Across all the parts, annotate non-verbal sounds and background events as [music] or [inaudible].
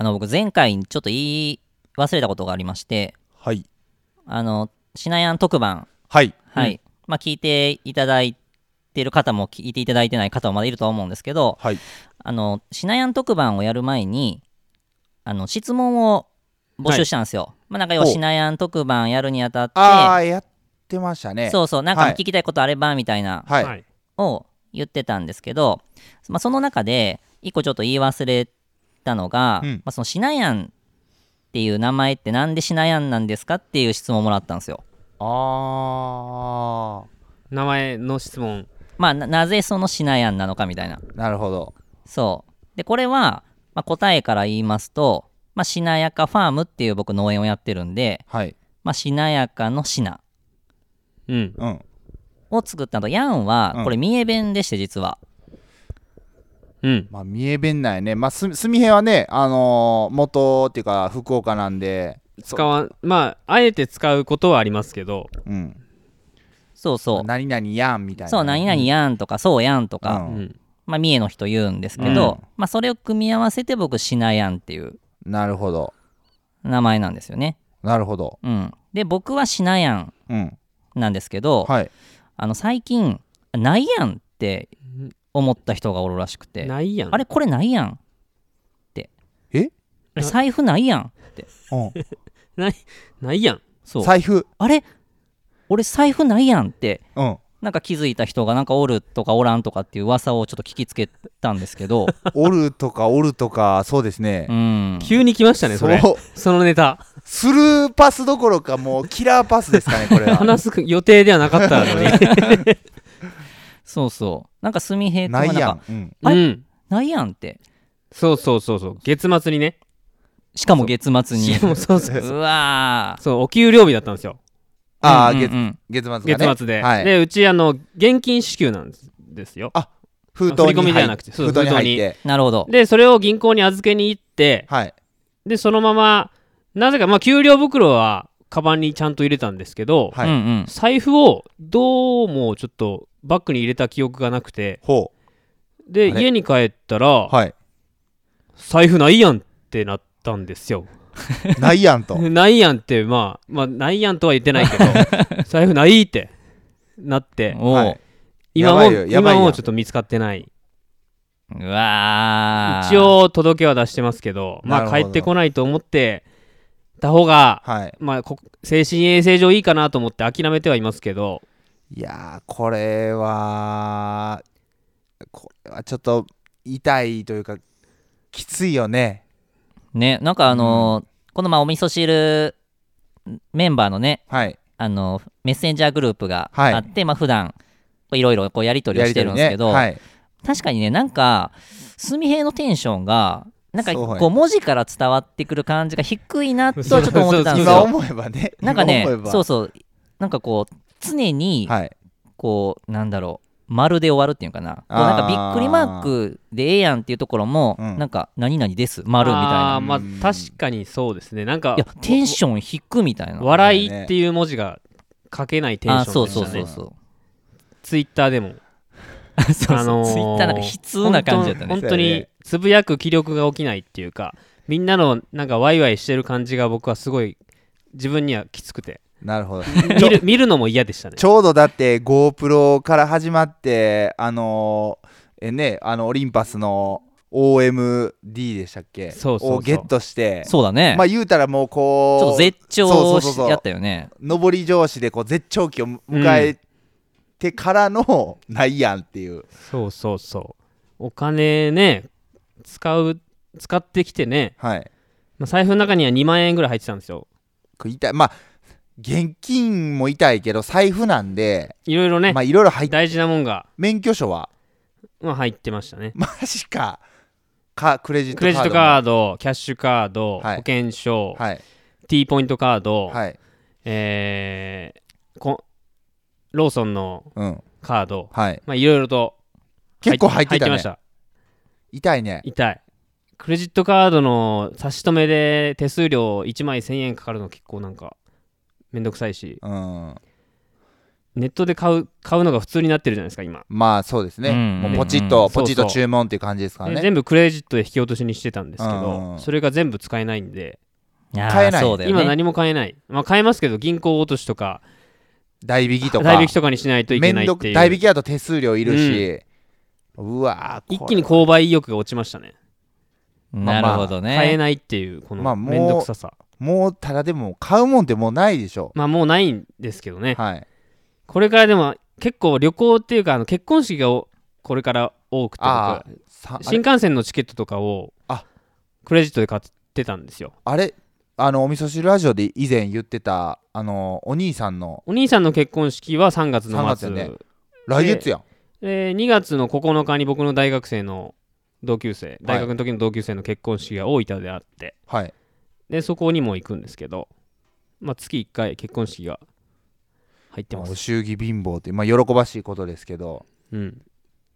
あの僕前回ちょっと言い忘れたことがありましてはい。あのシナヤン特番。はい。はい、まあ聞いていただいてる方も聞いていただいてない方もまだいるとは思うんですけどはい。あのシナヤン特番をやる前にあの質問を募集したんですよ、まあなんか要はシナヤン特番やるにあたってああやってましたね。そうそうなんかはい。聞きたいことあればみたいなはい、はい。を言ってたんですけど、まあ、その中で一個ちょっと言い忘れたのが、うんまあ、そのシナヤンっていう名前ってなんでシナヤンなんですかっていう質問をもらったんですよ。あ名前の質問まあななぜそのシナヤンなのかみたいな。あなるほどそう。でこれは、まあ、答えから言いますと、まあ、しなやかファームっていう僕農園をやってるんで、はいまあ、しなやかのしなうんうんを作ったのとヤンはうんこれ三重弁でして実は。うん。まあ三重弁なんやね。まあすすみへはねあのー元っていうか福岡なんで。使わまああえて使うことはありますけど。うん。そうそう。何々やんみたいな。そう、何々やんとか、そうやんとか、うん。うん。まあ、三重の人言うんですけど、うん。まあ、それを組み合わせて僕、しなやんっていう。なるほど。名前なんですよね。なるほど。うん。で、僕はしなやんうん。なんですけど、はい。あの、最近、ないやんって思った人がおるらしくて、ないやん。あれ、これないやん。って。え？あれ財布ないやん。って。うん。[laughs] ないないやん。そう。財布。あれ？俺、財布ないやんって。うん。なんか気づいた人がなんかおるとかおらんとかっていう噂をちょっと聞きつけたんですけど、[laughs] おるとかおるとかそうですね。うん。急に来ましたねそれ。そう。そのネタ。スルーパスどころかもうキラーパスですかねこれは。[laughs] 話す予定ではなかったのにそうそう。なんか、すみへい君なはいなん。か、やん、うん、あれ？うん。ないやんって。そうそうそうそう。月末にね。しかも月末に。しかもそうそう。そううわー。そうお給料日だったんですよ。ああ、うんうんう月ん。月末がね。月末で、はい、でうちあの現金支給なんですですよ。封筒に振り込みではなくてそう封筒に入って。なるほど。でそれを銀行に預けに行ってはい。でそのままなぜかまあ給料袋はカバンにちゃんと入れたんですけど、はい。うんうん。財布をどうもちょっとバッグに入れた記憶がなくて。ほで家に帰ったら、うはい。財布ないやんってなったんですよ。[laughs] ないやんと。[laughs] ないやんってまあまあないやんとは言ってないけど [laughs] 財布ないってなって。今もやばいよやばいやん。今もちょっと見つかってない。うわー。一、応届けは出してますけどまなるほど。あ帰ってこないと思ってた方がはい。まあこ精神衛生上いいかなと思って諦めてはいますけどいやーこれはこれはちょっと痛いというかきついよね。ね、なんかあのーこのまあお味噌汁メンバーのね、はい。あのメッセンジャーグループがはい。あって、まあ普段いろいろこうやり取りをしてるんですけど、やりとりね確かにね、なんか、すみへいのテンションが、なんかこう文字から伝わってくる感じが低いなとちょっと思ってたんはい、ですよ。今思えばね。なんかねそうそう、なんかこう、常に、はい。こう、なんだろう、丸で終わるっていうかな、こうなんかびっくりマークでええやんっていうところも、うん。なんか、何々です、丸みたいな。あーまあ確かにそうですね。なんかいや、テンション低みたいな。笑いっていう文字が書けないテンあショそうそうそうンでしたねそう。ツイッターでも。[laughs] そうそう。あのーツイッターなんか悲痛な感じだったね。本当につぶやく気力が起きないっていうかみんなのなんかワイワイしてる感じが僕はすごい自分にはきつくてなるほど。見る見るのも嫌でしたね。ちょうどだって GoPro から始まってあのーえねあのオリンパスの OMD でしたっけ？そうそうそう。をゲットして。そうだね。まあ言うたらもうこうちょっと絶頂そうそうそうそう。やったよね。上り調子でこう絶頂期を迎えてからの、ないやんっていう。そうそうそう。お金ね使う使ってきてね、はい。まあ、財布の中には2万円ぐらい入ってたんですよ。これ痛い。まあ現金も痛いけど財布なんでいろいろね、まあいろいろ入っ大事なもんが、免許証は？まあ、入ってましたね。[laughs] マジか。かクレジットクレジットカードキャッシュカード、はい。保険証、ドはい。T ポイントカード、はい。えーこローソンのうん。カードはい。まあいろいろと結構入ってたね。ました。痛いね。痛い。クレジットカードの差し止めで手数料1枚1000円かかるの結構なんかめんどくさいし。うん。ネットで買う買うのが普通になってるじゃないですか今。まあそうですね、うん。もうポチッうん。と、ポチッと注文っていう感じですからね。で全部クレジットで引き落としにしてたんですけうん。どそれが全部使えないんで。買えないね。今何も買えない。まあ買えますけど銀行落としとか代引きとか。代引きとかにしないといけないっていう。代引きだと手数料いるし、うわー一これ。気に購買意欲が落ちましたね。なるほどね、買えないっていうこのまあもうめんどくささもうただでも買うもんってもうないでしょ。まあもうないんですけどね。はい。これからでも結構旅行っていうかあの結婚式がおこれから多くてあ僕さあれ？新幹線のチケットとかをあ。クレジットで買ってたんですよ。あれ？あのお味噌汁ラジオで以前言ってたあのお兄さんの。お兄さんの結婚式は3月の3末、月やね。来月やん。で2月の9日に僕の大学生の同級生大学の時の同級生の結婚式が大分であって。はいでそこにも行くんですけど、まあ、月1回結婚式が入ってます、お祝儀貧乏ってまあ喜ばしいことですけどうん。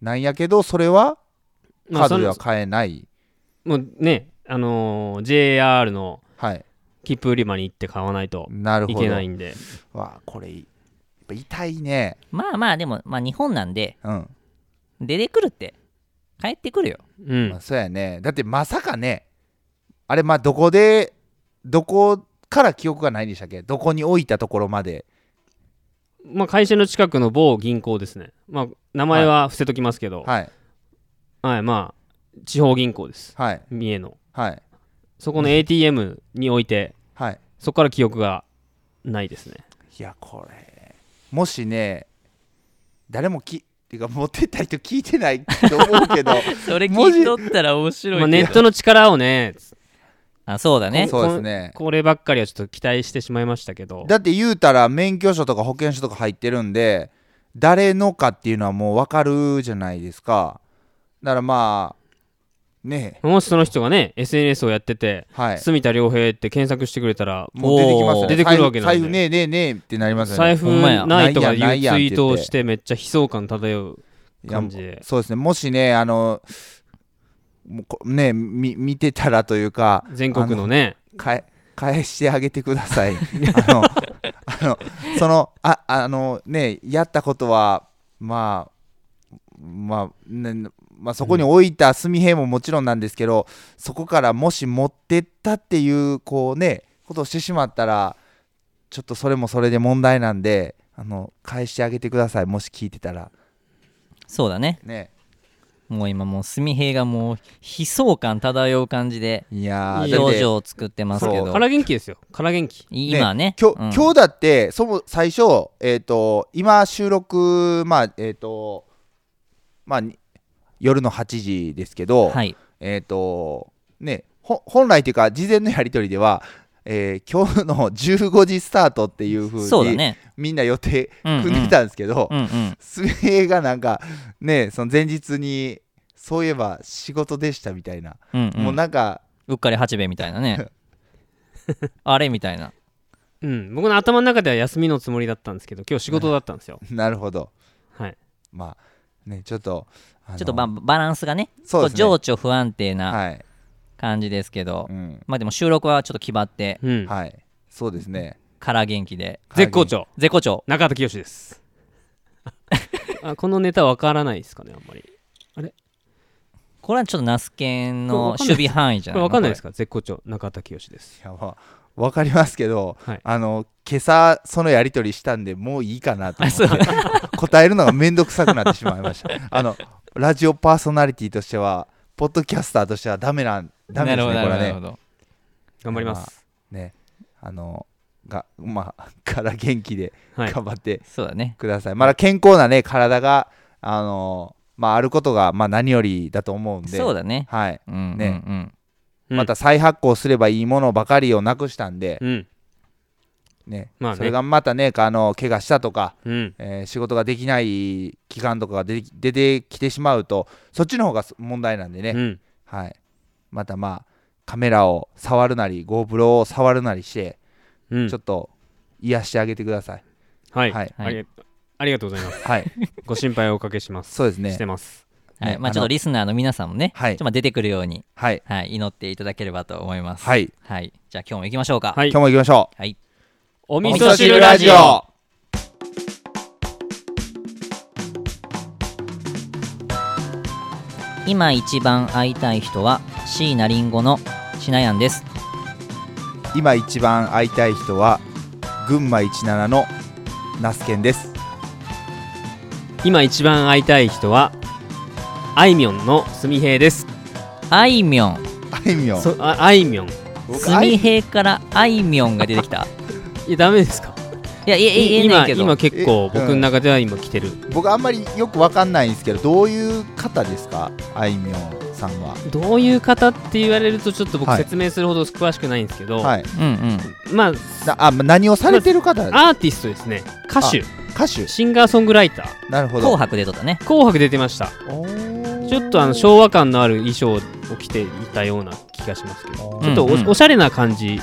なんやけどそれはまあ、そのカードでは買えない、もうねあのー JR のはい。切符売り場に行って買わないといなるほど。けないんで。わあこれやっぱ痛いね。まあまあでも、まあ、日本なんでうん、出てくるって帰ってくるよ。うん。まあ、そうやね。だってまさかね。あれまあどこでどこから記憶がないんでしたっけ？どこに置いたところまで。まあ、会社の近くの某銀行ですね。まあ、名前は伏せときますけど、はい、はいまあ、地方銀行です。はい。三重の。はい。そこの ATM に置いて、はい。そこから記憶がないですね。いやこれ。もしね誰もきっていうか持ってった人聞いてないと思うけど。[laughs] それ聞いとったら面白いまあ、ネットの力をね、あそうだね。そうですね。こればっかりはちょっと期待してしまいましたけど、だって言うたら免許証とか保険証とか入ってるんで誰のかっていうのはもう分かるじゃないですか。だからまあね。もしその人がね、SNS をやってて、はい。住田良平って検索してくれたら、もう出てきますよね。出てくるわけなんで。財布財布ねえねえねえってなりますよね。財布ないとかいうツイートをしてめっちゃ悲壮感漂う感じで。そうですね。もしねあのねみ見てたらというか全国のね、返返してあげてください。[laughs] あのあのそのああのねやったことはまあまあ、ねまあ、そこに置いた炭兵ももちろんなんですけど、そこからもし持ってったっていうこうねことをしてしまったらちょっとそれもそれで問題なんであの返してあげてください。もし聞いてたら。そうだね。ねもう今もう炭兵がもう悲壮感漂う感じでいや表情を作ってますけどから元気ですよ。から元気。今ね今日,、うん今日だってそも最初、えー、と今収録まあえっ、とまあに夜の8時ですけど、はいえっ、とねほ本来というか事前のやり取りでは、えー今日の15時スタートっていう風に、そうだね。みんな予定組んでたんですけど、うんうん水平がなんかねその前日にそういえば仕事でしたみたいな、うんうん。もうなんかうっかり八兵衛みたいなね。[laughs] あれみたいな。うん、僕の頭の中では休みのつもりだったんですけど今日仕事だったんですよ。[laughs] なるほど。はい、まあねちょっとちょっとババランスがねそうですね。情緒不安定なはい、感じですけど、うん。まあでも収録はちょっと決まって。うん。はい、そうですね。から元気で。絶好調。絶好調。中田清です。[laughs] あこのネタわからないですかねあんまり。これはちょっとナスケンの守備範囲じゃない？わかんないですか？か絶好調。中田清です。いやまあわかりますけど、はい。あの今朝そのやり取りしたんでもういいかなと思って答えるのがめんどくさくなってしまいました。あのラジオパーソナリティとしては、ポッドキャスターとしてはダメなんダメですねこれはね。なるほど。頑張ります、ね、あのがまあ [laughs] から元気ではい。頑張ってそうだね。ください。まだ健康なね体があのまああることがまあ何よりだと思うんで、そうだね。はい。うんね。うんうん。うん。また再発行すればいいものばかりをなくしたんで、うんね。まあね。それがまたねあの怪我したとか、うん。えー仕事ができない期間とかが出て出てきてしまうとそっちの方が問題なんでね、うん。はい、またまあカメラを触るなり GoPro を触るなりして、うん。ちょっと癒してあげてください。はい、はい。ありありがとうございます。[laughs] はい。ご心配をおかけします。[laughs] そうですね。してます。はい。まあちょっとリスナーの皆さんもねはい。ちょっとまあ出てくるようにはい。はい祈っていただければと思います。はい。はい。じゃあ今日も行きましょうか。はい。今日も行きましょう。はいお味噌汁ラジオ。今一番会いたい人は椎名林檎のしなやんです。今一番会いたい人は群馬一七の那須健です。今一番会いたい人はあいみょんのすみへいです。あいみょん。あいみょん。ああいみょん。すみへいからあいみょんが出てきた。やダメですか？いやいやいや今けど。今結構え僕の中では今来てる、僕あんまりよくわかんないんですけどどういう方ですか？あいみょんさんは。どういう方って言われるとちょっと僕はい。説明するほど詳しくないんですけど、はい。うんうん。まあなあま何をされてる方？アーティストですね。歌手。歌手。シンガーソングライター。なるほど。紅白でとったね。紅白出てました。ちょっとあの昭和感のある衣装を着ていたような気がしますけど。ちょっとお,、うんうん。おしゃれな感じ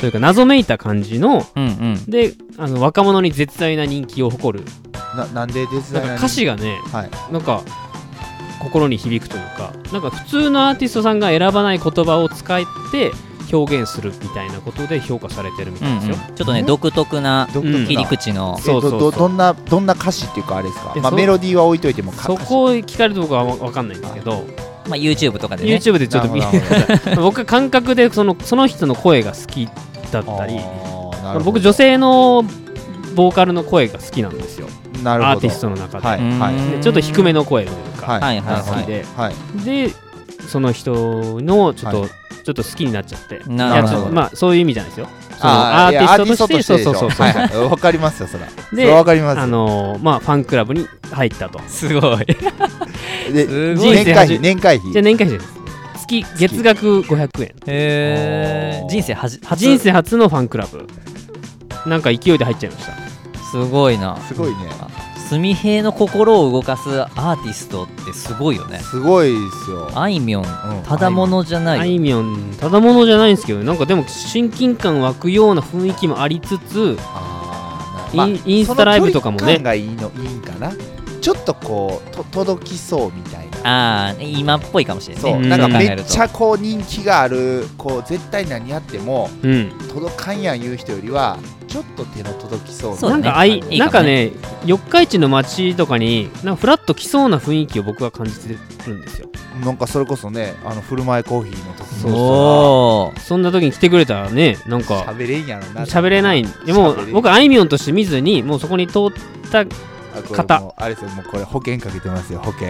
というか謎めいた感じのうんうん。であの若者に絶大な人気を誇る。ななんでデザイナーになんか歌詞がねはい。なんか心に響くというかなんか普通のアーティストさんが選ばない言葉を使って表現するみたいなことで評価されてるみうんたいですよ、うんちょっとね独特な切り口の。うそうそう。どどどんなどんな歌詞っていうかあれですか？まあメロディーは置いといてもかそこを聞かれると僕は分かんないんですけど、まあ YouTube とかでね。YouTube でちょっと見 [laughs] 僕は感覚でそのその人の声が好きだったり。僕女性のボーカルの声が好きなんですよ。なるほど。アーティストの中で、はいはい。うん。でちょっと低めの声というか、はいはいはい。なるほど好きで。はい。でその人のちょっと、はちょっと好きになっちゃって。まあそういう意味じゃないですよ。そのあアーティストとしてそうそうそうそう、はいはい。わかりますよそれでわかりますよ。あのーまあファンクラブに入ったと。すごい。ですごい。年会費年会費。じゃあ年会費です月月額500円。へえ人生はじ初。人生初のファンクラブ。なんか勢いで入っちゃいました。すごいな。すごいね。すみへいの心を動かすアーティストってすごいよね。すごいですよ。あいみょんうん。ただものじゃなあいいみょんただものじゃないんですけどなんかでも親近感湧くような雰囲気もありつつあーなインインスタライブとかもね。がいいのいいんかなちょっとこうと届きそうみたいな。ああ今っぽいかもしれないそう、うん。なんかめっちゃこう人気があるこう絶対何やってもうん。届かんやん言う人よりはちょっと手の届きそうそうだね。なんかあいなんかね四日市の街とかになんかフラッと来そうな雰囲気を僕は感じてるんですよ。なんかそれこそねあの振る舞いコーヒーの時そうにおおそんな時に来てくれたらねなんか喋れんやろな。喋れない。でも僕あいみょんとして見ずにもうそこに通った方あれですよもうこれ保険かけてますよ保険。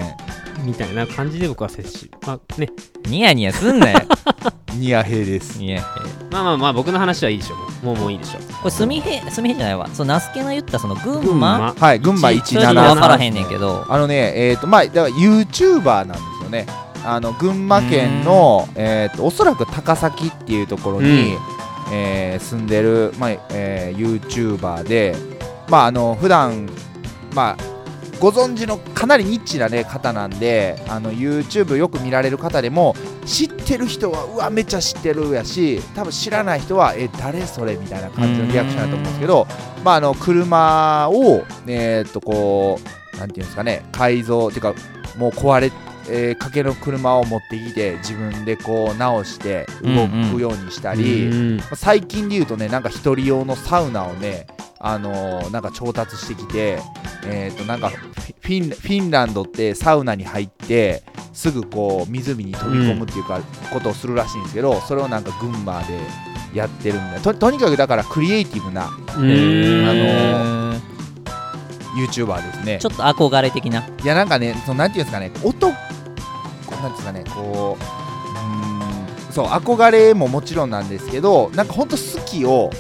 みたいな感じで僕は接しまあね。ニヤニヤすんなよ。[laughs] ニア兵です。いやまあまあまあ僕の話はいいでしょ。もうもうもういいでしょ。これすみへすみへじゃないわ。そうナスケの言ったその群馬。はい群馬一分17からへんねんけど。あのねえっ、とまあだから YouTuber なんですよね。あの群馬県のえっ、とおそらく高崎っていうところに、えー住んでる、まあえー、YouTuber でまああの普段まあご存知のかなりニッチな、ね、方なんであの YouTube よく見られる方でも知ってる人はうわめっちゃ知ってるやし多分知らない人はえ誰それみたいな感じのリアクションだと思うんですけど、まあ、あの車を、えーっとこうなんていうんですかね改造っていうかもう壊れえーかけの車を持ってきて自分でこう直して動くようにしたり、うん。まあ最近で言うとねなんか一人用のサウナをねあのーなんか調達してきてえー、となんかフィンフィンランドってサウナに入ってすぐこう湖に飛び込むっていうか、ことをするらしいんですけどそれをなんか群馬でやってるみたいなととにかくだからクリエイティブなうへん。あのー YouTuber ですね。ちょっと憧れ的な。いやなんかねそのなんていうんですかね音なんていうんですかねこううーんそう憧れももちろんなんですけどなんかほんと好きを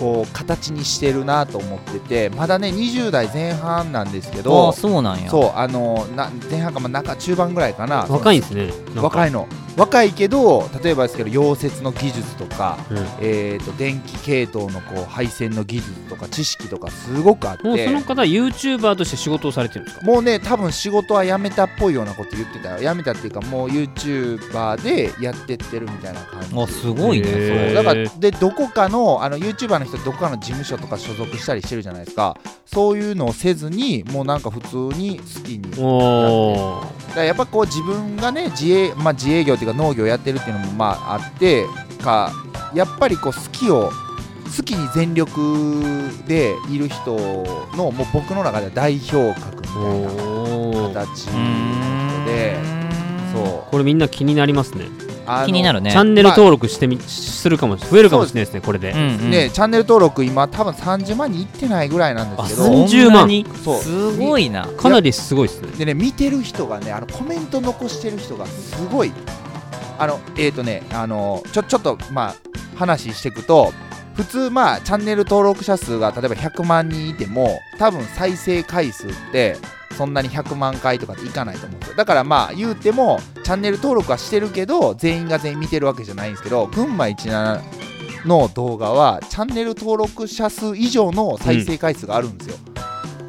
こう形にしてるなと思っててまだね20代前半なんですけあどあそうなんや。そうあのな前半かまあ中中盤ぐらいかな。若いんですねい、若いの若いけど例えばですけど溶接の技術とか、うん。えー、と電気系統のこう配線の技術とか知識とかすごくあってもうその方は YouTuber として仕事をされてるんですか？もうね多分仕事は辞めたっぽいようなこと言ってたよ。辞めたっていうかもう YouTuber でやってってるみたいな感じ。あすごいね。それだからでどこかのあの YouTuber の人どこかの事務所とか所属したりしてるじゃないですか。そういうのをせずにもうなんか普通に好きにおー。だからやっぱこう自分がね自営,、まあ、自営業っていうか農業やってるっていうのもまああってかやっぱりこう好きを好きに全力でいる人のもう僕の中では代表格みたいな形の人でそう。これみんな気になりますね。気になるね。チャンネル登録してみ、するかもし増えるかもしれないですねこれで、うんうん。ねチャンネル登録今多分30万人いってないぐらいなんですけど。あ30万そう。すごいな。かなりすごいですね。でね見てる人がねあのコメント残してる人がすごいあのえっ、ー、とねあのちょちょっとまあ話していくと普通まあチャンネル登録者数が例えば100万人いても多分再生回数ってそんなに100万回とかっていかないと思うんですよ。だからまあ言うてもチャンネル登録はしてるけど全員が全員見てるわけじゃないんですけど群馬17の動画はチャンネル登録者数以上の再生回数があるんですよ、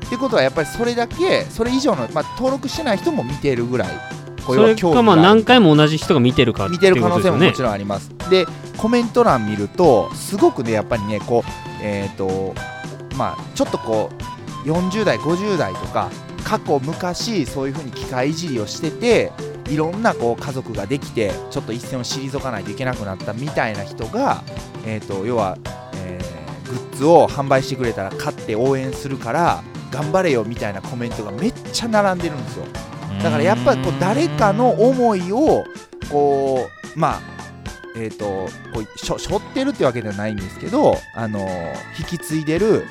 ってことはやっぱりそれだけそれ以上の、まあ、登録してない人も見てるぐらい。こそれかまあがある何回も同じ人が見てるか見てる可能性ももちろんあります。で、コメント欄見ると、すごくね、やっぱりね、こう、えっ、と、まあ、ちょっとこう、40代、50代とか、過去、昔、そういうふうに機械いじりをしてて、いろんなこう家族ができて、ちょっと一線を退かないといけなくなったみたいな人が、えっ、と、要は、えーグッズを販売してくれたら買って応援するから、頑張れよみたいなコメントがめっちゃ並んでるんですよ。だからやっぱりこう誰かの思いをこうまあえー、とこうしょしょってるってわけではないんですけど、あの引き継いでる、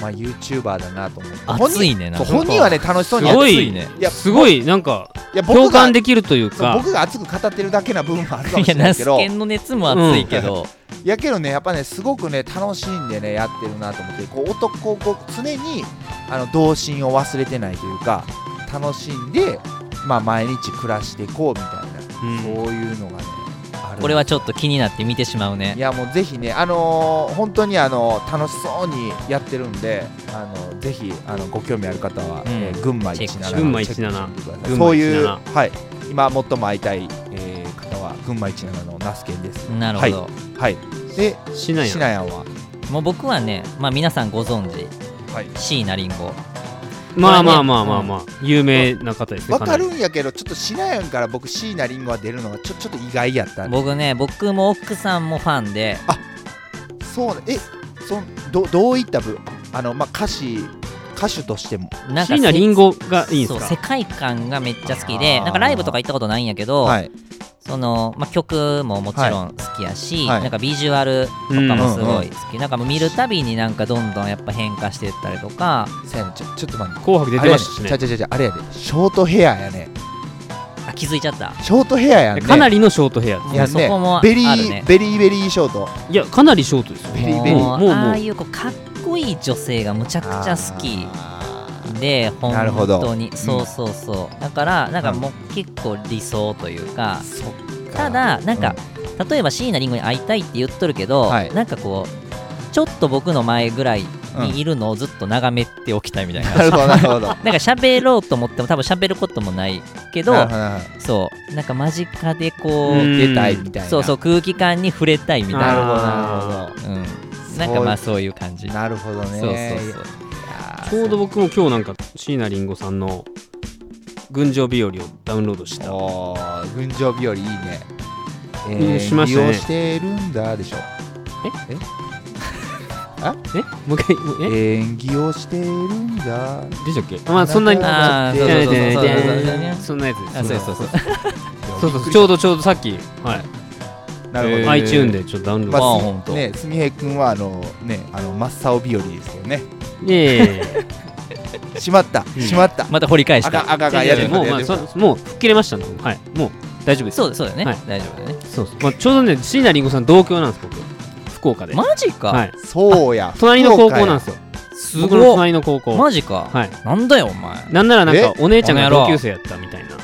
まあ、YouTuber だなと思って。熱いねなんか。そう本人はね楽しそうにやってすごい熱いね。いやすごいなんかいや共感できるというか。僕が熱く語ってるだけな部分もあるかもしれないけど。ケンの熱も熱いけど、やけどねやっぱねすごくね楽しんでねやってるなと思ってこう男こう常にあの童心を忘れてないというか楽しんで、まあ、毎日暮らしていこうみたいな、うん。そういうのがねこれはちょっと気になって見てしまういねやもうぜひね、あのー本当にあの楽しそうにやってるんで、あのぜひあのご興味ある方は、うん。えー群馬チェック。17群馬チェックしてみてください。群馬そういう、17はい、今最も会いたい、えー方は群馬17のナスケンです。なるほど、はい。で、しないやシナヤンは、もう僕はね、まあ、皆さんご存知。はい。椎名林檎まあまあまあまあまあ。有名な方ですねわかるんやけど、ちょっとシナヤンから僕椎名林檎が出るのがちょちょっと意外やったんで。僕ね僕も奥さんもファンで。そうね、え、そんどどういった部あのまあ歌詞歌手としても、なんか椎名林檎がいいんですか？そう世界観がめっちゃ好きでなんかライブとか行ったことないんやけど、はい。そのまあ、曲ももちろん好きやし、はい。なんかビジュアルとかもすごい好き、なんかもう見るたびになんかどんどんやっぱ変化していったりとか。せやねん。ちょちょっと待って。紅白出てましたしね。あれやねちゃちゃちゃちゃあれやで、ショートヘアやね。あ気づいちゃった。ショートヘアやんね。かなりのショートヘアですいやね。そこもベリあるね。ーベリーベリーショート。いやかなりショートですよ。ベリーベリー。もうああいうこうかっこいい女性がむちゃくちゃ好き。あで本当に。そうそうそう、だからなんかもう結構理想というかー、そっか。ただなんか、例えば椎名林檎に会いたいって言っとるけど、はい。なんかこうちょっと僕の前ぐらいにいるのをずっと眺めておきたいみたいな、なるほどなるほど。[laughs] なんか喋ろうと思っても多分喋ることもないけどそう。なんか間近でこう出たいみたいな。そうそう空気感に触れたいみたいな。なるほどなるほど。うん、なんかまあそういう感じ。なるほどね。そうそうそう。ちょうど僕も今日なんか椎名林檎さんの「群青日和」をダウンロードした。群青日和いいね。えうんしましたね。利用してるんだでしょ。え？もう一回もうえ？演技をしてるんだ。でしたっけ？まあそんなに。あーそうそうそうでそうそうそうでそんなやつです。あそうそうそう。そうそうそうちょうどちょうどさっき。はいなるほど。えー。iTune でちょっとダウンローまドああ、ほんと。ね、すみへい君はあのね、あの真っ青日和ですよね。いやいやいや。[laughs] しまった、うん。しまった。また掘り返した。あかんあかんあかん。いやるやいやもうまあそもう吹っ切れましたね。はい。もう大丈夫です。そうそうだよね、はい。大丈夫だよね。そうそう。まあちょうどね椎名林檎さん同郷なんです僕。福岡で。マジか、はい。そうや。隣の高校なんす。ですよ。すごっ隣の高校。マジか、はい。なんだよお前。なんならなんかえ？お姉ちゃんが同級生やったみたいな。ふ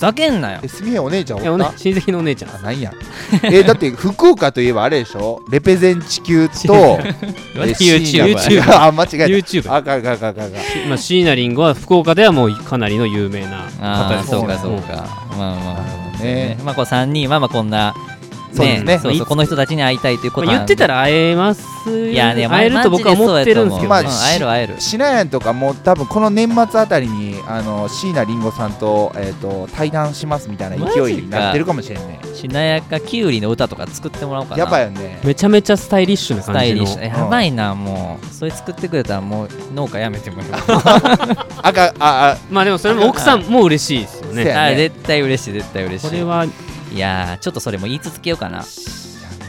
ざけんなよ。え、すみへいお姉ちゃんいやおおったね親戚のお姉ちゃん。あ、なんや？え、だって福岡といえばあれでしょ？レペゼン地球と、[laughs] え YouTube 椎名あ、間違え YouTube た。あかんあかんあかんあかん。あかん。まあ椎名林檎は福岡ではもうかなりの有名なああ方ですそうかそそううかまあまあなるほどねね。まあこう3人はまあこんなそうですね。そうそうこの人たちに会いたいということまあ、なんで。言ってたら会えますいやね会えると僕は思ってるんですけど、ね。まあうん会える会える。シナヤンとかも多分この年末あたりにあの椎名林檎さんと,、えー、と対談しますみたいな勢いになってるかもしれんね。しなやかきゅうりの歌とか作ってもらおうかな。やばいよね。めちゃめちゃスタイリッシュなス感じのタイリッシュ。やばいなもう。それ作ってくれたらもう農家やめてもいいわあかああ。まあでもそれも奥さんも嬉しいですよね。ね。あ絶対嬉しい絶対嬉しい。これはいやーちょっとそれも言い続けようかな。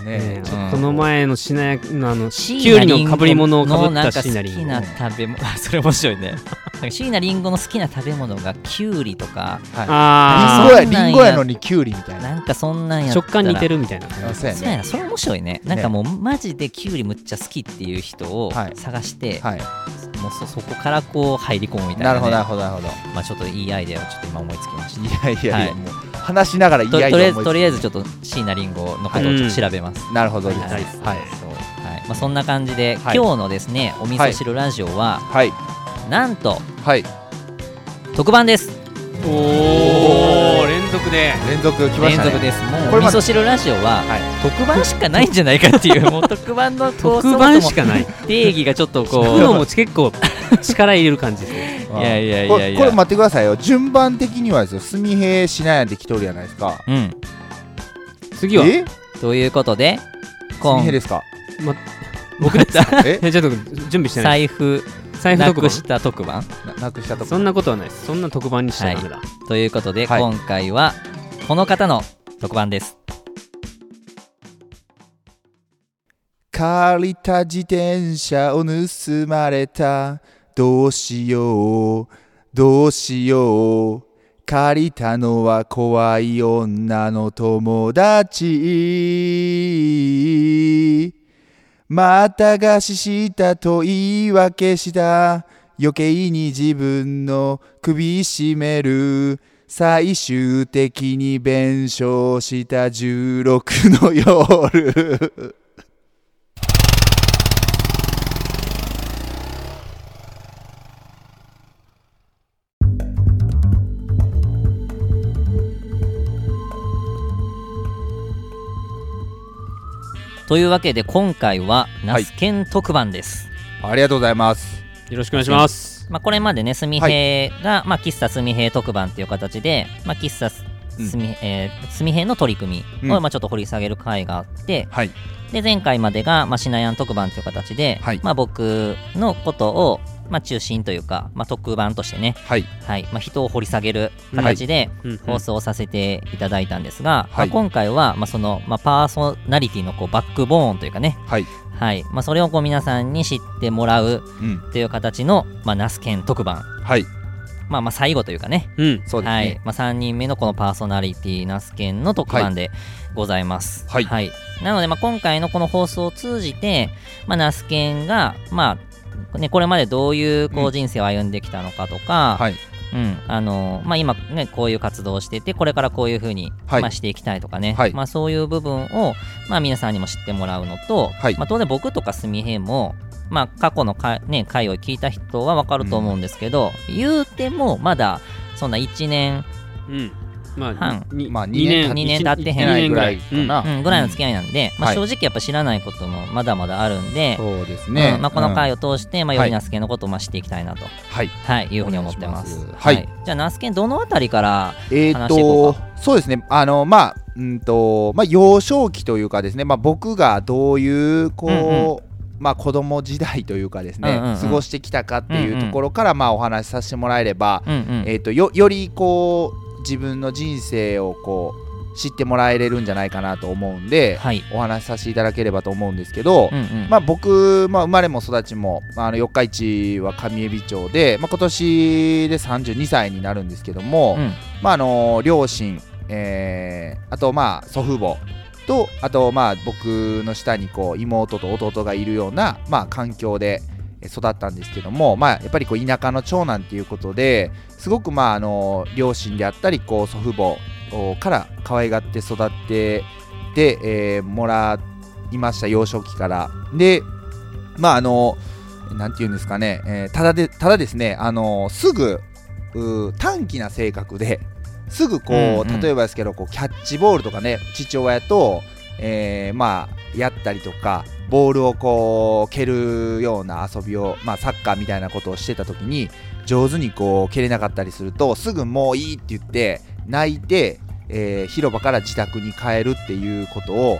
ねねうんこの前のしなやのあの椎きゅうりのかぶり物をかぶったのなんか椎名林檎好きな食べ物。それ面白いね椎名林檎の好きな食べ物がきゅうりとかはい。あリンゴやそんなんや。リンゴやのにキュウリみたいな。なんかそんなんやあったら。食感似てるみたいなあそうやね。そうやな。それ面白いね。なんかもうマジできゅうりむっちゃ好きっていう人をはい。探して、はい。もうそそこからこう入り込むみたいな、ね、なるほどなるほどなるほど。まあちょっといいアイデアをちょっと今思いつきました。いやいやいや、はい。もう話しながらいいととアイデア思いつりあえずとりあえずちょっと椎名林檎のことをちょっと調べます、なるほど。ですはい。はい。そう。はい。まあ、そんな感じで、はい。今日のですねお味噌汁ラジオは、はいなんとはい。特番です。おお連続で連続来ましたね。連続です。もうこれ味噌汁ラジオは、はい。特番しかないんじゃないかっていうもう特番の特番しかない。定義がちょっとこ聞くのうも結構力入れる感じですね。[laughs] いやいやいこやいや。れこれ待ってくださいよ。順番的にはですよ純平しなやで来とるやないですか。うん。次はえ？ということで純今平ですか？僕です [laughs] え？えちょっと準備してない財布財布特番。なくした特番。ななくしたとこそんなことはないです。そんな特番にしちゃダメだ。ということで、はい。今回はこの方の特番です。借りた自転車を盗まれた。どうしよう。どうしよう。借りたのは怖い女の友達またがししたと言い訳した。余計に自分の首絞める。最終的に弁償した16の夜。というわけで今回はナスケン特番です、ありがとうございます。よろしくお願いします。まあ、これまでね、すみへいが、まあ、喫茶すみへい特番っていう形で、まあ、喫茶すうん。み、えーすみへいの取り組みを、うん。まあ、ちょっと掘り下げる回があって、はい。で、前回までが、まあ、シナヤン特番っていう形で、はい。まあ、僕のことを、まあ、中心というか、まあ、特番としてね、はい。はい。まあ、人を掘り下げる形でうんうん。放送させていただいたんですが、はい。まあ、今回は、まあ、その、まあ、パーソナリティのこうバックボーンというかね、はい。はい。まあ、それをこう皆さんに知ってもらううん。という形の、まあ、ナスケン特番、はい。まあ、まあ最後というかね。うん。そうですね、はい。まあ、3人目のこのパーソナリティナスケンの特番でございます。はい。なので、まあ、今回のこの放送を通じて、まあ、ナスケンが、まあね、これまでどういうこううん。人生を歩んできたのかとか、はい。うん。あのまあ、今、ね、こういう活動をしててこれからこういうふうに、はい。まあ、していきたいとかね、はい。まあ、そういう部分を、まあ、皆さんにも知ってもらうのと、はい。まあ、当然僕とかすみへんも、まあ、過去のか、ね、回を聞いた人は分かると思うんですけど、言うてもまだそんな1年、うんまあ半。にまあ二二年。二年経ってへんぐらいかな、うん、ぐらいの付き合いなんで、まあ、はい。正直やっぱ知らないこともまだまだあるんで、そうですね、うんまあ、この回を、を通して、まあ、よはい。りナスケンのことをまあ知っていきたいなと、はい。はい、いうふうに思ってます。はい。じゃあ、ナスケン、どのあたりから、えー、話していことうそうですね。あのまあうんとまあ幼少期というかですねまあ僕がどういうこう、うんうまあ子供時代というかですね、うんうんうん。過ごしてきたかっていんうところからまあお話しさせてもらえれば、うんうん。えー、とよよりこう自分の人生をこう知ってもらえれるんじゃないかなと思うんで、はい、お話しさせていただければと思うんですけど、うんうん。まあ、僕、まあ、生まれも育ちもあの四日市は上海老町で、まあ、今年で32歳になるんですけども、うん。まああの両親、えーあとまあ祖父母とあとまあ僕の下にこう妹と弟がいるような、まあ、環境でえ育ったんですけども、まあ、やっぱりこう田舎の長男っていうことですごくまああの両親であったりこう祖父母おから可愛がって育ってで、えーもらいました幼少期から。でまああのなんていうんですかね、えーただでただですねあのすぐ短気な性格ですぐこう、うんうん。例えばですけどこうキャッチボールとかね父親と、えーまあやったりとかボールをこう蹴るような遊びを、まあ、サッカーみたいなことをしてた時に上手にこう蹴れなかったりするとすぐもういいって言って泣いて、えー広場から自宅に帰るっていうことを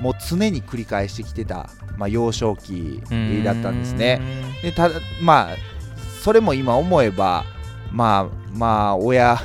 もう常に繰り返してきてた、まあ、幼少期だったんですね。でただまあそれも今思えばまあまあ親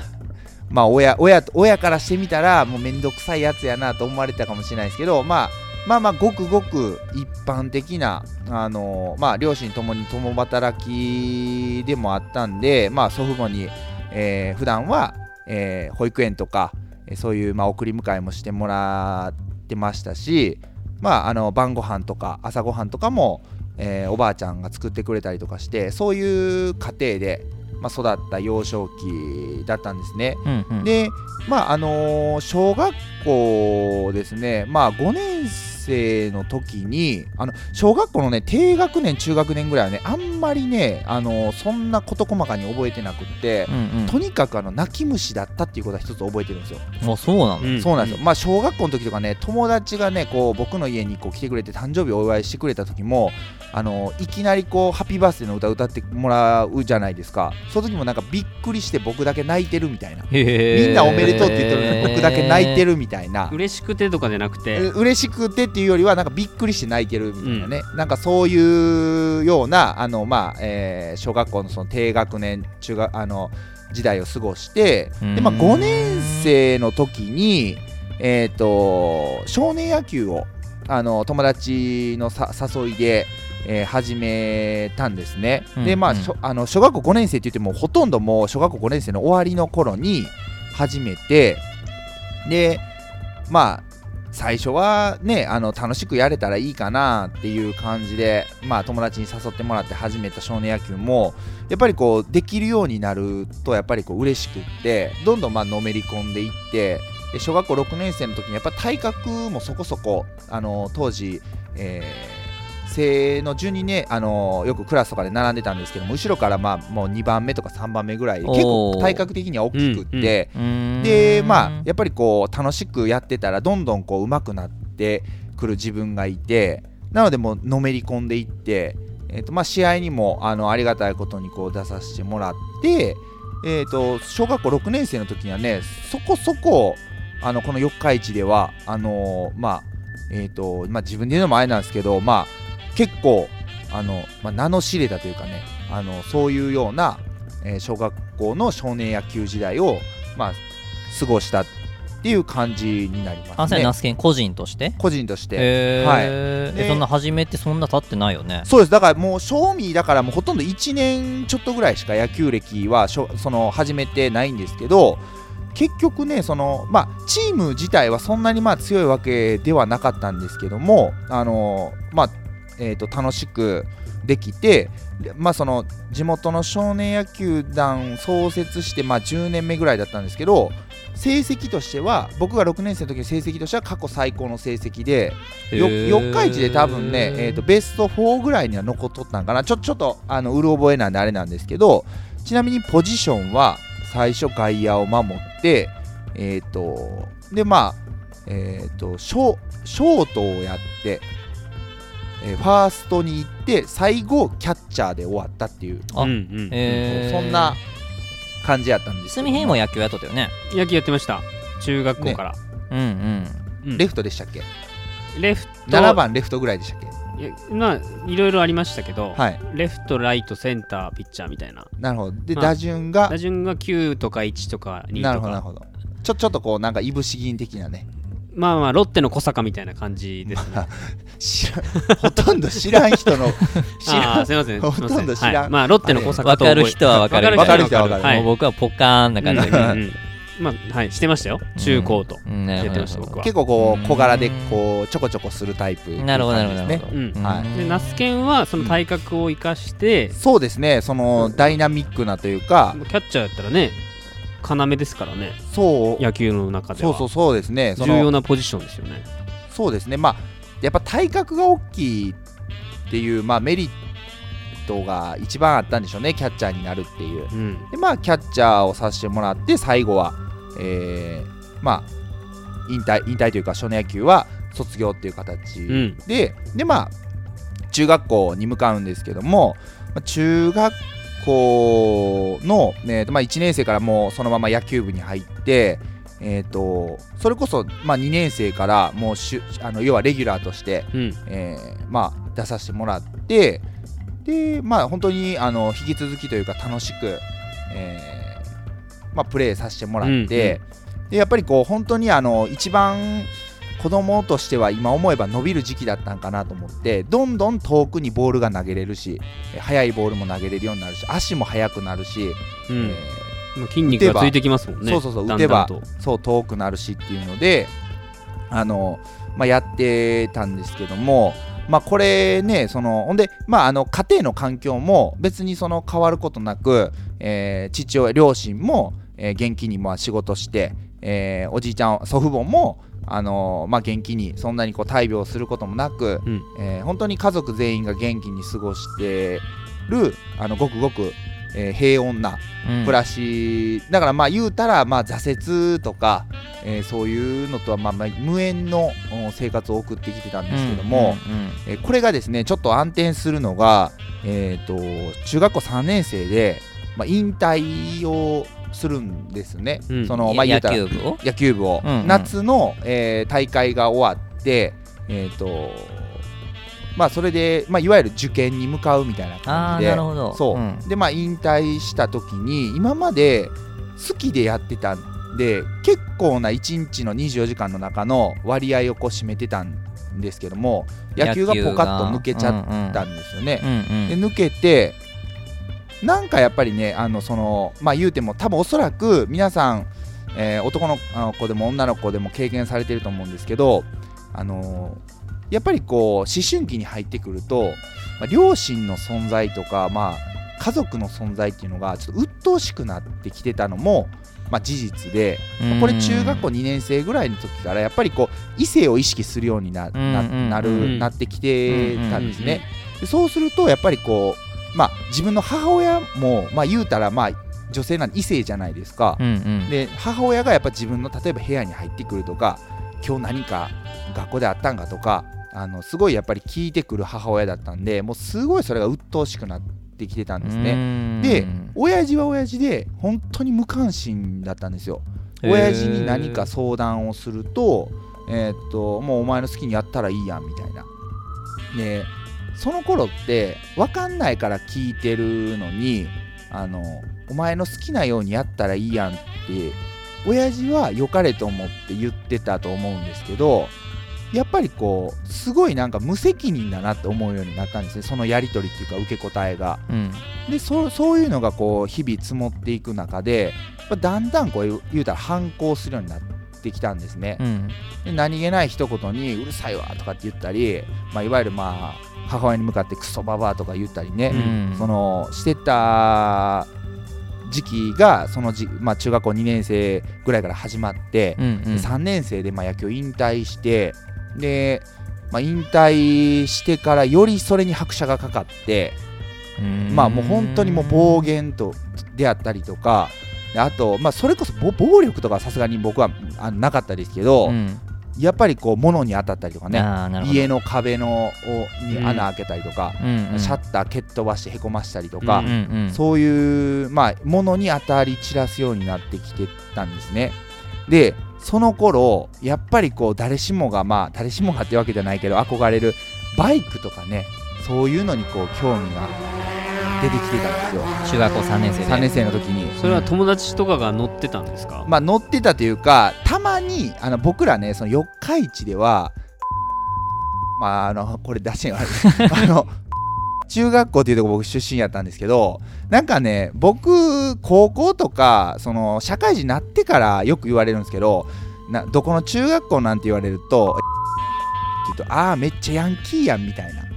まあ親親親からしてみたらもうめんどくさいやつやなと思われてたかもしれないですけど、まあ、まあまあごくごく一般的な、あのまあ、両親ともに共働きでもあったんで、まあ、祖父母に、えー、普段は、えー、保育園とか、えーそういう、まあ、送り迎えもしてもらってましたし、まあ、あの晩ご飯とか朝ごはんとかも、えーおばあちゃんが作ってくれたりとかしてそういう家庭で、まあ、育った幼少期だったんですね。うんうんでまああのー小学校ですねまあ5年生の時にあの小学校のね低学年中学年ぐらいはねあんまりねあのーそんな事細かに覚えてなくってう、んうん。とにかくあの泣き虫だったっていうことは一つ覚えてるんですよ。あそうなの、うん。そうなんですよ、まあ小学校の時とかね友達がねこう僕の家にこう来てくれて誕生日お祝いしてくれた時もあのいきなりこうハッピーバースデーの歌歌ってもらうじゃないですか。その時もなんかびっくりして僕だけ泣いてるみたいな。みんなおめでとうって言ってるのに僕だけ泣いてるみたいな。嬉しくてとかじゃなくて。う嬉しくてっていうよりはなんかびっくりして泣いてるみたいなね、なんかそういうようなあの、まあえー小学校のその低学年中学あの時代を過ごしてで、まあ、うん5年生の時に、えー、と少年野球をあの友達のさ誘いで、えー始めたんですね。うんでまあ、あの小学校5年生って言ってもほとんどもう小学校5年生の終わりの頃に始めてでまあ最初はねあの楽しくやれたらいいかなっていう感じで、まあ、友達に誘ってもらって始めた少年野球もやっぱりこうできるようになるとやっぱりこう嬉しくってどんどんまあのめり込んでいってで小学校6年生の時にやっぱ体格もそこそこあの当時、えー生の順にね、あのよくクラスとかで並んでたんですけども後ろからまあもう2番目とか3番目ぐらいで結構体格的には大きくって、うーん。でまあやっぱりこう楽しくやってたらどんどんこう上手くなってくる自分がいてなのでもうのめり込んでいって、えーとまあ、試合にもあのありがたいことにこう出させてもらって、えー、と小学校6年生の時にはねそこそこあのこの四日市ではあのーまあえーとまあ、自分で言うのもあれなんですけど、まあ、結構あの、まあ、名の知れたというかねあのそういうような、えー小学校の少年野球時代を、まあ、過ごしたっていう感じになりますね。ケン個人として？個人として。はい。えでそんな始めてそんな経ってないよね。そうです。だからもう賞味だからもうほとんど1年ちょっとぐらいしか野球歴はしょその始めてないんですけど結局ねそのまあチーム自体はそんなにまあ強いわけではなかったんですけどもあのまあえー、と楽しくできてでまあその地元の少年野球団創設してまあ10年目ぐらいだったんですけど成績としては僕が6年生の時の成績としては過去最高の成績で四日市で多分ね、えー、とベスト4ぐらいには残っとったんかな。ちょちょっとあのうる覚えなんであれなんですけどちなみにポジションは最初外野を守ってえっ、とでまあえっ、とショショートをやって、えーファーストに行って最後キャッチャーで終わったっていう。あうんうんへー。そんな感じやったんですけど。住平も野球やっとったよね。野球やってました。中学校から、うんうん。うん。レフトでしたっけ？レフト。7番レフトぐらいでしたっけ？まあいろいろありましたけど、はい。レフトライトセンターピッチャーみたいな。なるほど。で、まあ打順が？打順が9とか1とか2なるとかほどなるほど。ちょちょっとこうなんかいぶし銀的なね。まあまあロッテの小坂みたいな感じですね [laughs] ほとんど知らん人の [laughs] 知らん。すいません。ほとんど知らん。はい、まあロッテの小坂とわかる人はわかるわかる人はわかる。はい。もう僕はポカーンな感じでうんうんまあはい。してましたよ。中高と、うん。なるほど。やってました僕は。結構こう小柄でこうちょこちょこするタイプなるほどなるほどはい。でナスケンはその体格を生かして、そうですね。そのダイナミックなというかキャッチャーやったらね要ですからね。そう。野球の中では。そうそうそうですね。そ重要のなポジションですよね。そうですね。まあやっぱ体格が大きいっていうまあメリットが一番あったんでしょうねキャッチャーになるっていう。うん。でまあキャッチャーをさせてもらって最後は、えーまあ引退引退というか少年野球は卒業っていう形うん。で、でまあ中学校に向かうんですけどもまあ中学校の、ねまあ、1年生からもうそのまま野球部に入ってえー、とそれこそ、まあ、2年生からもうしゅあの要はレギュラーとして、うん。えーまあ、出させてもらってでまあ本当にあの引き続きというか楽しく、えーまあ、プレーさせてもらって、でやっぱりこう本当にあの一番子供としては今思えば伸びる時期だったんかなと思ってどんどん遠くにボールが投げれるしえ速いボールも投げれるようになるし足も速くなるし、うん。えまあ筋肉がついてきますもんね。そうそうそう。打てばそう遠くなるしっていうのであの、まあ、やってたんですけども、まあ、これねそのほんで、まあ、あの家庭の環境も別にその変わることなく、えー父親両親も、えー元気にまあ仕事して、えーおじいちゃん祖父母もあのまあ、元気にそんなにこう大病することもなく、うん。えー本当に家族全員が元気に過ごしてるあのごくごく、えー平穏なうん。暮らし、だからまあ言うたらまあ挫折とか、えーそういうのとはまあまあ無縁のお生活を送ってきてたんですけども、うんうんえーこれがですねちょっと暗転するのが、えー、と中学校3年生で、まあ、引退をするんですね、うん。そのまあ言うたら野球部を？うんうん。夏の、えー大会が終わってえっ、とまあそれで、まあ、いわゆる受験に向かうみたいな感じでそう、ん。でまあ引退した時に今まで好きでやってたんで結構な1日の24時間の中の割合をこう占めてたんですけども野球がポカッと抜けちゃったんですよね。で抜けてなんかやっぱりねあのそのまあ言うても多分おそらく皆さん、えー男の子でも女の子でも経験されてると思うんですけどあのーやっぱりこう思春期に入ってくると、まあ、両親の存在とか、まあ、家族の存在っていうのがちょっと鬱陶しくなってきてたのも、まあ、事実で、まあこれ中学校2年生ぐらいの時からやっぱりこう異性を意識するようになななるうん。なってきてたんですね。でそうするとやっぱりこう、まあ、自分の母親も、まあ、言うたら、まあ、女性なんで異性じゃないですか。うんうん。で母親がやっぱ自分の例えば部屋に入ってくるとか今日何か学校であったんかとかあのすごいやっぱり聞いてくる母親だったんでもうすごいそれが鬱陶しくなってきてたんですね。ねで親父は親父で本当に無関心だったんですよ。親父に何か相談をすると,、えーっともうお前の好きにやったらいいやんみたいな。でその頃って分かんないから聞いてるのにあのお前の好きなようにやったらいいやんって親父は良かれと思って言ってたと思うんですけどやっぱりこうすごいなんか無責任だなって思うようになったんですねそのやり取りっていうか受け答えが。うんでそそういうのがこう日々積もっていく中でだんだんこう言うたら反抗するようになってきたんですね。うんで何気ない一言に「うるさいわ」とかって言ったり、まあ、いわゆるまあ母親に向かってクソババアとか言ったりね、うんそのしてた時期がそのじ、まあ、中学校2年生ぐらいから始まって、うんうんで3年生でまあ野球引退してで、まあ、引退してからよりそれに拍車がかかって。うんまあもう本当にもう暴言とであったりとかであと、まあ、それこそ暴暴力とかはさすがに僕はあのなかったですけど、うんやっぱりこう物に当たったりとかね家の壁のをにうん穴開けたりとか、うんうんシャッター蹴っ飛ばしてへこましたりとか、うんうんうんそういう、まあ、物に当たり散らすようになってきてたんですね。でその頃やっぱりこう誰しもがまあ誰しもがってわけじゃないけど憧れるバイクとかねそういうのにこう興味が出てきてたんですよ。中学校3年生で。3年生の時に。それは友達とかが乗ってたんですか、まあ乗ってたというかたまにあの僕らねその四日市ではまああのこれ出してあるあの中学校っていうとこ僕出身やったんですけどなんかね僕高校とかその社会人になってからよく言われるんですけどなどこの中学校なんて言われるとって言うとああめっちゃヤンキーやんみたいな。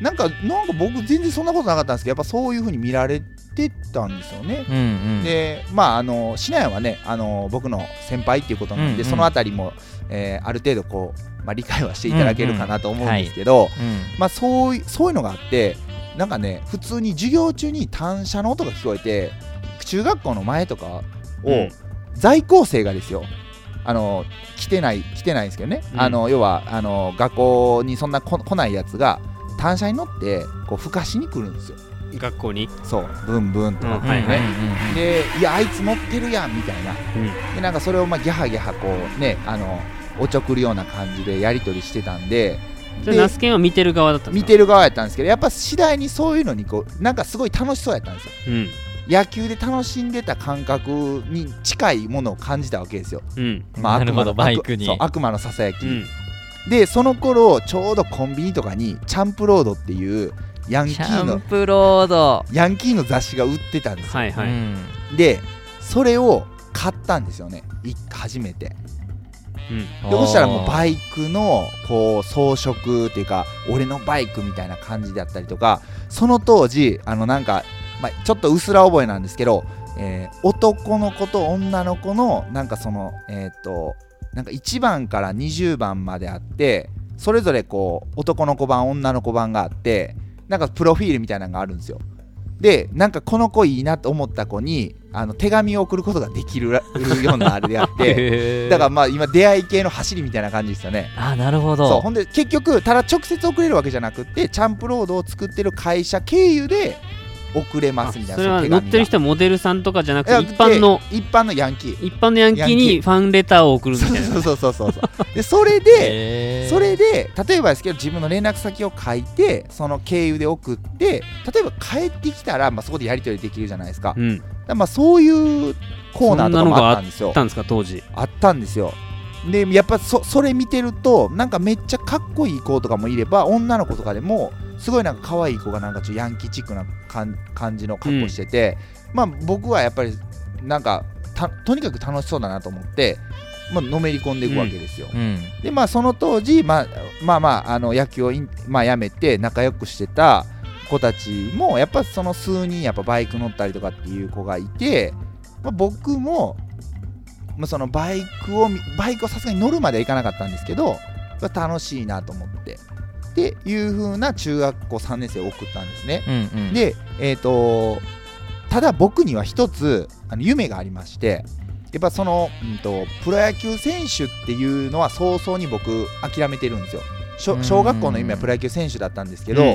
なんかなんか僕全然そんなことなかったんですけどやっぱそういう風に見られてたんですよね。うんうん。でまああのシナヤはねあの僕の先輩っていうことなんで、うんうん。そのあたりも、えーある程度こう、まあ、理解はしていただけるかなと思うんですけど、うん。まあそういそういうのがあってなんかね普通に授業中に単車の音が聞こえて中学校の前とかを、うん。在校生がですよ。あの来てない来てないんですけどね、うん。あの要はあの学校にそんなこ来ないやつが単車に乗ってこうふかしに来るんですよ。学校に、そう。ブンブンとか、うんはいはい。でいやあいつ乗ってるやんみたいな。うん。でなんかそれをまあギャハギャハこうねあのおちょくるような感じでやり取りしてたんでナスケンは見てる側だったんですか？見てる側やったんですけどやっぱ次第にそういうのにこうなんかすごい楽しそうやったんですよ。うん。野球で楽しんでた感覚に近いものを感じたわけですよ、うん。まあ、悪魔のバイクに。そう悪魔のささやき、うん。でその頃ちょうどコンビニとかにチャンプロードっていうヤンキキーのャンプロード。ヤンキーの雑誌が売ってたんですよ、はいはい、うん。でそれを買ったんですよね。い初めてうん。でそしたらもうバイクのこう装飾っていうか俺のバイクみたいな感じだったりとかその当時あのなんか、まあ、ちょっとうすら覚えなんですけど、えー男の子と女の子のなんかそのえっ、となんか1番から20番まであってそれぞれこう男の子版女の子版があってなんかプロフィールみたいなのがあるんですよでなんかこの子いいなと思った子にあの手紙を送ることができるらようなあれであって [laughs] だからまあ今出会い系の走りみたいな感じですよね。あなるほど。そうほんで結局ただ直接送れるわけじゃなくってチャンプロードを作ってる会社経由で送れますみたいなそれは乗ってる人はモデルさんとかじゃなくて一般ので一般のヤンキー。一般のヤンキーにファンレターを送るみたいな。そうそうそうそうそう。でそれでそれで例えばですけど自分の連絡先を書いてその経由で送って例えば帰ってきたら、まあ、そこでやり取りできるじゃないですか,、うん。まあそういうコーナーとかもあったんですよ。あったんですか当時？あったんですよ。でやっぱそそれ見てるとなんかめっちゃかっこいい子とかもいれば女の子とかでもすごいなんか可愛い子がなんかちょヤンキーチックな感感じの格好してて、まあ僕はやっぱりなんかたとにかく楽しそうだなと思って、まあのめり込んでいくわけですよ、うん。でまあその当時、まあ、まあまああの野球をまあ、やめて仲良くしてた子たちもやっぱその数人やっぱバイク乗ったりとかっていう子がいて、まあ、僕も、まあ、そのバイクを見バイクをさすがに乗るまではいかなかったんですけどまあ楽しいなと思ってっていう風な中学校3年生を送ったんですね。うんうん。で、えー、とただ僕には一つあの夢がありましてやっぱその、うん、とプロ野球選手っていうのは早々に僕諦めてるんですよ。小小学校の夢はプロ野球選手だったんですけど、うん。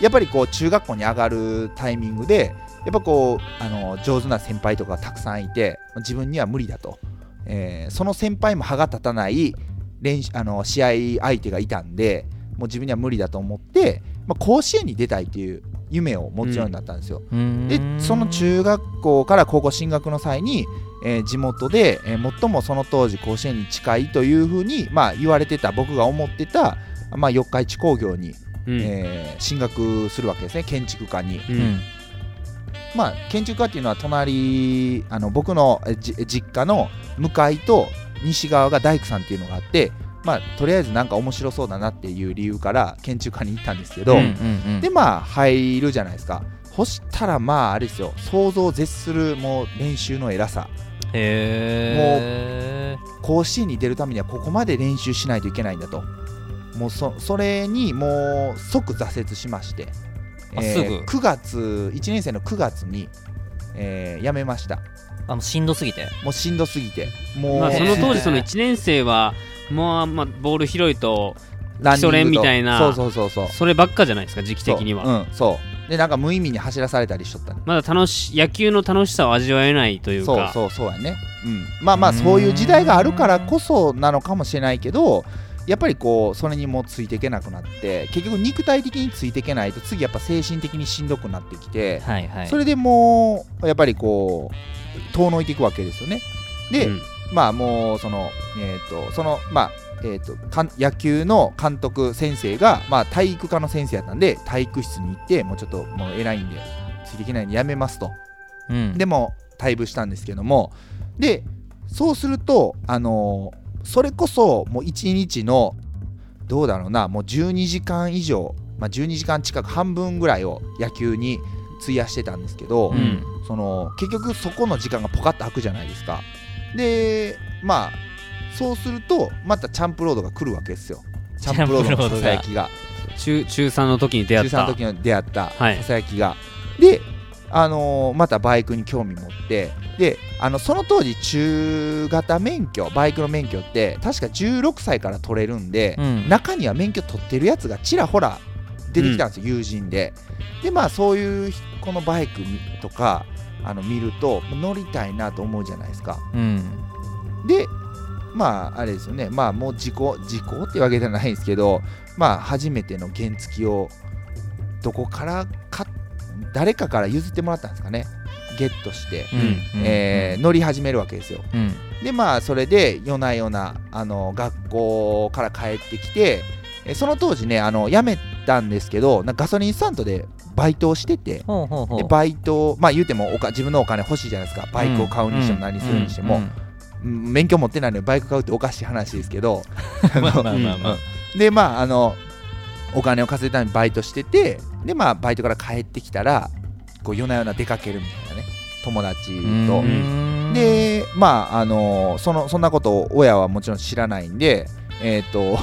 やっぱりこう中学校に上がるタイミングでやっぱこうあの上手な先輩とかがたくさんいて自分には無理だと、えーその先輩も歯が立たない練習あの試合相手がいたんでもう自分には無理だと思って、まあ、甲子園に出たいっていう夢を持つようになったんですよ。うんでその中学校から高校進学の際に、えー地元で、えー最もその当時甲子園に近いというふうに、まあ、言われてた僕が思ってた、まあ、四日市工業に、うんえー進学するわけですね建築家に。ううんんまあ、建築家っていうのは隣あの僕の実家の向かいと西側が大工さんっていうのがあって、まあ、とりあえずなんか面白そうだなっていう理由から建築家に行ったんですけど、うんうんうん。でまあ入るじゃないですか。そしたらまああれですよ。想像を絶するもう練習の偉さ。へ甲子園に出るためにはここまで練習しないといけないんだと。もうそそれにもう即挫折しまして、あすぐ？9月1年生の9月に、えー辞めました。あもうしんどすぎて。もうしんどすぎて。もう、まあ、その当時 [laughs] そのへー1年生はもう、まあ、ボール拾いとランニングと基礎練みたいなそうそうそうそう。そればっかじゃないですか時期的には、そう,、うん、そう。でなんか無意味に走らされたりしとったまだ楽し野球の楽しさを味わえないというそうかそうそうやね、うん、まあまあそういう時代があるからこそなのかもしれないけどやっぱりこうそれにもついていけなくなって結局肉体的についていけないと次やっぱ精神的にしんどくなってきて、はいはい。それでもうやっぱりこう遠のいていくわけですよね。で、うんまあもうそのえっ、とそのまあえー、と野球の監督先生が、まあ、体育科の先生やったんで体育室に行ってもうちょっともう偉いんでついていけないんでやめますと。うん。でも退部したんですけども。でそうするとあのーそれこそもう1日のどうだろうなもう12時間以上、まあ、12時間近く半分ぐらいを野球に費やしてたんですけど、うん。その結局そこの時間がポカッと空くじゃないですかでまあそうするとまたチャンプロードが来るわけですよ。チャンプロードのささやきが。中中3の時に出会っ中3のた時に出会ったはい。ささやきが、で、あのーまたバイクに興味持って。であのその当時中型免許バイクの免許って確か16歳から取れるんで、うん。中には免許取ってるやつがちらほら出てきたんですよ、友人で。でまあそういうこのバイクとかあの見ると乗りたいなと思うじゃないですか。うん。でまああれですよね。まあもう事故事故ってわけじゃないんですけどまあ初めての原付をどこからか誰かから譲ってもらったんですかね。ゲットして、うんえー乗り始めるわけですよ。うん。でまあそれで夜な夜なあの学校から帰ってきてえその当時ねあの辞めたんですけどガソリンスタンドでバイトをしててでバイトまあ言うてもおか自分のお金欲しいじゃないですか。バイクを買うにしても何するにしても、免許持ってないのにバイク買うっておかしい話ですけど。[laughs] あのまあまあまあ。[laughs] まあでまああのお金を稼ぐためにバイトしててでまあバイトから帰ってきたらこう夜な夜な出かけるみたいなね。友達と。うん。でまああのそのそんなことを親はもちろん知らないんでえっ、と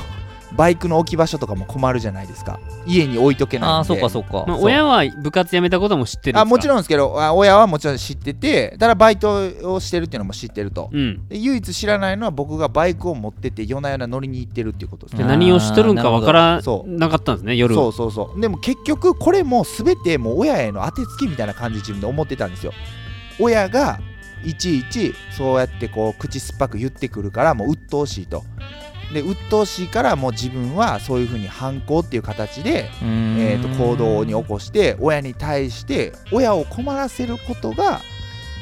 バイクの置き場所とかも困るじゃないですか。家に置いとけないんで。ああそっかそっか。まあ、そう。親は部活辞めたことも知ってるんですか？あもちろんですけどあ親はもちろん知っててただバイトをしてるっていうのも知ってると。うん。で唯一知らないのは僕がバイクを持ってて夜な夜な乗りに行ってるっていうことです。何をしとるんかわからなかったんですね夜。そうそうそう。でも結局これも全てもう親への当てつけみたいな感じで自分で思ってたんですよ。親がいちいちそうやってこう口酸っぱく言ってくるからもう鬱陶しいとで鬱陶しいからもう自分はそういうふうに反抗っていう形で、えー、と行動に起こして親に対して親を困らせることが、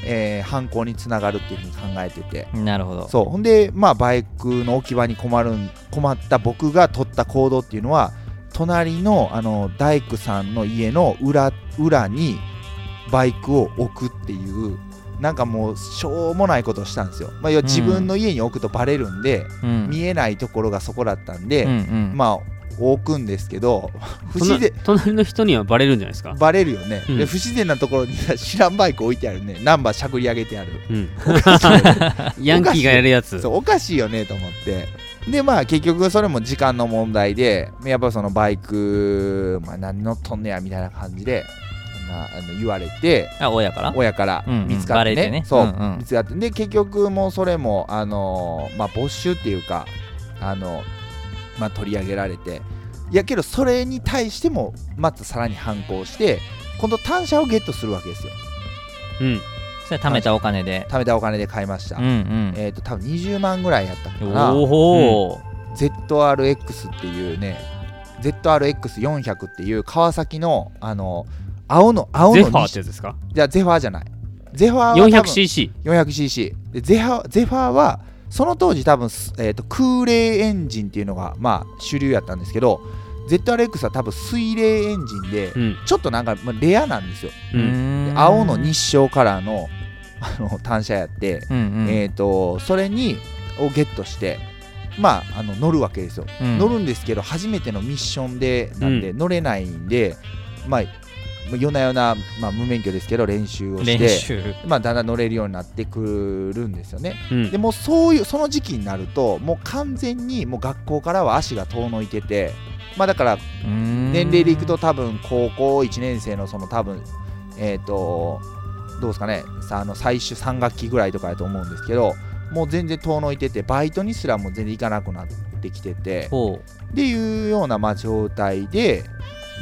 えー反抗につながるっていうふうに考えてて。なるほど。そう。ほんでまあバイクの置き場に困るん困った僕が取った行動っていうのは隣のあの大工さんの家の裏裏にバイクを置くっていうなんかもうしょうもないことをしたんですよ、まあ、要は自分の家に置くとバレるんで、うん。見えないところがそこだったんで、うんうん。まあ置くんですけど [laughs] 不自然。隣隣の人にはバレるんじゃないですか、バレるよね、うん。で不自然なところに [laughs] 知らんバイク置いてあるね。ナンバーしゃくり上げてある。うん、[laughs] ヤンキーがやるやつ。そうおかしいよねと思って。でまあ結局それも時間の問題でやっぱそのバイク、まあ、何乗っとんねやみたいな感じでなあの言われてあ親から？親からうんうん。見つかってね,、バレてね。そう、うんうん。見つかって。で結局もうそれもあのまあ没収っていうかあのまあ取り上げられて。いやけどそれに対してもまたさらに反抗して今度単車をゲットするわけですよ。うん。それ貯めたお金で。貯めたお金で買いました、うんうん。えっ、と多分20万ぐらいやったのかな。おお ZRX っていうね ZRX400 っていう川崎のあの青の青のゼファーっにてやつですか？じゃあゼファーじゃない。ゼファーは多分 400cc 400cc でゼファーゼファーはその当時多分、すえー、と空冷エンジンっていうのがまあ主流やったんですけど ZRX は多分水冷エンジンでうん。ちょっとなんか、まあ、レアなんですよ。うん。で青の日照カラーのあの単車やって、うんうん。えっ、とそれにをゲットしてまああの乗るわけですよ。うん。乗るんですけど初めてのミッションでなんで乗れないんで、まあ夜な夜な、まあ、無免許ですけど練習をしてまあ、だんだん乗れるようになってくるんですよね。うん。でもうそういうその時期になるともう完全にもう学校からは足が遠のいててまあだから年年齢でいくと多分高校1年生のその多分えっ、とどうですかねさあの最終3学期ぐらいとかやと思うんですけどもう全然遠のいててバイトにすらもう全然行かなくなってきててほっていうようなまあ状態で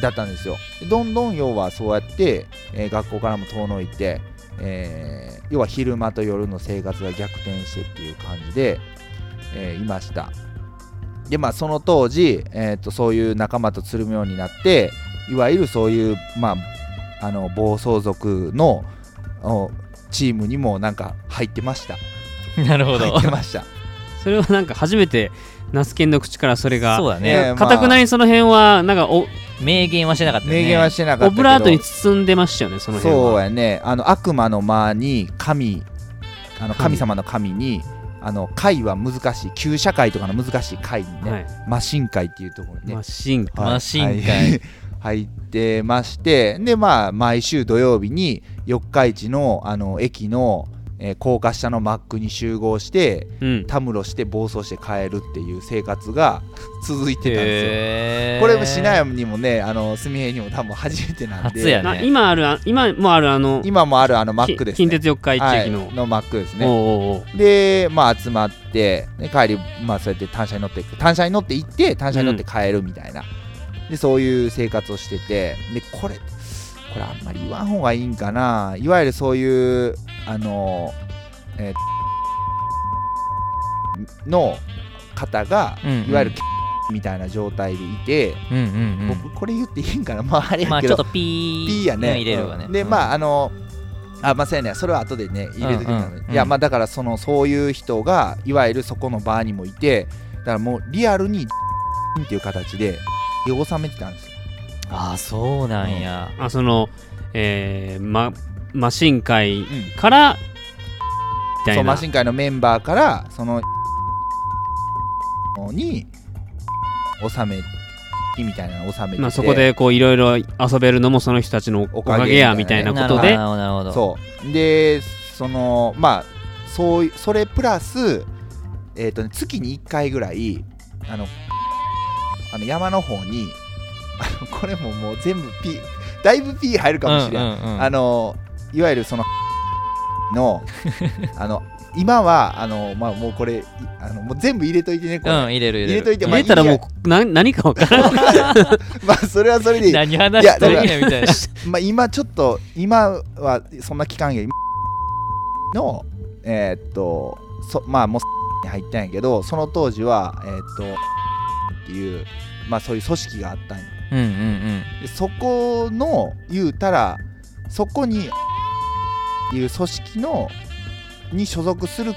だったんですよ。でどんどん要はそうやって、えー学校からも遠のいて、えー要は昼間と夜の生活が逆転してっていう感じで、えーいました。でまあその当時、えー、とそういう仲間とつるむようになっていわゆるそういうまああの暴走族のおチームにもなんか入ってました。うなるほ入どってました。それはなんか初めてナスケンの口からそれが。そうだえねーかたくなにその辺はなんかお明言はしてなかったよね。明言はしてなかったオけど。ブラートに包んでましたよねその辺は。そうやね。あの悪魔の間に神あの神。神様の神にあの会は難しい。旧社会とかの難しい会にね、はい。マシン会っていうところにね、マシンはい。マシン会。はい。入ってましてでまあ毎週土曜日に四日市のあの駅の、えー高架下のマックに集合してうん。たむろして暴走して帰るっていう生活が続いてたんですよ。これもシナヤにもねあのすみへにも多分初めてなんで。初やね。な今あるあ今もあるあの今もあるあのマックですね。近鉄四日市駅の、はい、のマックですね。でまあ集まってで帰りまあそうやって単車に乗って単車に乗って行って単車に乗って帰るみたいな、でそういう生活をしてて。でこれこれあんまり言わん方がいいんかな。いわゆるそういうあのえーの方が、うんうん。いわゆるみたいな状態でいて、うんうんうん。僕これ言っていいんかな。[laughs] まああれやけど、まあちょっとピーピーやね。入れるわね。うん。でまああのあまあそうやね。それは後でね入れてくるの、うんうんうん。いやまあだからそのそういう人がいわゆるそこのバーにもいてだからもうリアルにっていう形で収めてたんですよああそうなんや、あその、えーま、マシン界うん。からみたいな。そうマシン界のメンバーからそのに収めみたいなのを収めてて、まあ、そこでこういろいろ遊べるのもその人たちのおかげやみたいな。ことで。なるほどなるほどそう。でそのまあそういそれプラス、えーとね、月に1回ぐらいあのあの山の方に [laughs] これももう全部 P だいぶ P 入るかもしれない、うんうんうん。あのいわゆるそのの [laughs] あの今はあの、まあ、もうこれいあのもう全部入れといてねこれ、うん入れる入れる。入れといて入れたらもうな何かわからん。[laughs] まあそれはそれでいい。何話してるんやみたいな。まあ、今ちょっと今はそんな期間やのえーっとそまあもうに入ったんやけどその当時はえーっとっていうまあそういう組織があったんやうんうんうん。でそこの言うたらそこにいう組織のに所属する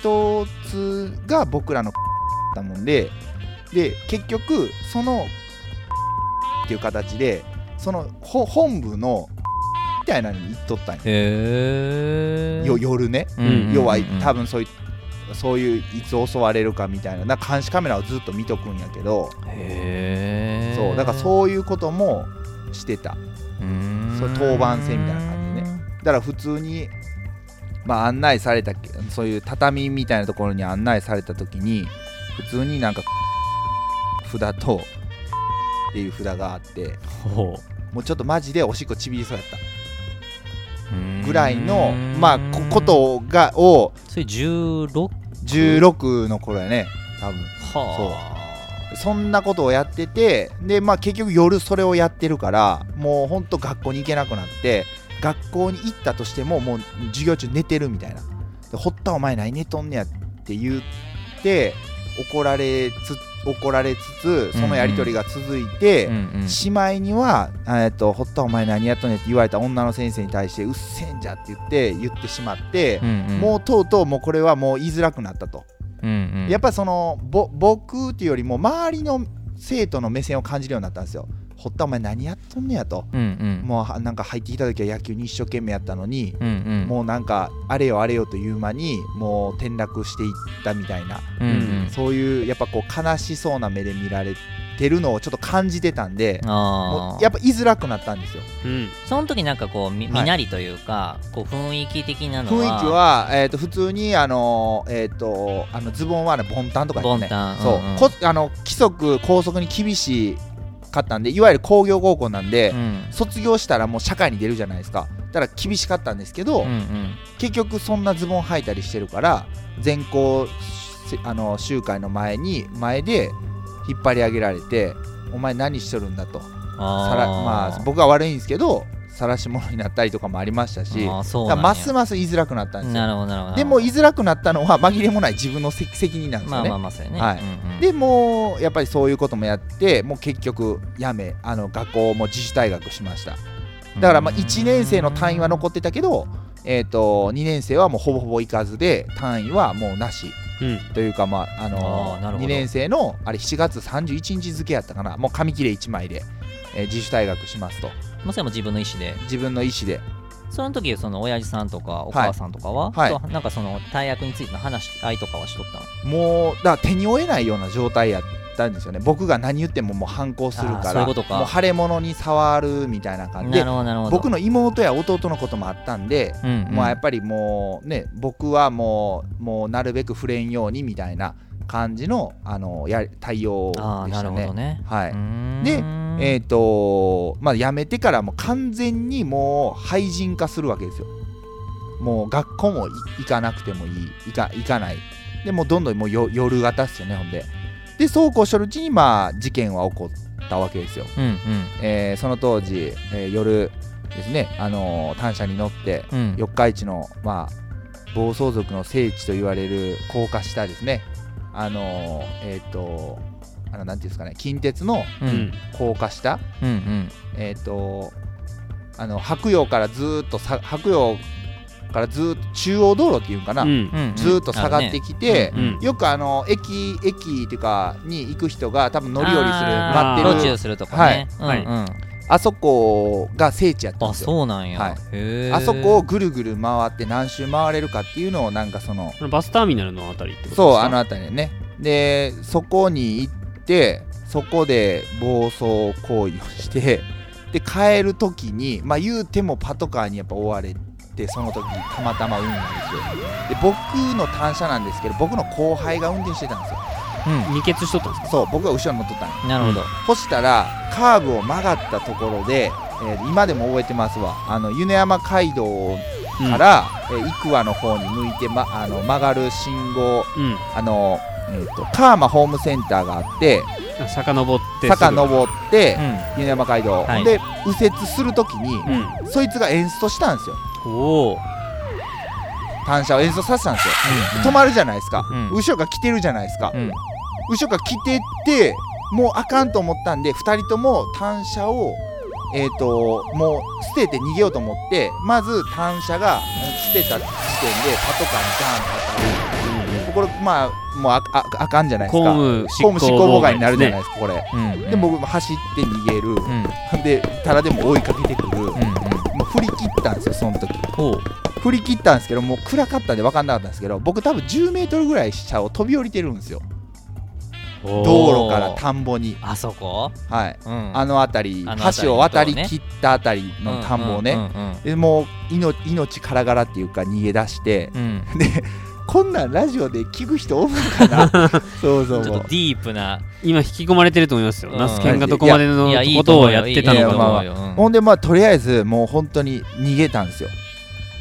一つが僕らのだもんでで結局そのっていう形でそのほ本部のみたいなのに行っとったんよ。夜ね、うんうんうん要は多分そういうそういういつ襲われるかみたいなな監視カメラをずっと見とくんやけどへえそうだからそういうこともしてた。うーん。そう当番制みたいな感じでだから普通に、まあ、案内されたけそういう畳みたいなところに案内された時に普通になんか札とっていう札があってほもうちょっとマジでおしっこちびりそうやった。ぐらいのまあこことがをそれ16 16の頃やね。多分。はそんなことをやっててでまあ結局夜それをやってるからもうほんと学校に行けなくなって学校に行ったとしてももう授業中寝てるみたいな。で堀田お前何寝とんねやって言って怒られつ怒られつつそのやり取りが続いて、うんうんしまいには「えっと堀田お前何やっとんねん」って言われた女の先生に対して「うっせえんじゃ」って言って言ってしまってう、んうんもうとうとうもうこれはもう言いづらくなったと。うんうんやっぱそのぼ僕っていうよりも周りの生徒の目線を感じるようになったんですよ。堀田お前何やっとんねやと。うんうん。もうはなんか入ってきた時は野球に一生懸命やったのに、うんうん。もうなんかあれよあれよという間にもう転落していったみたいな、うんうん。そういうやっぱこう悲しそうな目で見られてるのをちょっと感じてたんで、もあうやっぱ言いづらくなったんですよ。ううん。その時なんかこうみはい。みなりというか、こう雰囲気的なの雰は囲気は、えー、と普通にあの、えー、とあのズボンは、ね、ボンタンとかやってね。ボンタン。そう、うんうん。こあの規則校則に厳しかったんでいわゆる工業高校なんで、うん。卒業したらもう社会に出るじゃないですか。だから厳しかったんですけど、うんうん。結局そんなズボン履いたりしてるから全校せあの集会の前に前で引っ張り上げられてお前何しとるんだと。さらあー。まあ僕は悪いんですけど晒し者になったりとかもありましたしますます言いづらくなったんですなよるほどなるほど。でも言いづらくなったのは紛れもない自分の責責任なんですまあよね、まあまあそうやね。はい。うんうん。でもうやっぱりそういうこともやってもう結局やめあの学校も自主退学しました。だからまあ1年生の単位は残ってたけど、えー、と2年生はもうほぼほぼ行かずで単位はもうなし。うん。というかまああのあーなるほど。2年生のあれ7月31日付やったかな。もう紙切れ1枚で、えー自主退学しますともうそれも自分の意思で。自分の意思で。その時その親父さんとかお母さんとかは、はい。となんかその大学についての話し合いとかはしとったの？もうだから手に負えないような状態やったんですよね。僕が何言ってももう反抗するからいうことか。もう腫れ物に触るみたいな感じで。なるほどなるほど。僕の妹や弟のこともあったんで、うんうん。まあやっぱりもうね僕はもうもうなるべく触れんようにみたいな感じのあのや対応でしたね。どねはい、でえっ、とまあ辞めてからもう完全にもう廃人化するわけですよ。もう学校もい行かなくてもいい行か行かないでもうどんどんもうよ夜型っすよねほんで。でそうこうしてるうちにまあ事件は起こったわけですよ。うんえーその当時、えー夜ですね、あのー単車に乗ってうんうん四日市の、まあ、暴走族の聖地と言われる高架下ですねあのーえっ、とあのなんていうんですかね近鉄のううん。ん高架下。うんうん。えっ、とあの白洋からずーっとさ白洋からずーっと中央道路っていうんかな、うん。うんずーっと下がってきて、うんよくあの駅駅っていうかに行く人が多分乗り降りする待ってる。路中するとかね。はい。うんうんあそこが聖地やったんあですよ。そうなんや、はい。あそこをぐるぐる回って何周回れるかっていうのをなんかそのバスターミナルのあたりってことですか？そうあの辺りでね。でそこに行ってそこで暴走行為をしてで帰る時にまあ言うてもパトカーにやっぱ追われてその時たまたま運なんですよ。で僕の単車なんですけど僕の後輩が運転してたんですよ二欠しとったんですか？そう僕が後ろに乗っとったんなるほど、そしたらカーブを曲がったところで、えー今でも覚えてますわ。あの湯の山街道から、えー生桑の方に向いて、ま、あの曲がる信号うん。あの、えー、とカーマホームセンターがあってあ遡って坂登ってう湯の山街道、はい。で右折するときに、うん。そいつがエンストしたんですよ。おお単車をエンストさせたんですよ、ん。止まるじゃないですか、うん。後ろが来てるじゃないですか、うん後ろが来てってもうあかんと思ったんで2人とも単車をえー、ともう捨てて逃げようと思ってまず単車が捨てた時点でパトカーにガーンと当たるこれまあもうあああかんじゃないですか。公務執行妨害になるじゃないいですかこれ。うん。で僕も走って逃げる。うん。でただでも追いかけてくる。もうんうん。う振り切ったんですよその時。振り切ったんですけどもう暗かったんで分かんなかったんですけど僕多分10メートルぐらい下を飛び降りてるんですよ道路から田んぼに。あそこ、はい。うん、あの辺りあの辺り橋を渡り切った辺りの田んぼをね、うんうんうんでもう命命からがらっていうか逃げ出して。うん。でこんなんラジオで聞く人おるのかな？[laughs] そうそうちょっとディープな。今引き込まれてると思いますよ。うん。ナスケンがどこまでのことをやってたのかとまあほんでまあとりあえずもう本当に逃げたんですよ。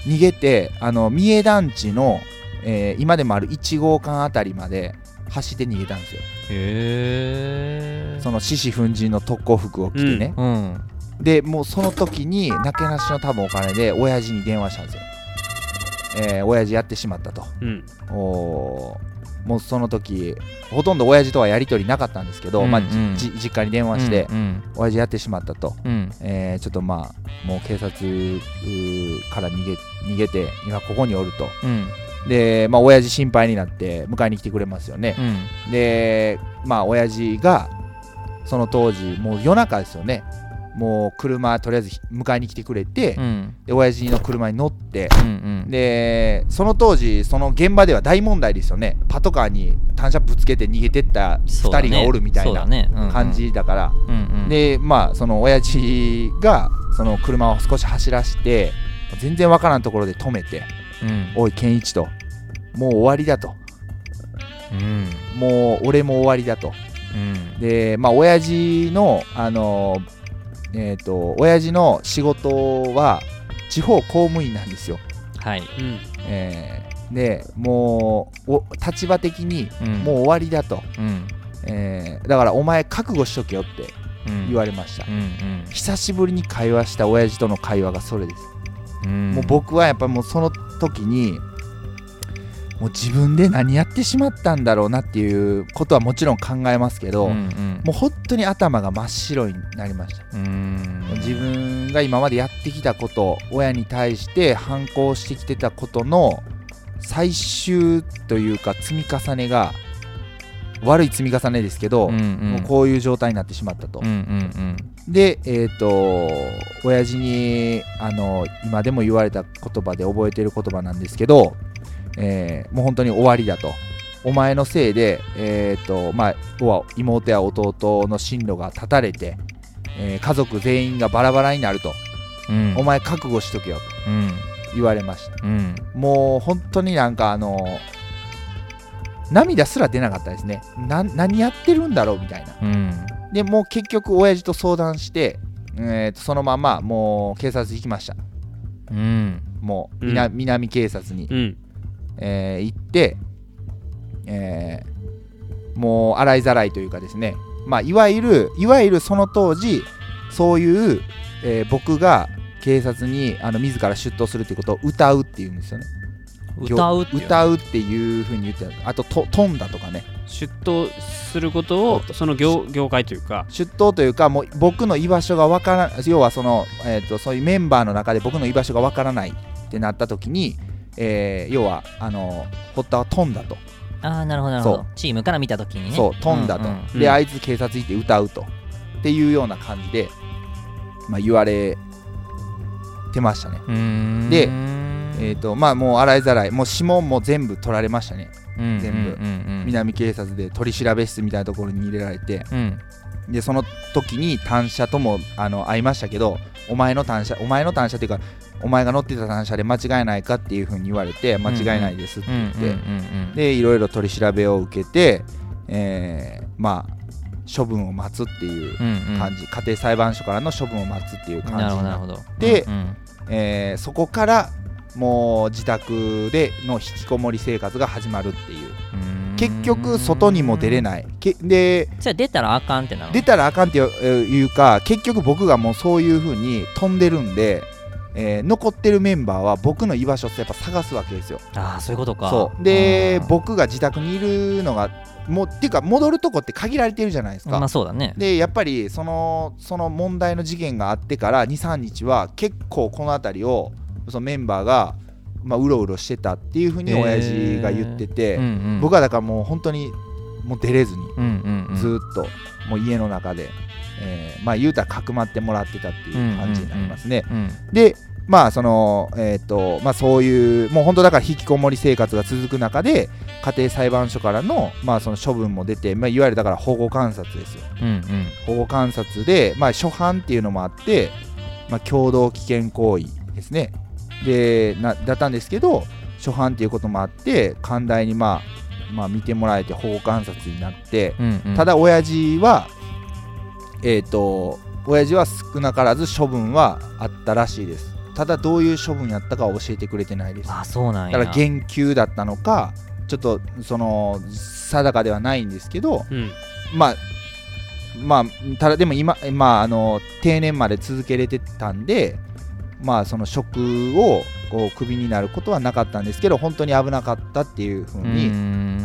逃げてあの三重団地の、えー今でもある1号館あたりまで走って逃げたんですよへえその獅子奮陣の特攻服を着てね、うん。でもうその時になけなしの多分お金で親父に電話したんですよ。えー、親父やってしまったと。うん。おー。もうその時ほとんど親父とはやり取りなかったんですけど、まあ、じうん。うんじ実家に電話して、うん。親父やってしまったと、うん。えーちょっとまあもう警察から逃げ逃げて今ここにおると。うんでまあ親父心配になって迎えに来てくれますよね。う、ん。でまあ親父がその当時もう夜中ですよね。もう車とりあえず迎えに来てくれて、うん。で親父の車に乗ってうんうん。でその当時その現場では大問題ですよね。パトカーに単車ぶつけて逃げてった2そうだね。人がおるみたいな感じだから、でまあその親父がその車を少し走らして全然わからんところで止めてうん「おい健一」と「もう終わりだ」と。うん「もう俺も終わりだ」と。うん。でまあ親父のあのえっ、と親父の仕事は地方公務員なんですよ、はい。うん。えーでもうお立場的にうん。もう終わりだと、うん。えーだからお前覚悟しとけよってうん。言われました、うん。久しぶりに会話した親父との会話がそれです、うん。もう僕はやっぱもうその時にもう自分で何やってしまったんだろうなっていうことはもちろん考えますけど、うんうん。もう本当に頭が真っ白になりました、うん。自分が今までやってきたこと親に対して反抗してきてたことの最終というか積み重ねが悪い積み重ねですけど、うんうん。もうこういう状態になってしまったと、うんうんでえっ、と親父にあの今でも言われた言葉で覚えてる言葉なんですけど、えーもう本当に終わりだと。お前のせいで、えーとまあ、妹や弟の進路が断たれて、えー家族全員がバラバラになると、うん。お前覚悟しとけよと。うん。言われました。うん。もう本当になんかあの涙すら出なかったですね。な何やってるんだろうみたいな。うん。でもう結局親父と相談して、えーとそのままもう警察行きました。うん。もう、南警察に、うんえー行って、えーもう洗いざらいというかですね。まあいわゆるいわゆるその当時そういう、えー僕が警察にあの自ら出頭するっていうことを歌うっていうんですよね。歌うっていう。歌うっていうふうに言ってた。あとと飛んだとかね。出頭することをその業業界というか。出頭というかもう僕の居場所がわから要はその、えー、とそういうメンバーの中で僕の居場所がわからないってなった時に、えー要はあの堀田は飛んだと、ああなるほどなるほそどチームから見た時にね。そう飛んだと、うんうんでうん。あいつ警察行って歌うと。っていうような感じで、まあ、言われてましたね。でえーとまあもう洗いざらい。もう指紋も全部取られましたね。うん全部うんうん。うん南警察で取り調べ室みたいなところに入れられて。うん。でその時に単車ともあの会いましたけどお前の単車お前の単車っていうかお前が乗ってた単車で間違いないかっていうふうに言われて間違いないですってうん言って、でいろいろ取り調べを受けて、えーまあ処分を待つっていううんうん。感じ、家庭裁判所からの処分を待つっていう感じになっほどなるほど。でうんうん。えーそこからもう自宅での引きこもり生活が始まるっていう。結局外にも出れない。けでじゃあ出たらあかんってな出たらあかんっていうか結局僕がもうそういう風に飛んでるんで、えー残ってるメンバーは僕の居場所ってやっぱ探すわけですよ。ああそういうことか。でうん。僕が自宅にいるのがもうっていうか戻るとこって限られてるじゃないですか、まあそうだね。でやっぱりそのその問題の事件があってから23日は結構この辺りをそのメンバーが、まあ、うろうろしてたっていう風に親父が言ってて、うんうん。僕はだからもう本当にもう出れずにずーっともう家の中で、えーまあ言うたらかくまってもらってたっていう感じになりますね。うんでまあそのえっ、とまあそういうもう本当だから引きこもり生活が続く中で家庭裁判所からのまあその処分も出て、まあ、いわゆるだから保護観察ですよ。うんうん保護観察でまあ初犯っていうのもあって、まあ、共同危険行為ですね。でなだったんですけど初犯っていうこともあって寛大にまあまあ見てもらえて保護観察になって。うんうんただ親父はえっ、と親父は少なからず処分はあったらしいです。ただどういう処分やったかは教えてくれてないです。あそうなんや。だから減給だったのかちょっとその定かではないんですけどうん。まあまあただでも今まああの定年まで続けれてたんでまあその職をこうクビになることはなかったんですけど本当に危なかったっていうふうに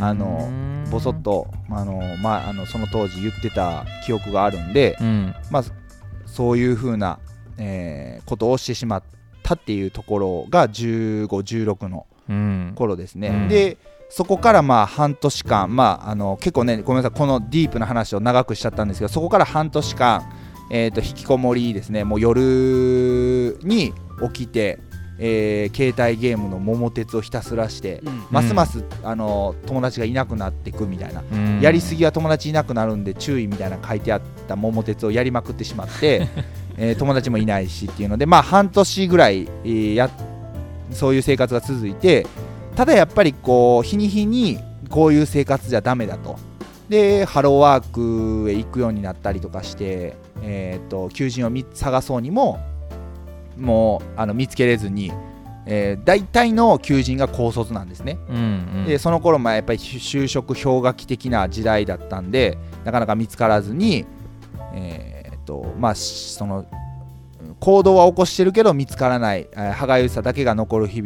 あのぼそっとあの、まあ、あのその当時言ってた記憶があるんで、うん。まあ、そういうふうな、えーことをしてしまったっていうところが1516のうん。頃ですね、うん。でそこからまあ半年間、まあ、あの結構ねごめんなさいこのディープな話を長くしちゃったんですけどそこから半年間、えー、と引きこもりですね。もう夜に起きて、えー携帯ゲームの桃鉄をひたすらして、ますますあの友達がいなくなっていくみたいな、うん。やりすぎは友達いなくなるんで注意みたいな書いてあった桃鉄をやりまくってしまって、[laughs] えー友達もいないしっていうのでまあ半年ぐらい、えーやそういう生活が続いてただやっぱりこう日に日にこういう生活じゃダメだと。でハローワークへ行くようになったりとかして、えー、と求人を見探そうにももうあの見つけれずに、えー大体の求人が高卒なんですね。うんうんでその頃まあやっぱり就職氷河期的な時代だったんでなかなか見つからずに、えーっとまあしそのうん行動は起こしてるけど見つからないえー歯がゆさだけが残る日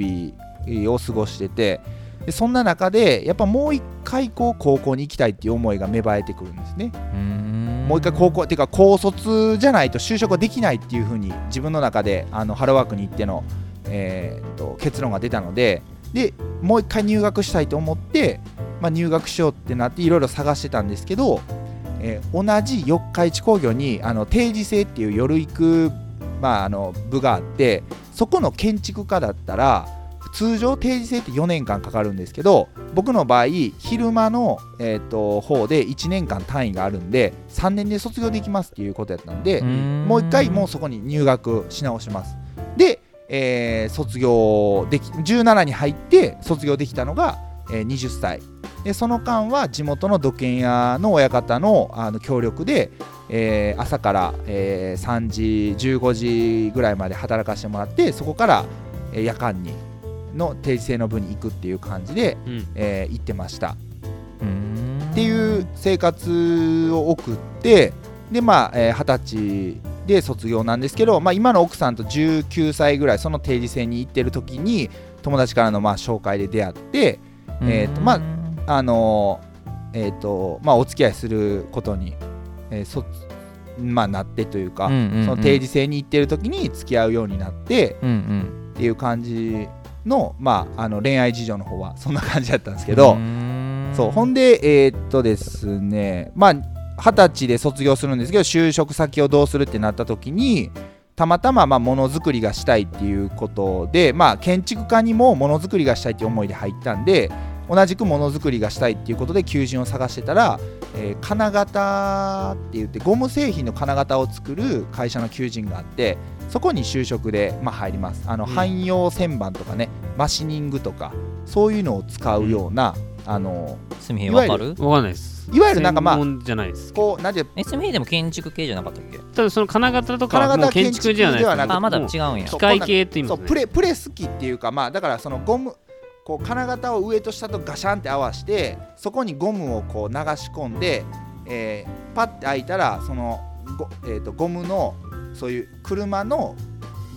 々を過ごしててでそんな中でやっぱもう一回こう高校に行きたいっていう思いが芽生えてくるんですね。うんもう一回高校っていうか高卒じゃないと就職できないっていうふうに自分の中であのハローワークに行っての、えーと結論が出たのででもう一回入学したいと思って、まあ、入学しようってなっていろいろ探してたんですけど、えー同じ四日市工業にあの定時制っていう夜行く、まあ、あの部があってそこの建築家だったら通常定時制って4年間かかるんですけど僕の場合昼間の、えー、と方で1年間単位があるんで3年で卒業できますっていうことやったんで、もう一回もうそこに入学し直します。で、えー卒業でき17に入って卒業できたのが、えー20歳。でその間は地元の土建屋の親方のあの協力で、えー朝から、えー3時15時ぐらいまで働かせてもらってそこから、えー夜間にの定時制の部に行くっていう感じで、うん。えー行ってました。うん。っていう生活を送ってでまあえー二十、歳で卒業なんですけど、まあ、今の奥さんと19歳ぐらいその定時制に行ってる時に友達からのまあ紹介で出会ってえーとまああのーえーとまあ、お付き合いすることに、えーそまあ、なってというか、うんうんうん。その定時制に行ってる時に付き合うようになってうんうん。っていう感じの,、まあ、あの恋愛事情の方はそんな感じだったんですけうど、そうほんでえーっとですねまあ二十歳で卒業するんですけど就職先をどうするってなった時にたまたままあものづくりがしたいっていうことでまあ建築家にもものづくりがしたいっていう思いで入ったんで同じくものづくりがしたいっていうことで求人を探してたら、えー金型って言ってゴム製品の金型を作る会社の求人があってそこに就職で、まあ、入ります。あの、うん。汎用旋盤とかねマシニングとかそういうのを使うような、あのすみへわかる？わかんないです。いわゆるなんかまあ専門じゃないです。こうなんていうえすみへでも建築系じゃなかったっけ？ただその金型とかは金型もう建築じゃないです建築ではなくあまだ違うんや。機械系って言いますね。そうプレプレス機っていうかまあだからそのゴムこう金型を上と下とガシャンって合わせてそこにゴムをこう流し込んで、えーパッて開いたらそのゴ,、えー、とゴムのそういう車の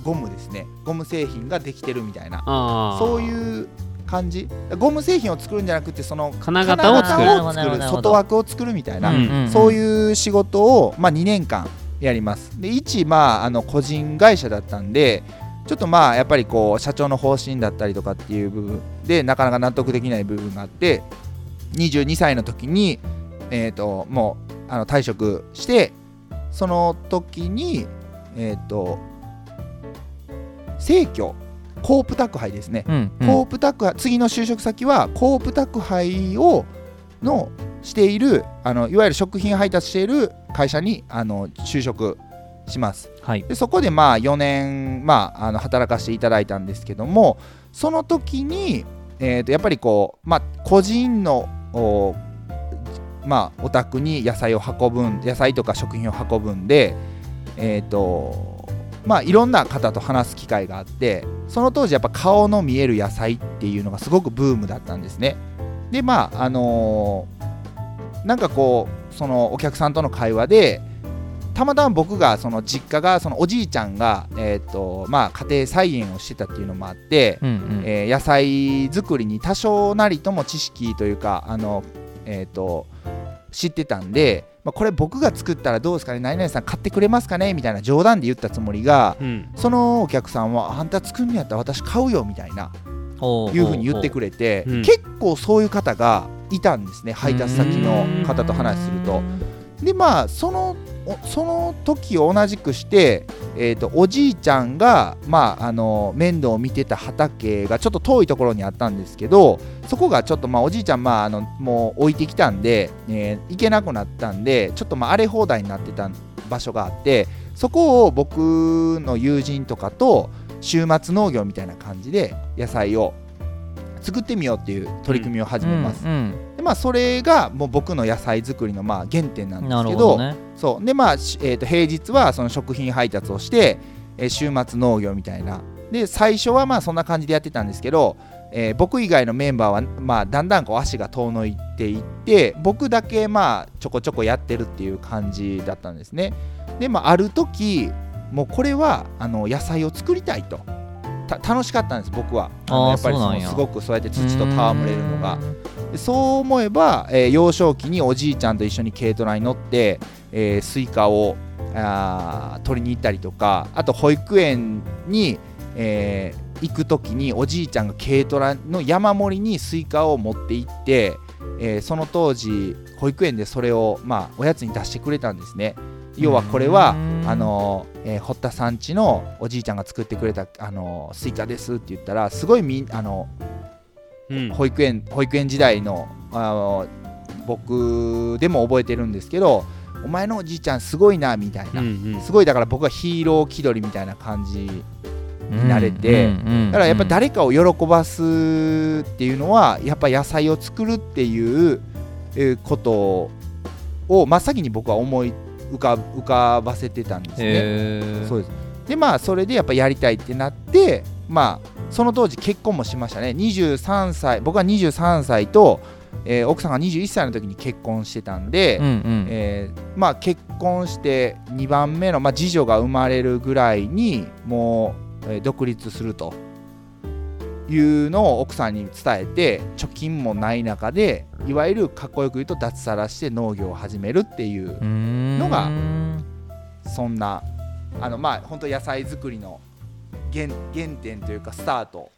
ゴムですね。ゴム製品ができてるみたいな。そういう感じ。ゴム製品を作るんじゃなくてその金型を作る。外枠を作るみたいな、うんそういう仕事を、まあ、2年間やります。で一、まあ、あの個人会社だったんでちょっとまあやっぱりこう社長の方針だったりとかっていう部分でなかなか納得できない部分があって22歳の時に、えー、ともうあの退職してその時にえっ、と生協コープ宅配ですね、うんうん。コープ宅配次の就職先はコープ宅配をのしているあのいわゆる食品配達している会社にあの就職します。はい。でそこでまあ4年、まあ、あの働かせていただいたんですけどもその時に、えー、とやっぱりこう、まあ、個人のお,、まあ、お宅に野菜を運ぶん野菜とか食品を運ぶんでえっ、とまあいろんな方と話す機会があってその当時やっぱ顔の見える野菜っていうのがすごくブームだったんですね。でまああのーなんかこうそのお客さんとの会話でたまたま僕がその実家がそのおじいちゃんが、えーとまあ、家庭菜園をしてたっていうのもあって、うんうん。えー野菜作りに多少なりとも知識というかあの、えー、と知ってたんで、まあ、これ僕が作ったらどうですかね？何々さん買ってくれますかね？みたいな冗談で言ったつもりがうん。そのお客さんはあんた作るんやったら私買うよみたいないうふうに言ってくれてう。ん。結構そういう方がいたんですね。配達先の方と話すると。でまあそのおその時を同じくして、えー、とおじいちゃんが、まあ、あの面倒を見てた畑がちょっと遠いところにあったんですけどそこがちょっと、まあ、おじいちゃん、まあ、あのもう置いてきたんで、えー行けなくなったんでちょっとまあ荒れ放題になってた場所があってそこを僕の友人とかと週末農業みたいな感じで野菜を作ってみようっていう取り組みを始めます。うんうんでまあ、それがもう僕の野菜作りのまあ原点なんですけどね。そう。でまあ、しえー、と平日はその食品配達をして、えー週末農業みたいな。で最初はまあそんな感じでやってたんですけど、えー僕以外のメンバーは、まあ、だんだんこう足が遠のいていって僕だけまあちょこちょこやってるっていう感じだったんですね。でまあある時もうこれはあの野菜を作りたいと。た楽しかったんです僕は。やっぱりそのすごくそうやって土と戯れるのがそう思えば、えー幼少期におじいちゃんと一緒に軽トラに乗って、えースイカをあー取りに行ったりとかあと保育園に、えー行く時におじいちゃんが軽トラの山盛りにスイカを持って行って、えーその当時保育園でそれを、まあ、おやつに出してくれたんですね。要はこれはうんあのーえー堀田さん家のおじいちゃんが作ってくれた、あのースイカですって言ったらすごいみんあのうん保育園保育園時代のあの僕でも覚えてるんですけどお前のおじいちゃんすごいなみたいな、うんうん。すごいだから僕はヒーロー気取りみたいな感じん慣れてうんうんうんだからやっぱ誰かを喜ばすっていうのはやっぱ野菜を作るっていうえーことを真っ先に僕は思い浮か浮かばせてたんですね。そうです。でまあそれでやっぱやりたいってなってまあその当時結婚もしましたね。23歳僕は23歳と、えー奥さんが21歳の時に結婚してたんで、うんうん。えーまあ結婚して2番目の、まあ、次女が生まれるぐらいにもう、えー独立するというのを奥さんに伝えて貯金もない中でいわゆるかっこよく言うと脱サラして農業を始めるっていうのがそんなあのまあ本当野菜作りの原原点というかスタート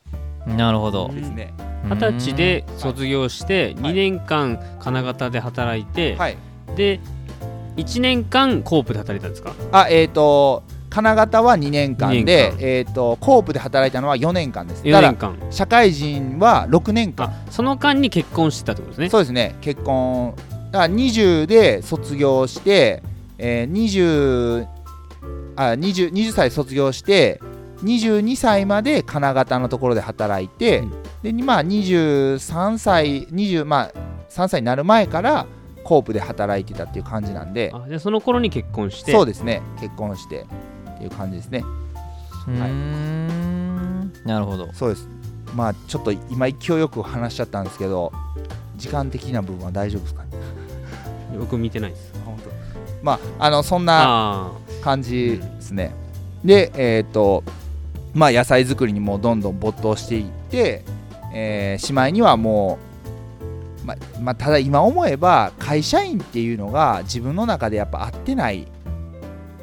なるほどですね。二十歳で卒業してはい2年間金型で働いて、はい。で1年間コープで働いたんですか？あえっ、と金型は2年間二で年間えっ、とコープで働いたのは4年間です。4だか年間ら社会人は6年間。あその間に結婚してたってことですねそうですね。結婚だから20で卒業して、えー、20あ 20, 20歳卒業して22歳まで金型のところで働いて、うん。でまあ23歳20まあ3歳になる前からコープで働いてたっていう感じなんで。あでその頃に結婚して。そうですね。結婚して。っていう感じですね。うーん。なるほど。そうです。まあちょっと今勢いよく話しちゃったんですけど時間的な部分は大丈夫ですかね？[laughs] 僕見てないです。本当。まああのそんなあ感じですね、でえっ、とまあ野菜作りにもどんどん没頭していって、えーしまいにはもうままあただ今思えば会社員っていうのが自分の中でやっぱ合ってないっ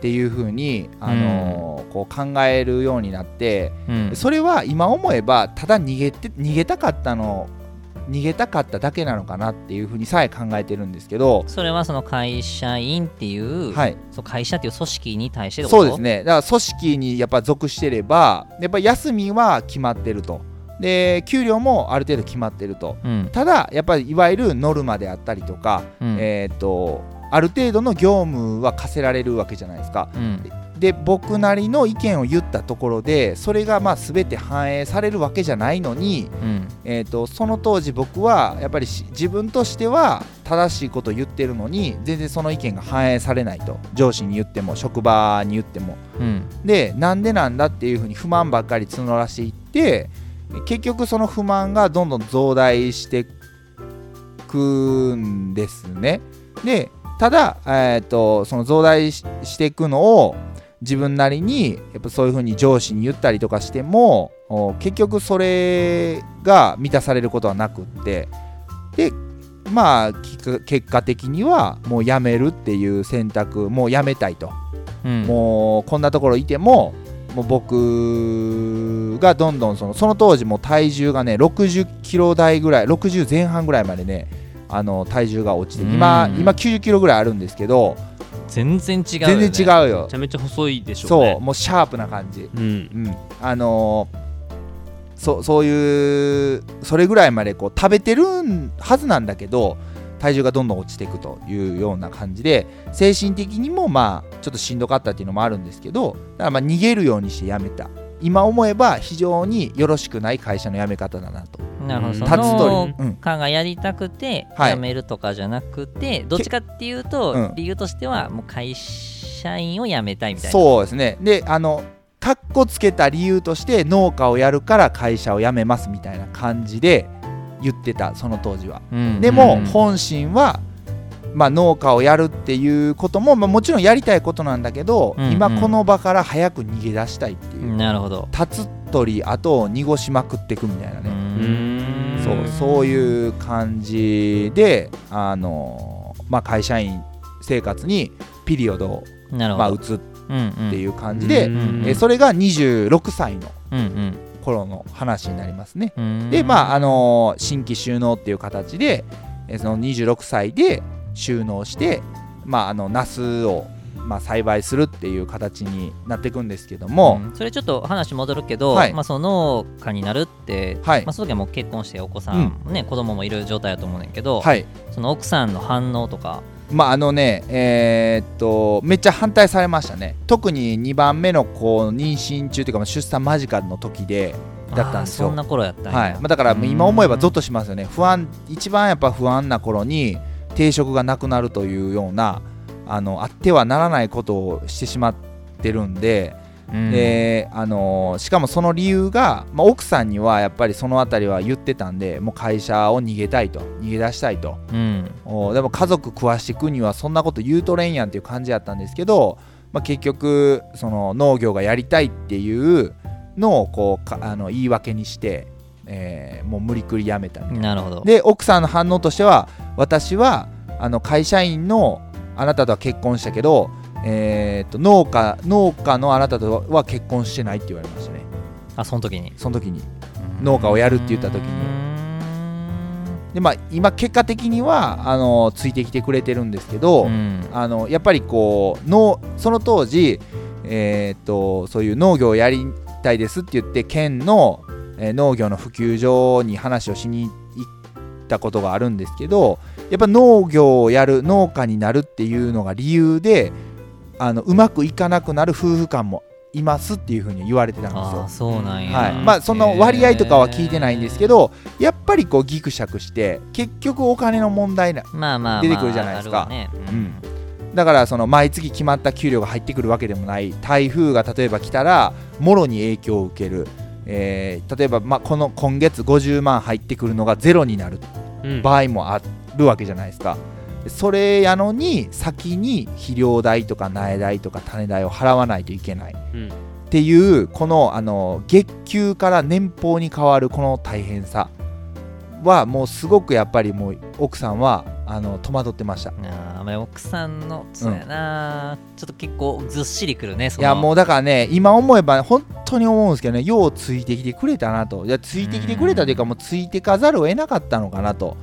ていうふうに、あのーこう考えるようになってうん。それは今思えばただ逃げて逃げたかったの逃げたかっただけなのかなっていうふうにさえ考えてるんですけど、それはその会社員っていう,、はい、そう会社っていう組織に対してそうですね。だから組織にやっぱ属してればやっぱ休みは決まってると。で給料もある程度決まってると。うん。ただやっぱりいわゆるノルマであったりとか、うん。えーっとある程度の業務は課せられるわけじゃないですか。うんで僕なりの意見を言ったところでそれがまあ全て反映されるわけじゃないのに、うん。えー、とその当時僕はやっぱりし自分としては正しいことを言ってるのに全然その意見が反映されないと。上司に言っても職場に言っても。うん。でなんでなんだっていうふうに不満ばっかり募らしていって結局その不満がどんどん増大してくんですね。でただ、えー、とその増大ししていくのを自分なりにやっぱそういうふうに上司に言ったりとかしてもお結局それが満たされることはなくってでまあ結果的にはもう辞めるっていう選択もう辞めたいと。うん。もうこんなところいてももう僕がどんどんそのその当時も体重がね60キロ台ぐらい60前半ぐらいまでねあの体重が落ちて今うん。今90キロぐらいあるんですけど全然違うよ、ね、全然違うよ。めちゃめちゃ細いでしょうそうねもうシャープな感じ。うん。うん。あのーそそういうそれぐらいまでこう食べてるはずなんだけど体重がどんどん落ちていくというような感じで精神的にもまあちょっとしんどかったっていうのもあるんですけどだからまあ逃げるようにして辞めた今思えば非常によろしくない会社の辞め方だなと。なるほど。その鳥、うん、かがやりたくてはい。辞めるとかじゃなくて、どっちかっていうと、うん。理由としてはもう会社員を辞めたいみたいな。そうですね。であのかっこつけた理由として農家をやるから会社を辞めますみたいな感じで言ってたその当時は。うん。でもうん。本心は、まあ、農家をやるっていうことも、まあ、もちろんやりたいことなんだけど、うんうん。今この場から早く逃げ出したいっていう、なるほど。立つ鳥後を濁しまくっていくみたいなうね、ん。そうそういう感じで、あのまあ、会社員生活にピリオドを、まあ、なるほど、移っうんうん、ていう感じで、うんえそれが26歳のうん頃の話になりますね。うん。でまああの新規収納っていう形でえその26歳で収納してまああのナスをまあ栽培するっていう形になっていくんですけども、うん。それちょっと話戻るけど、はい。まあ、その農家になるって、はい。まあ、その時はもう結婚してお子さん、ね子供もいる状態だと思うねんけど、はい。その奥さんの反応とか。まああのねえーっとめっちゃ反対されましたね。特に2番目の子妊娠中というかまあ出産間近の時でだったんですよ。そんな頃やったはい。まあ、だから今思えばゾッとしますよね。不安一番やっぱ不安な頃に定職がなくなるというようなあのあってはならないことをしてしまってるんで、うん。であのしかもその理由が、まあ、奥さんにはやっぱりその辺りは言ってたんでもう会社を逃げたいと逃げ出したいと。うん。おでも家族食わしていくにはそんなこと言うとれんやんっていう感じやったんですけど、まあ、結局その農業がやりたいっていうのをこうかあの言い訳にして、えーもう無理くり辞めたみたいな。なるほど。で奥さんの反応としては私はあの会社員のあなたとは結婚したけど、えー、と農家農家のあなたとは結婚してないって言われましたね。あその時に。その時に。農家をやるって言った時に。にでまあ今結果的にはあのついてきてくれてるんですけど、うん。あのやっぱりこう農その当時、えー、とそういう農業をやりたいですって言って県の、えー農業の普及所に話をしに行ったことがあるんですけどやっぱ農業をやる農家になるっていうのが理由であのうまくいかなくなる夫婦間もいますっていうふうに言われてたんですあよ。あ。そうなんや、はい、まあその割合とかは聞いてないんですけどやっぱりこうギクシャクして結局お金の問題なまあまあまあ出てくるじゃないですか。ね。ううん。だからその毎月決まった給料が入ってくるわけでもない台風が例えば来たらもろに影響を受ける、えー例えばまあこの今月50万入ってくるのがゼロになるうん。場合もあるわけじゃないですか。それやのに先に肥料代とか苗代とか種代を払わないといけない。うん。っていうこのあの月給から年俸に変わるこの大変さはもうすごくやっぱりもう奥さんはあの戸惑ってました。ああ奥さんのそうやな、ちょっと結構ずっしりくるねいやもうだからね今思えば本当に思うんですけどねようついてきてくれたなと。いやついてきてくれたというかもうついてかざるを得なかったのかなと。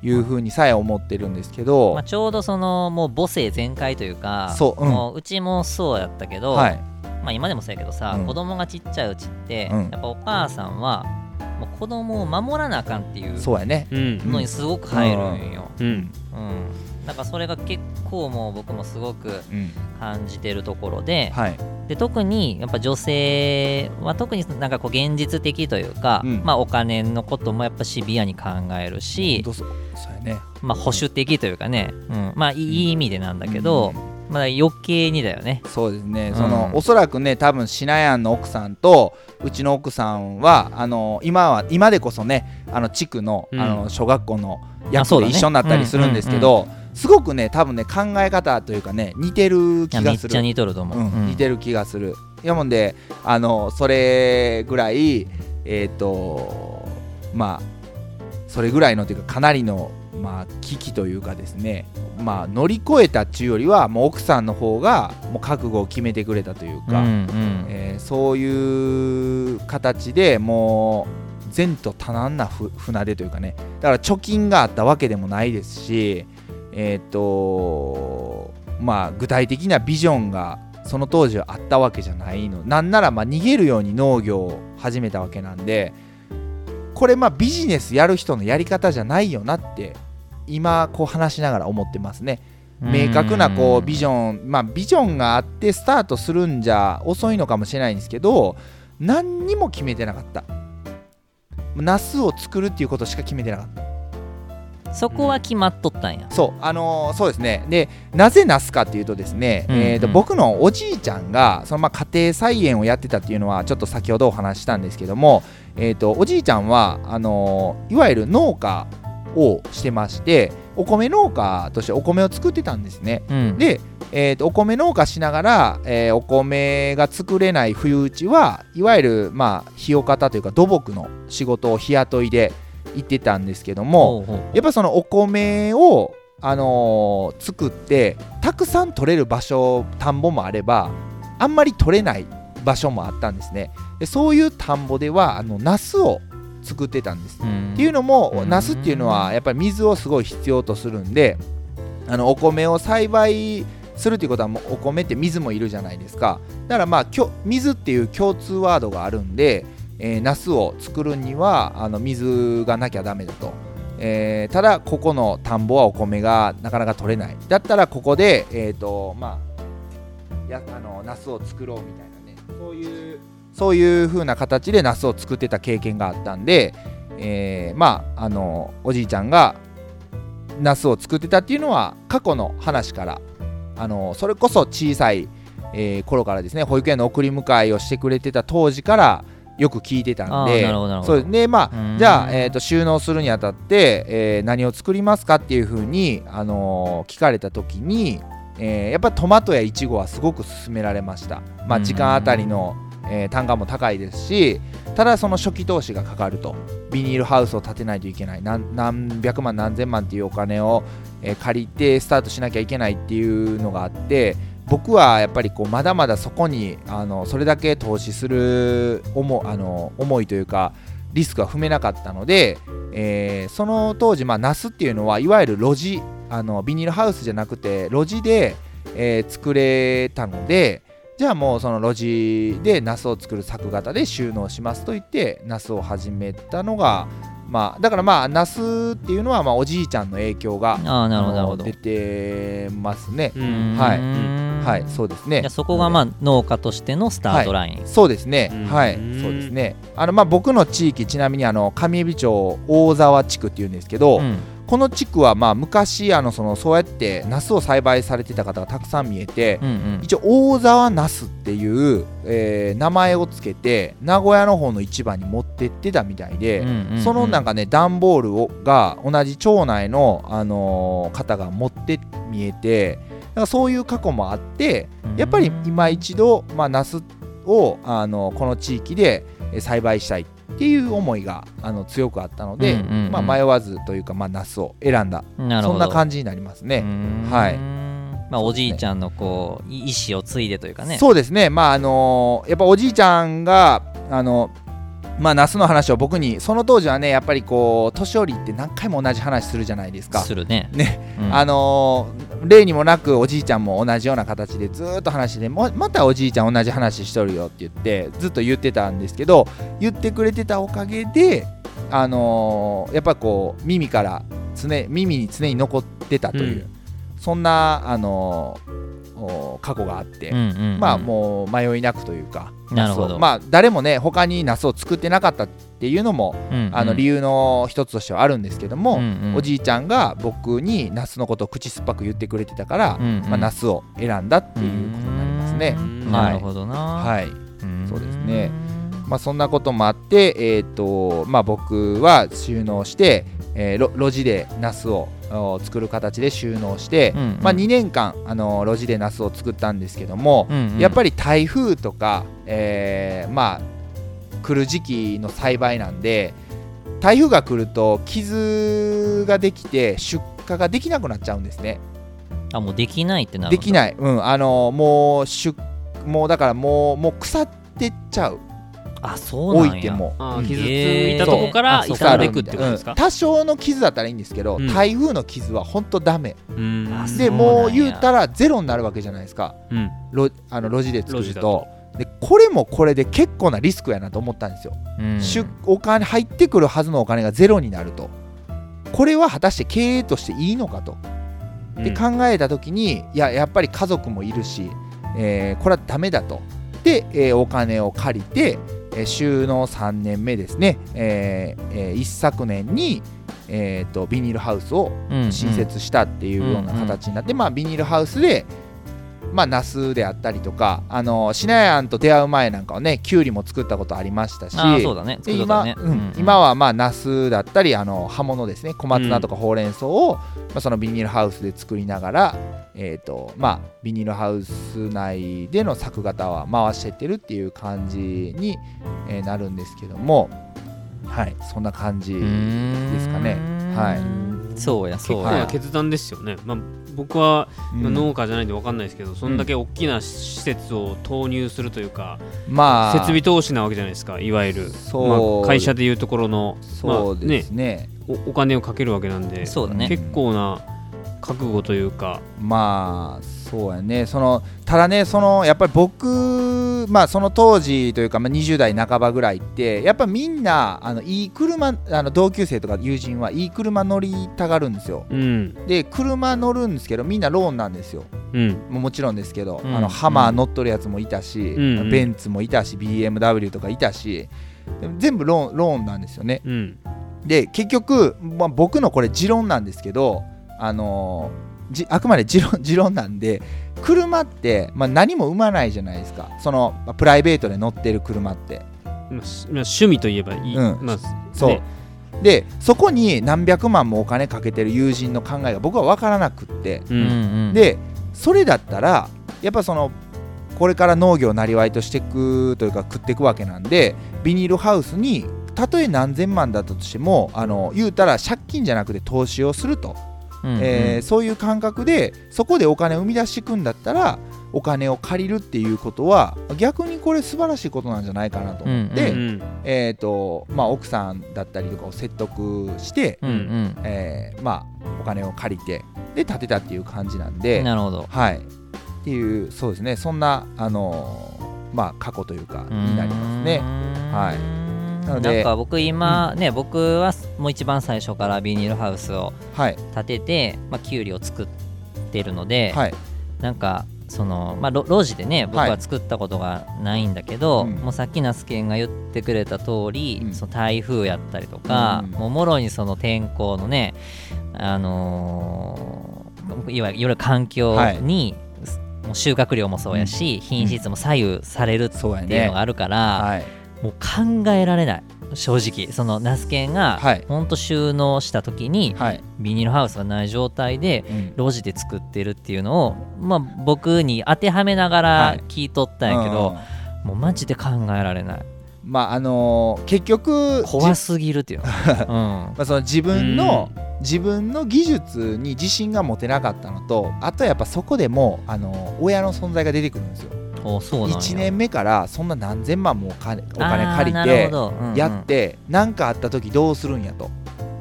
いうふうにさえ思ってるんですけど、まあ、ちょうどそのもう母性全開というかそううん。もううちもそうやったけど、はい。まあ、今でもそうやけどさ、うん。子供がちっちゃいうちって、うん。やっぱお母さんはもう子供を守らなあかんっていうそうやね。うん。のにすごく入るんよ、うん。うん。だからそれが結構もう僕もすごくうん。感じてるところではい。で特にやっぱ女性は特になんかこう現実的というか、うん。まあ、お金のこともやっぱシビアに考えるし、どうぞ。そうやね。まあ、保守的というかね、うん、まあいいいい意味でなんだけど、まあ、余計にだよね。そうですね、うん。そのおそらくね多分シナヤンの奥さんとうちの奥さんはあの今は今でこそねあの地区の,、うん。あの小学校の役で一緒になったりするんですけど、すごくね多分ね考え方というかね似てるい気がする。やめっちゃ似とると思う。うん似てる気がする。やもんであのそれぐらいえっ、とまあそれぐらいのというかかなりのまあ危機というかですねまあ乗り越えたっちゅうよりはもう奥さんの方がもう覚悟を決めてくれたというか、うんうん。えーそういう形でもう前途多難なふ船出というかね。だから貯金があったわけでもないですしえっ、とまあ具体的なビジョンがその当時はあったわけじゃないの。なんならまあ逃げるように農業を始めたわけなんでこれまあビジネスやる人のやり方じゃないよなって今こう話しながら思ってますね。明確なこうビジョンまあビジョンがあってスタートするんじゃ遅いのかもしれないんですけど何にも決めてなかった。ナスを作るっていうことしか決めてなかった。そこは決まっとったんや。そう。あのーそうですね。でなぜナスかっていうとですね、うんうん。えー、と僕のおじいちゃんがそのまあ家庭菜園をやってたっていうのはちょっと先ほどお話ししたんですけども、えー、とおじいちゃんはあのーいわゆる農家をしてましてお米農家としてお米を作ってたんですね。うん、で、えーとお米農家しながら、えーお米が作れない冬打ちはいわゆるまあ日を方というか土木の仕事を日雇いで行ってたんですけども、ほうほう。やっぱそのお米を、あのー作ってたくさん取れる場所田んぼもあればあんまり取れない場所もあったんですね。でそういう田んぼではあのナスを作ってたんです。うん。っていうのもうん。ナスっていうのはやっぱり水をすごい必要とするんであのお米を栽培するっていうことはもうお米って水もいるじゃないですか。だからまあ水っていう共通ワードがあるんで、えー、ナスを作るにはあの水がなきゃダメだと、えーただここの田んぼはお米がなかなか取れない。だったらここでえっ、とまあやあのナスを作ろうみたいなね。そういうそういう風な形でナスを作ってた経験があったんで、えーまああのおじいちゃんがナスを作ってたっていうのは過去の話からあのそれこそ小さい、えー頃からですね保育園の送り迎えをしてくれてた当時からよく聞いてたんでそうです。ねまあうん。じゃあ、えー、と収納するにあたって、えー何を作りますかっていうふうに、あのー聞かれた時に、えーやっぱトマトやイチゴはすごく勧められました、まあ、うん時間あたりの、えー単価も高いですしただその初期投資がかかると。ビニールハウスを建てないといけない。何百万何千万っていうお金を、えー借りてスタートしなきゃいけないっていうのがあって僕はやっぱりこうまだまだそこにあのそれだけ投資する思あの思いというかリスクは踏めなかったので、えーその当時、まあ、ナスっていうのはいわゆる路地あのビニールハウスじゃなくて路地で、えー作れたのでじゃあもうその路地でナスを作る作型で収納しますと言ってナスを始めたのがまあだからまあナスっていうのはまあおじいちゃんの影響がああなるほど出てますね。うん。はい。はい、そうですね。そこがまあ農家としてのスタートライン、そうですね、うん。はい、うんそうですね。あのまあ僕の地域ちなみにあの上海老町大沢地区っていうんですけど、うんこの地区はまあ昔あのそのそうやってナスを栽培されてた方がたくさん見えて、うんうん。一応大沢ナスっていう、えー名前をつけて名古屋の方の市場に持ってってたみたいで、うんうんうんそのなんかね段ボールをが同じ町内の、あのー方が持って見えてだからそういう過去もあってやっぱり今一度、まあ、ナスを、あのこの地域でえー栽培したいっていう思いがあの強くあったので、うんうんうん。まあ、迷わずというか、まあ、ナスを選んだ。そんな感じになりますね。ねはい。まあおじいちゃんのこうい意思を継いでというかね。そうですね。まああのーやっぱおじいちゃんがあのまあナスの話を僕にその当時はねやっぱりこう年寄りって何回も同じ話するじゃないですか。するね。ね、うん。あのー例にもなくおじいちゃんも同じような形でずーっと話してもまたおじいちゃん同じ話しとるよって言ってずっと言ってたんですけど言ってくれてたおかげであのーやっぱこう耳から常耳に常に残ってたという、うん。そんなあのーお過去があって、うんうんうん。まあもう迷いなくというかなるほど。まあ誰もね他にナスを作ってなかったっていうのも、うんうん。あの理由の一つとしてはあるんですけども、うんうん。おじいちゃんが僕にナスのことを口酸っぱく言ってくれてたから、うんうん。まあ、ナスを選んだっていうことになりますね。なるほどな。はい。うん。そうですね。まあ、そんなこともあって、えーとまあ、僕は収納して、えーろ路地でナスをお作る形で収納して、うんうん。まあ、2年間、あの路地でナスを作ったんですけども、うんうん。やっぱり台風とか、えーまあ来る時期の栽培なんで台風が来ると傷ができて出荷ができなくなっちゃうんですね。あもうできないってなるできない、うん、あのもう出もうだからもうもう腐ってっちゃうあそうなんや。置いても傷ついたとこから傷んでいくってことですか？うん、多少の傷だったらいいんですけど、うん。台風の傷は本当ダメ。うん。あでもう言うたらゼロになるわけじゃないですか。うん。路あの路地で作ると。でこれもこれで結構なリスクやなと思ったんですよ、うん。出お金入ってくるはずのお金がゼロになると。これは果たして経営としていいのかと。で考えた時にいややっぱり家族もいるし、えーこれはダメだと。で、えーお金を借りて、えー収納3年目ですね、えーえー一昨年に、えーとビニールハウスをうんうん。新設したっていうような形になって、まあ、ビニールハウスで、まあ、ナスであったりとかあのシナヤンと出会う前なんかはねキュウリも作ったことありましたしあーそうだね。で作った今ね。うん今はまあナスだったりあの葉物ですね小松菜とかほうれん草を、まあ、そのビニールハウスで作りながら、えーとまあ、ビニールハウス内での作型は回してってるっていう感じに、えーなるんですけどもはいそんな感じですかね。はい。そうやそうや。な決断ですよね、まあ、僕はうん農家じゃないんで分かんないですけど、そんだけ大きな施設を投入するというか、まあ。設備投資なわけじゃないですかいわゆる、まあ、会社でいうところの、そうですね,、まあねおお金をかけるわけなんでそうだね。結構な覚悟というか、まあそうやね。そのただねそのやっぱり僕まあその当時というか、まあ、20代半ばぐらいってやっぱみんなあのいい車あの同級生とか友人はいい車乗りたがるんですよ。うん。で車乗るんですけどみんなローンなんですよ。うん。もちろんですけど、うん。あのハマー乗っとるやつもいたし、うん。ベンツもいたし BMW とかいたし全部ローンローンなんですよね。うん。で結局、まあ、僕のこれ持論なんですけど、あのーじあくまで持論 [laughs] 持論なんで車って、まあ、何も生まないじゃないですか。その、まあプライベートで乗ってる車って。まあ趣味といえばいい、うん。まあそう、ね。でそこに何百万もお金かけてる友人の考えが僕は分からなくって、ううんんうん。でそれだったらやっぱそのこれから農業をなりわいとしていくというか食っていくわけなんでビニールハウスにたとえ何千万だったとしてもあの言うたら借金じゃなくて投資をすると、えーそういう感覚でそこでお金を生み出していくんだったらお金を借りるっていうことは逆にこれ素晴らしいことなんじゃないかなと思って、うんうん。えーとまあ、奥さんだったりとかを説得して、うんうん。えーまあ、お金を借りてで建てたっていう感じなんで、なるほど。はい、っていうそうですね。そんな、あのーまあ、過去というかになりますね。はいななんか僕今ね、僕はもう一番最初からビニールハウスをはい。建てて、まあ、キュウリを作ってるので、はい。なんかその、まあ、ロ路地でね僕はい。は作ったことがないんだけど、うん。もうさっき那須健が言ってくれた通り、うん。その台風やったりとか、うん。もうもろにその天候のねあのーいわゆる環境に、もう収穫量もそうやし、品質も左右されるっていうのねがあるから、はいもう考えられない。正直。そのナスケンがはい。ほんと収納した時にはい、ビニールハウスがない状態でうん。路地で作ってるっていうのを、まあ、僕に当てはめながはらい。聞いとったんやけど、もうマジで考えられない。うんまああのー結局怖すぎるっていうの、[laughs] まあ、その自分の自分の技術に自信が持てなかったのとあとはやっぱそこでもあの親の存在が出てくるんですよ1年目からそんな何千万もお金お金借りてやって何かあった時どうするんやと。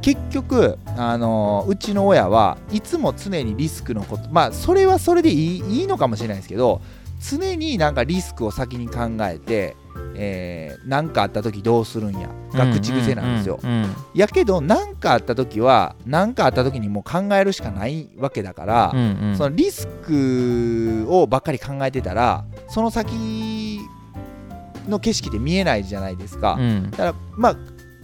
結局あのうちの親はいつも常にリスクのことまあそれはそれでいいいいのかもしれないですけど常になんかリスクを先に考えてえー、何かあった時どうするんや。が口癖なんですよ、うんうんうん。やけど何かあった時は何かあった時にもう考えるしかないわけだから、うんうん。そのリスクをばっかり考えてたらその先の景色って見えないじゃないですか、うん。だからまあ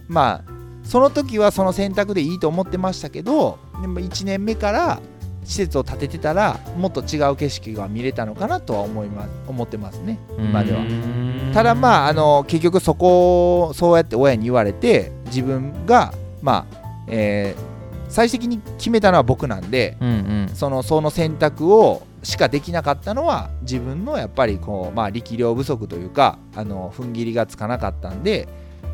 まあその時はその選択でいいと思ってましたけどでも1年目から施設を建ててたらもっと違う景色が見れたのかなとは思います思ってますね。今では。う。ん。ただまああの結局そこをそうやって親に言われて自分がまあ、えー最終的に決めたのは僕なんでうんうん。そのその選択をしかできなかったのは自分のやっぱりこう、まあ、力量不足というかあの踏ん切りがつかなかったんで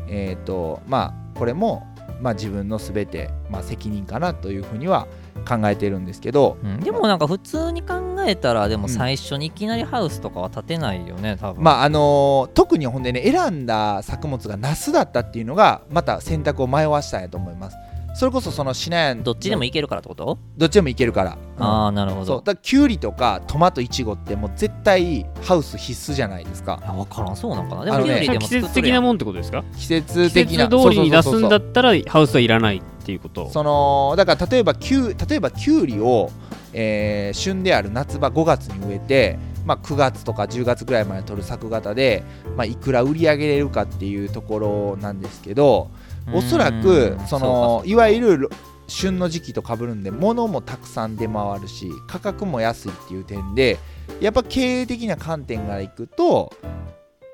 えっ、とまあこれも、まあ、自分の全て、まあ、責任かなというふうには考えてるんですけど。うんでもなんか普通に考えたらでも最初にいきなりハウスとかは建てないよね多分。まああのー特にほんでね選んだ作物がナスだったっていうのがまた選択を迷わしたんやと思いますそれこそそのシナヤンどっちでもいけるからってこと、どっちでもいけるから、うん。ああなるほど。そう。だからキュウリとかトマトイチゴってもう絶対ハウス必須じゃないですか。あ分からん。そうなんかな。であのねもキュウリでも季節作っとるや的なんもんってことですか？季節季的な節通りに出すんだそうそう。そうったらハウスはいらないっていうこと？そうそのだから例えばキュウ例えばキュウリを、えー旬である夏場5月に植えて、まあ、9月とか10月ぐらいまで取る作型で、まあ、いくら売り上げれるかっていうところなんですけどおそらくうんそのいわゆる旬の時期とかぶるんで物もたくさん出回るし価格も安いっていう点でやっぱ経営的な観点からいくと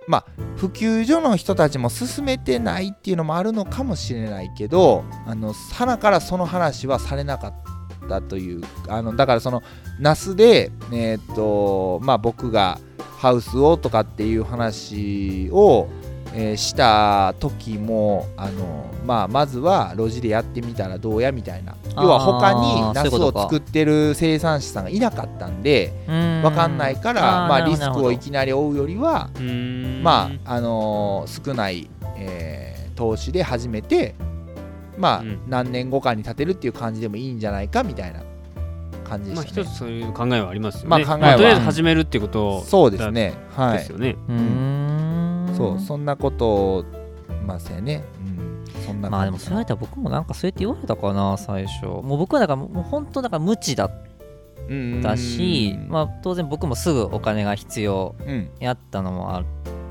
まあ普及所の人たちも進めてないっていうのもあるのかもしれないけどあの花からその話はされなかったというあのだからそのナスでえーっとまあ僕がハウスをとかっていう話をえーした時もあの、まあ、まずは路地でやってみたらどうやみたいな。要は他にナスを作ってる生産者さんがいなかったんで分分かんないからまあ、リスクをいききなり負うよりは、まああのー少ない、えー投資で始めてまあ、うん。何年後かに建てるっていう感じでもいいんじゃないかみたいな感じでまあ一つそういう考えはありますよね。まあ考えはとりあえず始めるっていうことそうですね。はい。ですよね。うーんそうそんなことをまあね、うん、そんなまあでもそれやったら僕もなんかそうやって言われたかな最初。もう僕はだからもう本当だから無知だっうんたしまあ当然僕もすぐお金が必要うんやったのもあっ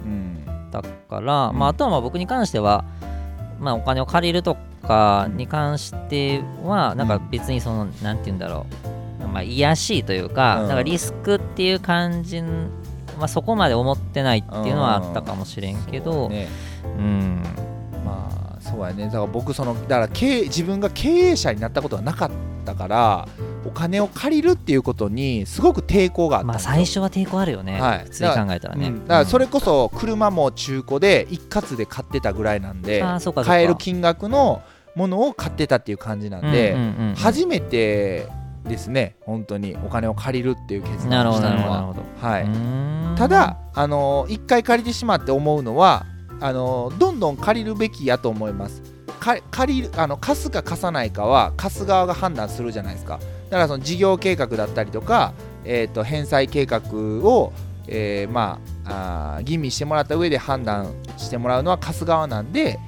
うんたから、うん。まああとはまあ僕に関してはまあお金を借りるとかに関してはなんか別にそのなんて言うんだろう。まあ癒しいというか、うん。なんかリスクっていう感じまあそこまで思ってないっていうのはあったかもしれんけど、そうね。うん。まあそうやね。だから僕そのだから経営自分が経営者になったことがなかったからお金を借りるっていうことにすごく抵抗があったんまあ最初は抵抗あるよね、はい。普通に考えたらね、うん。だからそれこそ車も中古で一括で買ってたぐらいなんで買える金額のものを買ってたっていう感じなんで、初めてですね。本当にお金を借りるっていう決断をしたのどなるほどなるは、ほど、はい、ただあの一回借りてしまって思うのはあのどんどん借りるべきやと思います。か借りるあの貸すか貸さないかは貸す側が判断するじゃないですか。だからその事業計画だったりとか、えー、と返済計画を、えーまああー吟味してもらった上で判断してもらうのは貸す側なんで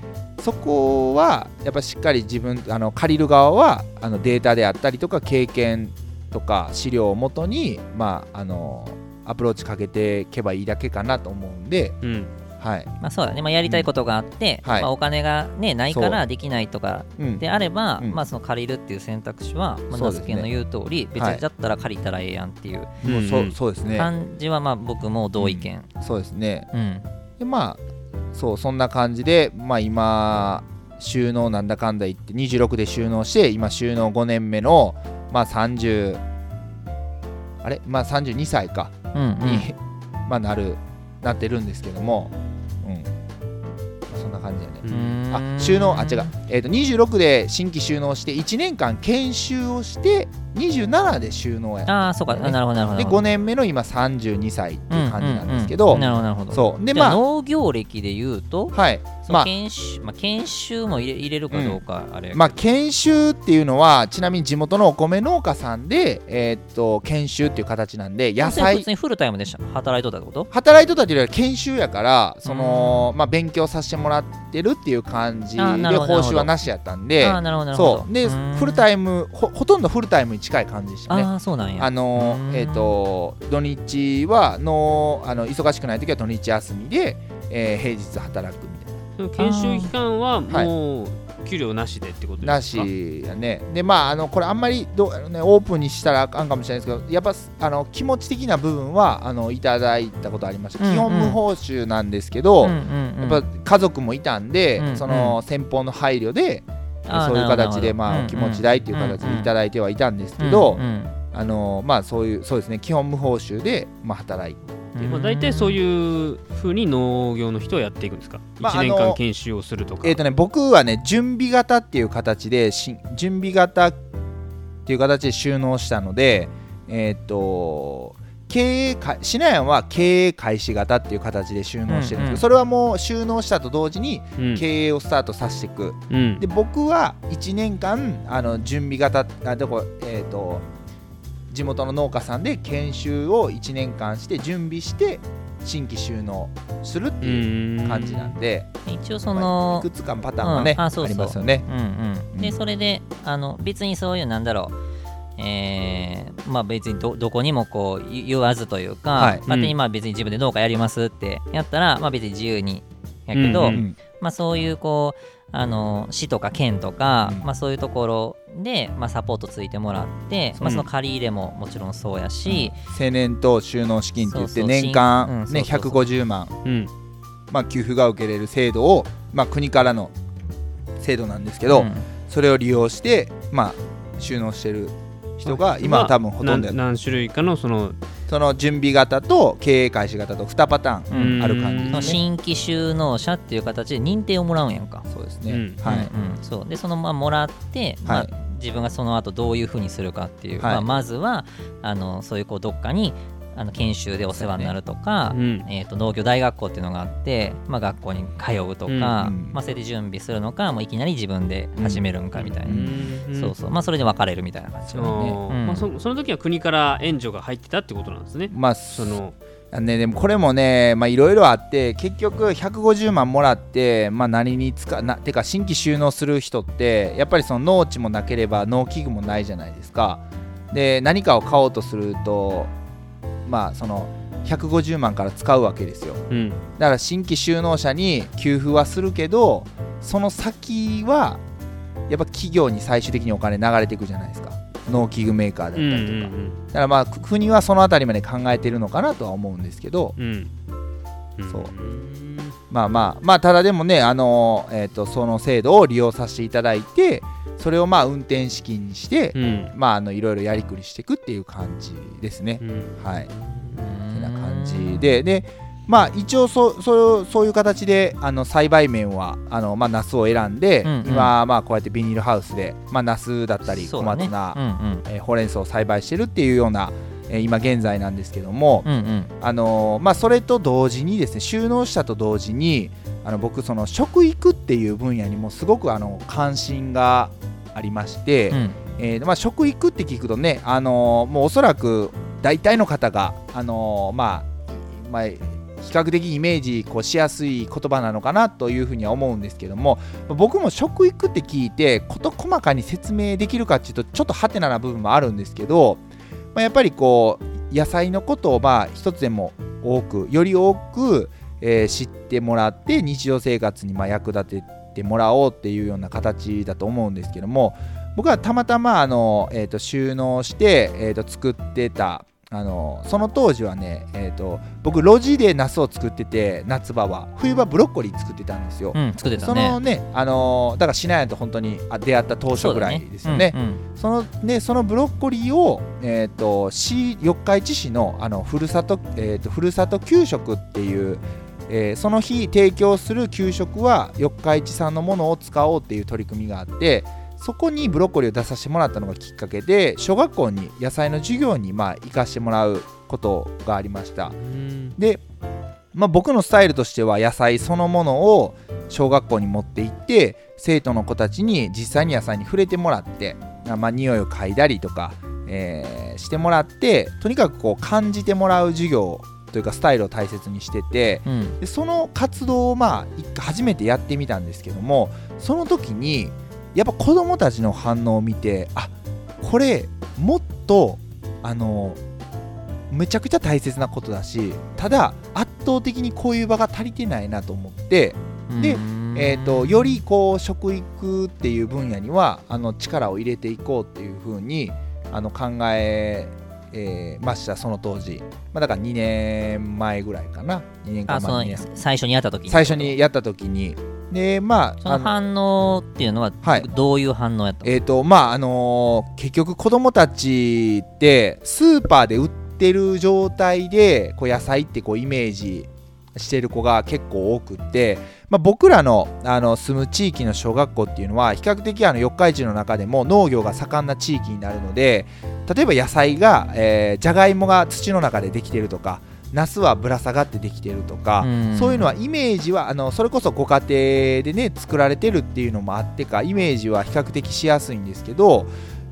そこはやっぱしっかり自分あの借りる側はあのデータであったりとか経験とか資料をもとに、まあ、あのアプローチかけていけばいいだけかなと思うんで、うん。はい。まあそうだね、まあ、やりたいことがあって、はいまあ、お金が、ね、ないかそらできないとかうん。であれば、うん。まあ、その借りるっていう選択肢は、まあ、そうですね。ナスケの言う通り、別はい。にだったら借りたらええやんっていうそうん。そうですね。感じは、まあ、僕も同意見。そうですね。うん。でまあそうそんな感じで、まあ、今収納なんだかんだ言って26で収納して今収納5年目の、まあ、30あれまあ32歳か。うんうん。に、まあなるなってるんですけども、うん、まあそんな感じだね。あ収納あ違う、えー、と26で新規収納して1年間研修をして27で収納やああそうか、なるほどなるほど。で5年目の今32歳っていう感じなんですけど、うんうんうんなるほどなるほど。そう。でまあ。農業歴で言うと、はい。そまあ。の研修、まあ、研修も入れ入れるかどうか、あれまあ研修っていうのはちなみに地元のお米農家さんでえーっと研修っていう形なんで野菜通にフルタイムでした。働いとったってこと？働いとったというよりは研修やからそのまあ勉強させてもらってるっていう感じで報酬はなしやったんで。ああなるほどなるほど。そう。でフルタイムほほとんどフルタイムに近い感じでしたね。ああそうなんや。あのうーん。えっ、と土日はのあの忙しくない時は土日休みで、えー平日働くみたいその研修期間ははいもう給料なしでってことななですか？しやね。でまああのこれあんまりどうあの、ね、オープンにしたらあかんかもしれないですけどやっぱあの気持ち的な部分はあのいただいたことありました、うんうん。基本無報酬なんですけど、うんうんうん。やっぱ家族もいたんで、うんその先方の配慮で、あーそういう形で、まあお気持ち代っていう形でいただいてはいたんですけど、あのまあそういうそうですね基本無報酬で、まあ、働いて。うんまあ、大体そういうふうに農業の人はやっていくんですか、まあ1年間研修をするとか、えーとね、僕はね準備型っていう形でし準備型っていう形で収納したのでえっ、と経営かシナヤンは経営開始型っていう形で収納してるんですけど、うんうん。それはもう収納したと同時にうん。経営をスタートさせていく、うん。で僕は1年間あの準備型あどこえっ、と地元の農家さんで研修を1年間して準備して新規収納するっていう感じなんで、一応そまあのいくつかパターンがね、うん。あそうそう。りますよね。うんうん、でうん。それであの別にそういうなんだろうえーまあ別にどどこにもこう言言わずというか、はい。勝手にまあ別に自分で農家やりますってやったら、まあ別に自由にやけど、うんうんまあそういうこうあの市とか県とか、うん。まあそういうところで、まあ、サポートついてもらって、まあ、その借り入れももちろんそうやし、青年と収納資金って言って年間ねそうそうそう。150万、うん。まあ、給付が受けれる制度を、まあ、国からの制度なんですけど、うん。それを利用して、まあ、収納してる人が今は多分ほとんどや何何種類かのそのその準備型と経営開始型と2パターンうん。ある感じね。新規収納者っていう形で認定をもらうんやんか。そうですね、うん。はい、うんうん。そう。でそのままもらって、まあはい。自分がその後どういうふうにするかっていう、はい。まあ、まずはあのそういうこうどっかにあの研修でお世話になるとか、うん。えー、と農業大学校っていうのがあって、まあ、学校に通うとか、うんまうん。あ、それで準備するのかもういきなり自分で始めるんかみたいな、うん。そうそう。まあそれで分かれるみたいな感じあだね。うん。ーまあ、そその時は国から援助が入ってたってことなんですね。まあその。あね、でもこれもねまあいろいろあって結局150万もらって、まあ、何に使うなてか新規収納する人ってやっぱりその農地もなければ農機具もないじゃないですか。で何かを買おうとするとまあその150万から使うわけですよ。うん。だから新規収納者に給付はするけどその先はやっぱ企業に最終的にお金流れていくじゃないですか。農機具メーカーだったうんうりとか、ん。だからまあく国はそのあたりまで考えてるのかなとは思うんですけど。うん。うん。そう。んまあまあまあただでもねあの、えー、とその制度を利用させていただいてそれをまあ運転資金にして、うん。まああのいろいろやりくりしていくっていう感じですね。う。ん。はい。てな感じで。でまあ一応そうそうそういう形であの栽培面はあのまあナスを選んで、うんうん。今まあこうやってビニールハウスでまあナスだったり小松菜、うんうん。えーほうれん草を栽培してるっていうような、えー今現在なんですけども、うんうん。あのーまあそれと同時にですね収納したと同時にあの僕その食育っていう分野にもすごくあの関心がありまして、うん。えーまあ、食育って聞くとね、あのーもうおそらく大体の方が、あのーまあまあ、比較的イメージこうしやすい言葉なのかなというふうには思うんですけども僕も食育って聞いて事細かに説明できるかっていうとちょっとハテナな部分もあるんですけど、まあ、やっぱりこう野菜のことをまあ一つでも多くより多く、えー知ってもらって日常生活にまあ役立ててもらおうっていうような形だと思うんですけども僕はたまたまあの、えー、と収納して、えー、と作ってたあのその当時はね、えー、と僕路地でナスを作ってて夏場は冬場ブロッコリー作ってたんですよ。うん作ってたそのねね、あのだからしないと本当にあ出会った当初ぐらいですよね。そのねそのブロッコリーを、えー、と市四日市市のあのふるさと,、えー、とふるさと給食っていう、えーその日提供する給食は四日市産のものを使おうっていう取り組みがあってそこにブロッコリーを出させてもらったのがきっかけで小学校に野菜の授業にまあ行かしてもらうことがありました。うんで、まあ、僕のスタイルとしては野菜そのものを小学校に持って行って生徒の子たちに実際に野菜に触れてもらってあまあ匂いを嗅いだりとか、えーしてもらってとにかくこう感じてもらう授業というかスタイルを大切にしててうん。でその活動をまあ初めてやってみたんですけどもその時にやっぱ子どもたちの反応を見てあこれもっとあのめちゃくちゃ大切なことだしただ圧倒的にこういう場が足りてないなと思って、でうん。えー、とよりこう食育っていう分野にはあの力を入れていこうっていうふうにあの考ええーましたその当時、まあ、だから2年前ぐらいかな。2年間あその2年。最初にやった時に。最初にやった時に。でまああの反応っていうのははい。どういう反応やったの？えっ、とまああのー結局子供たちってスーパーで売ってる状態でこう野菜ってこうイメージしてる子が結構多くって、まあ、僕らのあの住む地域の小学校っていうのは比較的あの四日市の中でも農業が盛んな地域になるので例えば野菜が、えー、じゃがいもが土の中でできてるとかナスはぶら下がってできてるとか、うん。そういうのはイメージはあのそれこそご家庭でね作られてるっていうのもあってかイメージは比較的しやすいんですけど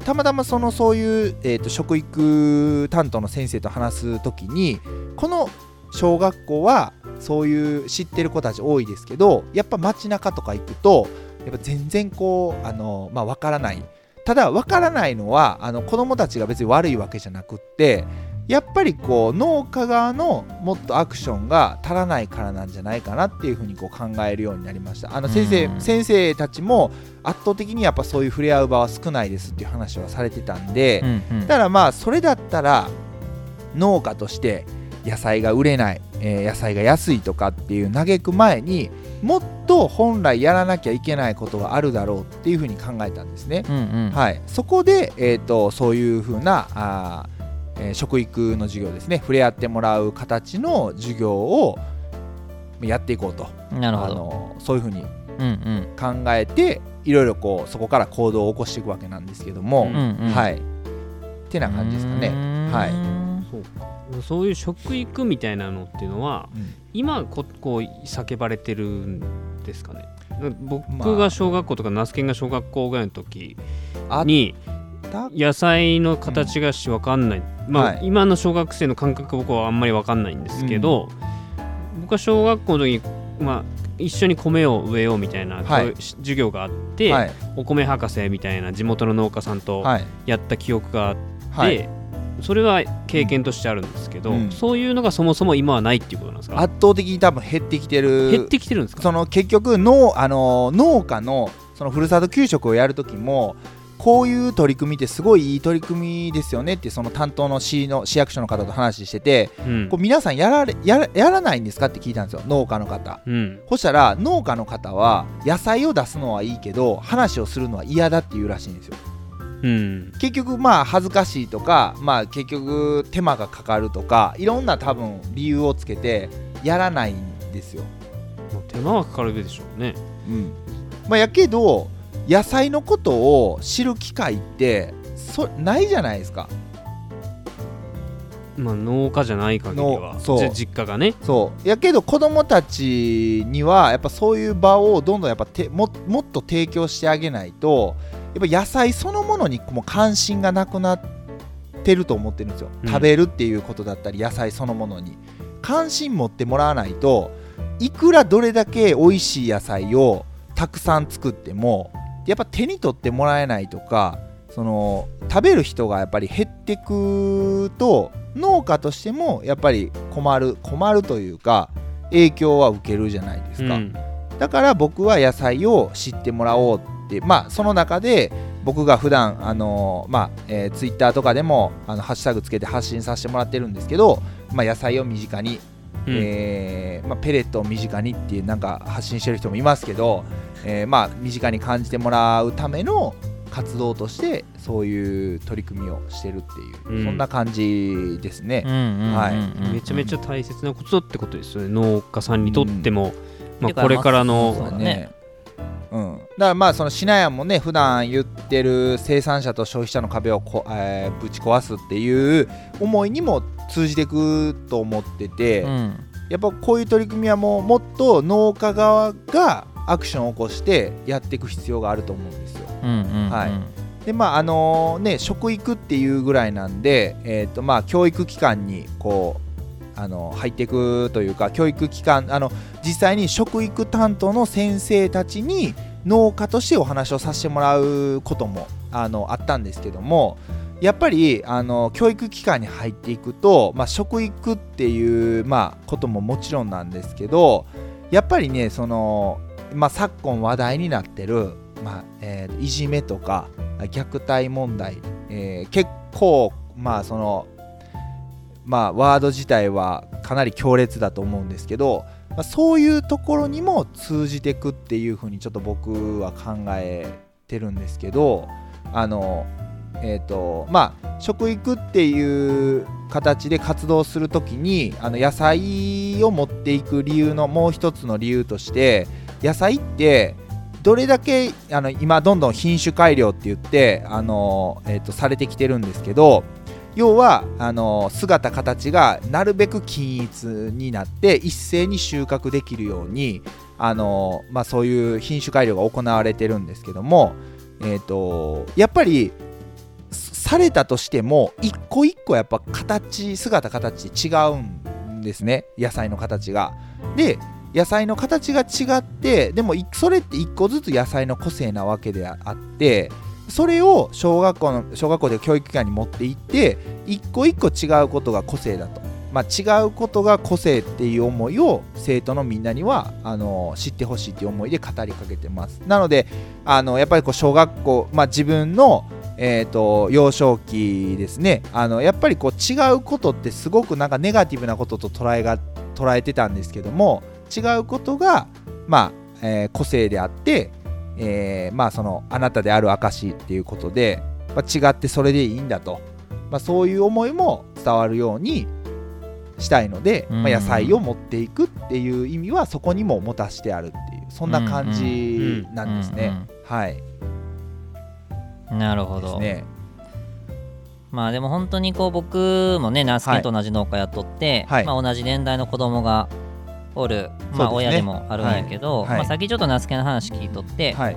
たまたまそのそういう、えー、と食育担当の先生と話す時にこの小学校はそういう知ってる子たち多いですけどやっぱ街中とか行くとやっぱ全然こうあの、まあ、分からない。ただ分からないのはあの子供たちが別に悪いわけじゃなくってやっぱりこう農家側のもっとアクションが足らないからなんじゃないかなっていうふうにこう考えるようになりました。あの先生うん。先生たちも圧倒的にやっぱそういう触れ合う場は少ないですっていう話はされてたんで、うんうん。だからまあそれだったら農家として野菜が売れない、えー野菜が安いとかっていう嘆く前にもっと本来やらなきゃいけないことがあるだろうっていうふうに考えたんですね。うんうん。はい、そこで、えー、とそういうふうなあー、えー食育の授業ですね。触れ合ってもらう形の授業をやっていこうと。あなるほど。のそういうふうにうんうん。考えていろいろこうそこから行動を起こしていくわけなんですけども、うんうん。うんはい。ってな感じですかね。はいそういう食育みたいなのっていうのはうん。今ここう叫ばれてるんですかね。僕まあ。が小学校とかナスケンが小学校ぐらいの時あにた。野菜の形がし分かんない、まあ、はい。今の小学生の感覚僕はあんまり分かんないんですけど、僕は小学校の時に、まあ、一緒に米を植えようみたいな、はい。授業があって、はい。お米博士みたいな地元の農家さんとはい。やった記憶があって、はいそれは経験としてあるんですけど、うん。そういうのがそもそも今はないっていうことなんですか？圧倒的に多分減ってきてる減ってきてるんですか？その結局農あの農家のそのふるさと給食をやる時もこういう取り組みってすごいいい取り組みですよねってその担当の市の市役所の方と話してて、うん。こう皆さんやられやらやらないんですかって聞いたんですよ農家の方。うん。そしたら農家の方は野菜を出すのはいいけど話をするのは嫌だっていうらしいんですようん。結局まあ恥ずかしいとかまあ結局手間がかかるとかいろんな多分理由をつけてやらないんですよ。まあ手間はかかるでしょうね。うん。まあやけど野菜のことを知る機会ってそないじゃないですか。まあ農家じゃない限りは。のそう。じ実家がね。そう。やけど子供たちにはやっぱそういう場をどんどんやっぱてももっと提供してあげないとやっぱ野菜そのものにもう関心がなくなってると思ってるんですよ、うん。食べるっていうことだったり野菜そのものに。関心持ってもらわないといくらどれだけ美味しい野菜をたくさん作ってもやっぱ手に取ってもらえないとかその食べる人がやっぱり減ってくと農家としてもやっぱり困る困るというか影響は受けるじゃないですか、うん。だから僕は野菜を知ってもらおうってまあその中で僕が普段あのまあ、えー、ツイッターとかでもあのハッシュタグつけて発信させてもらってるんですけど、まあ、野菜を身近に、うん。えーまあ、ペレットを身近にっていうなんか発信してる人もいますけど、えーまあ身近に感じてもらうための活動としてそういう取り組みをしてるっていう、うん。そんな感じですね。はめちゃめちゃ大切なことってことですよね。農家さんにとっても、まあ、てかこれからそうのだねうん、だからまあそのシナヤンもね普段言ってる生産者と消費者の壁をこ、えーぶち壊すっていう思いにも通じていくと思ってて、うん。やっぱこういう取り組みはもうもっと農家側がアクションを起こしてやっていく必要があると思うんですよ。うんうんはい。でまああのね食育っていうぐらいなんで、えーとまあ、教育機関にこうあの入っていくというか教育機関あの実際に食育担当の先生たちに農家としてお話をさせてもらうこともあのあったんですけどもやっぱりあの教育機関に入っていくと、まあ、食育っていう、まあ、ことももちろんなんですけどやっぱりねその、まあ、昨今話題になってる、まあえーいじめとか虐待問題、えー結構まあそのまあワード自体はかなり強烈だと思うんですけど、まあ、そういうところにも通じてくっていうふうにちょっと僕は考えてるんですけどあのえーとまあ、食育っていう形で活動するときにあの野菜を持っていく理由のもう一つの理由として野菜ってどれだけあの今どんどん品種改良って言ってあの、えー、とされてきてるんですけど要はあの姿形がなるべく均一になって一斉に収穫できるようにあの、まあ、そういう品種改良が行われてるんですけども、えー、とやっぱりされたとしても一個一個やっぱ形姿形違うんですね野菜の形が。で野菜の形が違ってでもそれって一個ずつ野菜の個性なわけであってそれを小学校の小学校で教育機関に持っていって一個一個違うことが個性だと、まあ、違うことが個性っていう思いを生徒のみんなにはあの知ってほしいっていう思いで語りかけてます。なのであのやっぱりこう小学校、まあ、自分のえー、と幼少期ですね。あのやっぱりこう違うことってすごくなんかネガティブなことと捉えが捉えてたんですけども違うことが、まあえー個性であって、えーまあ、そのあなたである証っていうことで、まあ、違ってそれでいいんだと、まあ、そういう思いも伝わるようにしたいので、うん。まあ、野菜を持っていくっていう意味はそこにも持たしてあるっていうそんな感じなんですね。はい。なるほど、ね。まあでも本当にこう僕もねナスケンと同じ農家やっとって、はい。まあ、同じ年代の子供がおる、まあ、親でもあるんやけど、はい。はい。まあ、さっきちょっとナスケの話聞いとって、はい、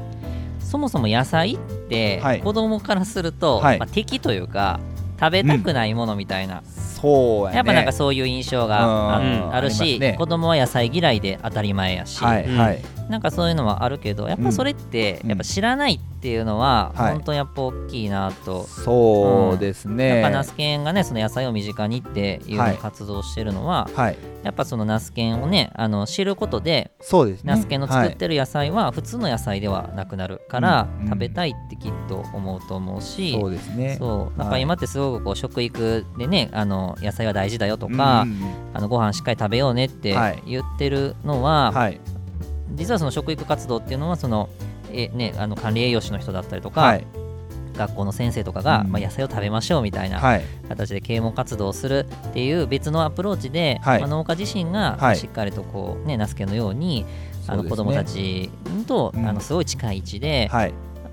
そもそも野菜ってはい子供からすると、はいまあ、敵というか食べたくないものみたいな、そうやね。やっぱなんかそういう印象があ,、るしね。子供は野菜嫌いで当たり前やし、はい、うん。はい。なんかそういうのはあるけどやっぱそれってやっぱ知らないっていうのは本当やっぱ大きいなと、そうですね、やっぱナスケンがねその野菜を身近にっていうの活動してるのは、はい、やっぱそのナスケンをねあの知ることでそうです、ね、ナスケンの作ってる野菜は普通の野菜ではなくなるから、食べたいってきっと思うと思うし、そうですね。そう。なんか今ってすごくこう食育でねあの野菜は大事だよとか、あのご飯しっかり食べようねって言ってるのは、はい、実はその食育活動っていうのはそのえ、ね、あの管理栄養士の人だったりとか、はい、学校の先生とかが、うん、まあ、野菜を食べましょうみたいな形で啓蒙活動をするっていう別のアプローチで、はい、まあ、農家自身がしっかりとこう、ね、ナスケのようにあの子どもたちと、あのすごい近い位置で、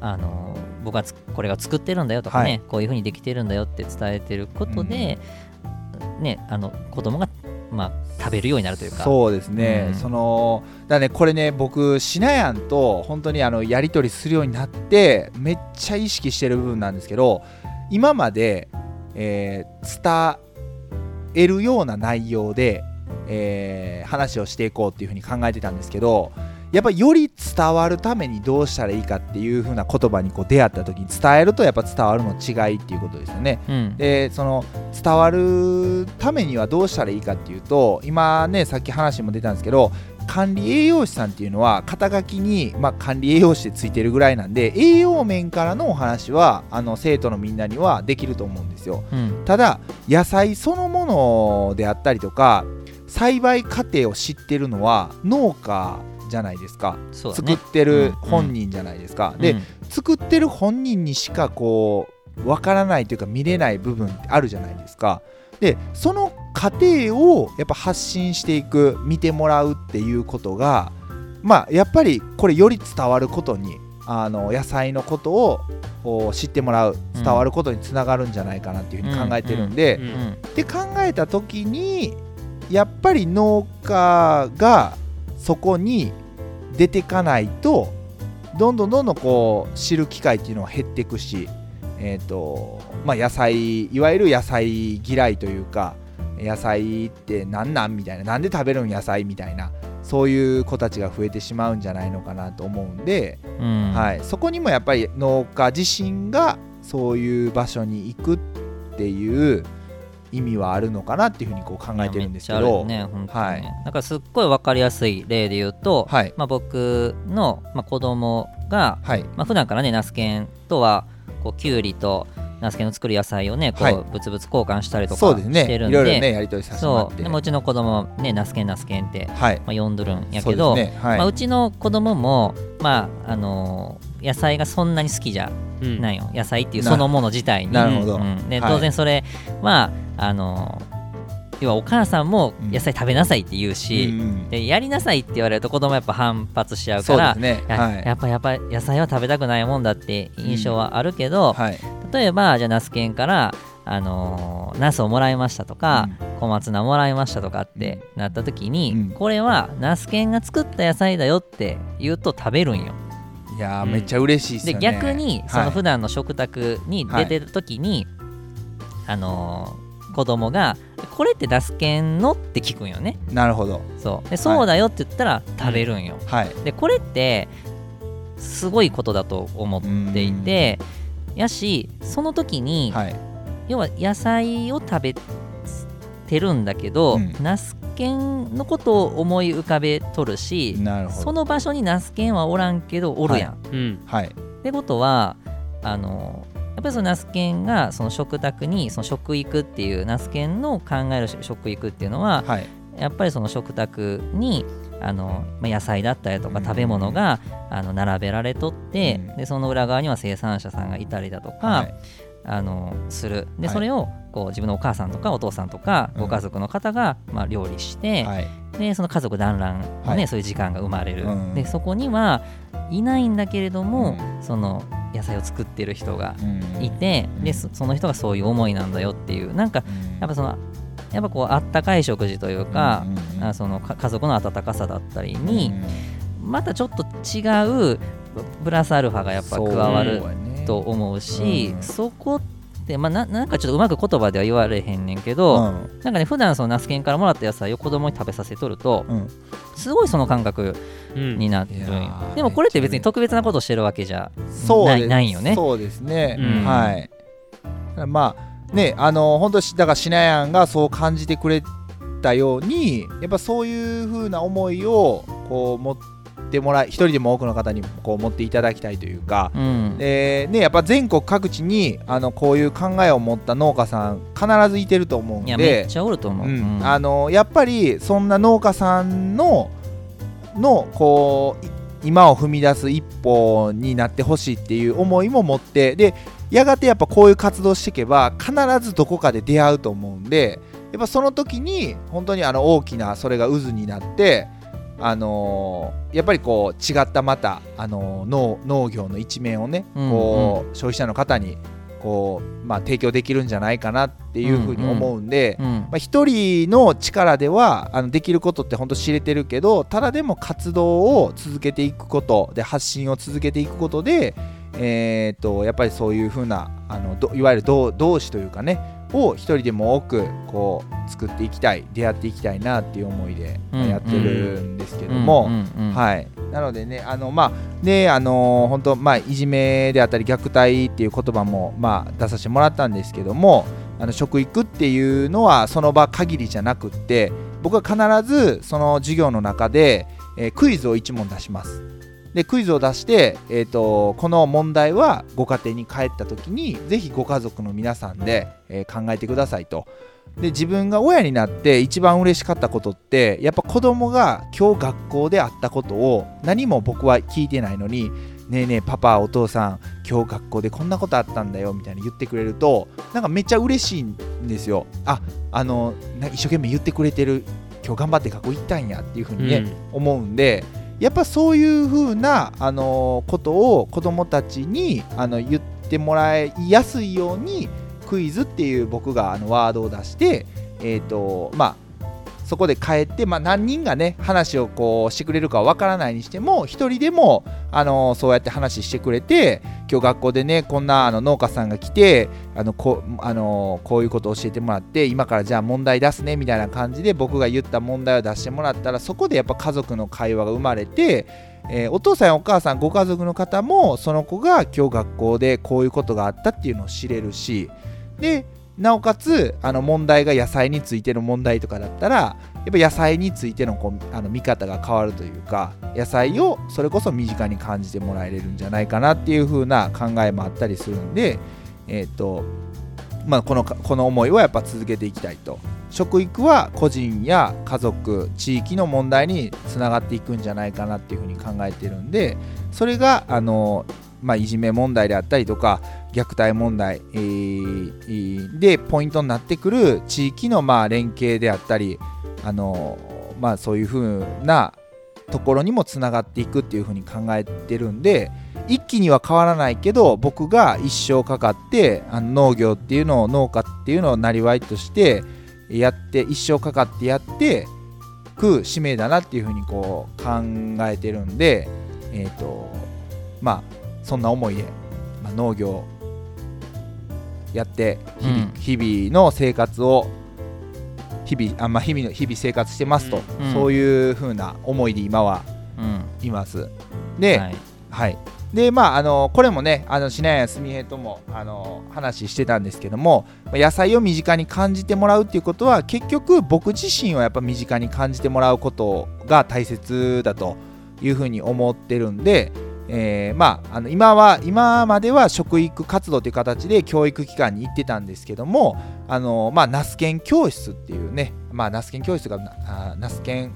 あの僕はこれが作ってるんだよとかね、こういうふうにできてるんだよって伝えてることで、ね、あの子供がまあ、食べるようになるというか。そうですね、うん、そのだねこれね僕しなやんと本当にあのやり取りするようになってめっちゃ意識してる部分なんですけど今まで、えー、伝えるような内容で、えー、話をしていこうっていうふうに考えてたんですけどやっぱより伝わるためにどうしたらいいかっていう風な言葉にこう出会った時に伝えるとやっぱ伝わるの違いっていうことですよね。うん、でその伝わるためにはどうしたらいいかっていうと今ねさっき話も出たんですけど管理栄養士さんっていうのは肩書きに、まあ、管理栄養士でついてるぐらいなんで栄養面からのお話はあの生徒のみんなにはできると思うんですよ、うん、ただ野菜そのものであったりとか栽培過程を知ってるのは農家じゃないですか、ね、作ってる本人じゃないですか、うん、で、うん、作ってる本人にしかこうわからないというか見れない部分ってあるじゃないですか。でその過程をやっぱ発信していく見てもらうっていうことがまあやっぱりこれより伝わることにあの野菜のことを知ってもらう伝わることにつながるんじゃないかなっていうふうに考えてるんで、で考えた時にやっぱり農家がそこに出てかないとどんどんどんどんこう知る機会っていうのは減っていくし、えーとまあ、野菜いわゆる野菜嫌いというか野菜って何なんみたいななんで食べるん野菜みたいなそういう子たちが増えてしまうんじゃないのかなと思うんで、うん、はい、そこにもやっぱり農家自身がそういう場所に行くっていう意味はあるのかなっていうふうにこう考えてるんですけど、ねね、はい、なんかすっごい分かりやすい例で言うと、はい。まあ、僕の、まあ、子供が、はい。まあ普段からねナスケンとはこうきゅうりとナスケの作る野菜をねこう、はい、ブツブツ交換したりとかしてるんで、ね、ねやり取りさせてもらって。そう。でもうちの子供ねナスケンナスケンって、はい。まあ、呼んどるんやけどう、ね。はい。まあ、うちの子供もまああのー、野菜がそんなに好きじゃないよ、うん、野菜っていうそのもの自体に。なるほど、うん、で当然それは、あの要はお母さんも野菜食べなさいって言うし、うん、でやりなさいって言われると子供やっぱ反発しちゃうから、ね。はい、やっぱやっぱ野菜は食べたくないもんだって印象はあるけど、うん。はい、例えばじゃあナスケンからあのー、ナスをもらいましたとか、うん、小松菜もらいましたとかってなった時に、うん、これはナスケンが作った野菜だよって言うと食べるんよ。いや、うん、めっちゃ嬉しいっすね。で逆にその普段の食卓に出てる時に、はい、あのー子供が「これってナスケンの?」って聞くんよね。なるほど。そう。でそうだよって言ったら食べるんよ、はい、でこれってすごいことだと思っていてやしその時に、はい、要は野菜を食べてるんだけど、うん、ナスケンのことを思い浮かべとるしその場所にナスケンはおらんけどおるやん。はい、ってことはあのやっぱりそのナスケンがその食卓にその食育っていうナスケンの考える食育っていうのは、はい、やっぱりその食卓にあの、まあ、野菜だったりとか食べ物が、あの並べられとって、うん、でその裏側には生産者さんがいたりだとか、はい、あのする。で、それをこう自分のお母さんとかお父さんとかご家族の方が、まあ、料理して、はい、でその家族団らんのね、そういう時間が生まれる、でそこにはいないんだけれども、その野菜を作ってる人がいて、でその人がそういう思いなんだよっていう。なんかやっぱそのやっぱこうあったかい食事というか、あその家族の温かさだったりに、またちょっと違うプラスアルファがやっぱ加わると思うし、そこで、まあ、ななんかちょっとうまく言葉では言われへんねんけど、うん、なんかね普段そのナスケンからもらった野菜を子供に食べさせとると、うん、すごいその感覚になってるんよ、うん、でもこれって別に特別なことしてるわけじゃないないよね。そうですね、はい。まあねあの本当だからしなやんがそう感じてくれたようにやっぱそういうふうな思いをこう持ってってもらい一人でも多くの方にこう持っていただきたいというか、うん、でね、やっぱ全国各地にあのこういう考えを持った農家さん必ずいてると思うんで。めっちゃおると思う、うん、あのやっぱりそんな農家さんののこう今を踏み出す一歩になってほしいっていう思いも持ってでやがてやっぱこういう活動していけば必ずどこかで出会うと思うんでやっぱその時に本当にあの大きなそれが渦になってあのー、やっぱりこう違ったまた、あのー、農農業の一面をね、うんうん、こう消費者の方にこう、まあ、提供できるんじゃないかなっていうふうに思うんで、うんうん、まあ、一人の力ではあのできることって本当知れてるけどただでも活動を続けていくことで発信を続けていくことで、えー、とやっぱりそういうふうなあのいわゆる同志というかねを一人でも多くこう作っていきたい出会っていきたいなっていう思いでやってるんですけども、はい。なのでねあのまあであの本当まあいじめであったり虐待っていう言葉もまあ出させてもらったんですけどもあの食育っていうのはその場限りじゃなくって僕は必ずその授業の中で、えー、クイズを1問出します。でクイズを出して、えーと、この問題はご家庭に帰った時にぜひご家族の皆さんで、えー、考えてくださいと。で自分が親になって一番嬉しかったことってやっぱ子供が今日学校であったことを何も僕は聞いてないのにねえねえパパお父さん今日学校でこんなことあったんだよみたいに言ってくれるとなんかめっちゃ嬉しいんですよああの一生懸命言ってくれてる今日頑張って学校行ったんやっていうふうにね、うん、思うんでやっぱそういうふうなあのことを子どもたちにあの言ってもらいやすいようにクイズっていう僕があのワードを出して、えーとまあ、そこで帰って、まあ、何人がね話をこうしてくれるかわからないにしても1人でもあのそうやって話してくれて今日学校でねこんなあの農家さんが来てあのこあのこういうことを教えてもらって今からじゃあ問題出すねみたいな感じで僕が言った問題を出してもらったらそこでやっぱ家族の会話が生まれてえー、お父さんやお母さんご家族の方もその子が今日学校でこういうことがあったっていうのを知れるしでなおかつあの問題が野菜についての問題とかだったらやっぱ野菜についてのこうあの見方が変わるというか野菜をそれこそ身近に感じてもらえれるんじゃないかなっていう風な考えもあったりするんでえ、ー、とまあこのこの思いはやっぱ続けていきたいと。食育は個人や家族地域の問題につながっていくんじゃないかなっていうふうに考えてるんでそれがあのまあ、いじめ問題であったりとか虐待問題、でポイントになってくる地域のまあ連携であったりあの、まあ、そういうふうなところにもつながっていくっていうふうに考えてるんで一気には変わらないけど僕が一生かかってあの農業っていうのを農家っていうのをなりわいとしてやって一生かかってやってく使命だなっていうふうにこう考えてるんでえっ、ー、とまあそんな思いで、まあ、農業やって日々うん、日々の生活を日々あ、まあ、日々の日々生活してますと、うん、そういうふうな思いで今はいます。で、はい、はい、でまああのこれもねあの品谷すみへともあの話してたんですけども野菜を身近に感じてもらうっていうことは結局僕自身はやっぱ身近に感じてもらうことが大切だというふうに思ってるんでえー、まあ、あの今は今までは食育活動という形で教育機関に行ってたんですけどもあの、まあ、ナスケン教室っていうね、まあ、ナスケン教室がナスケン、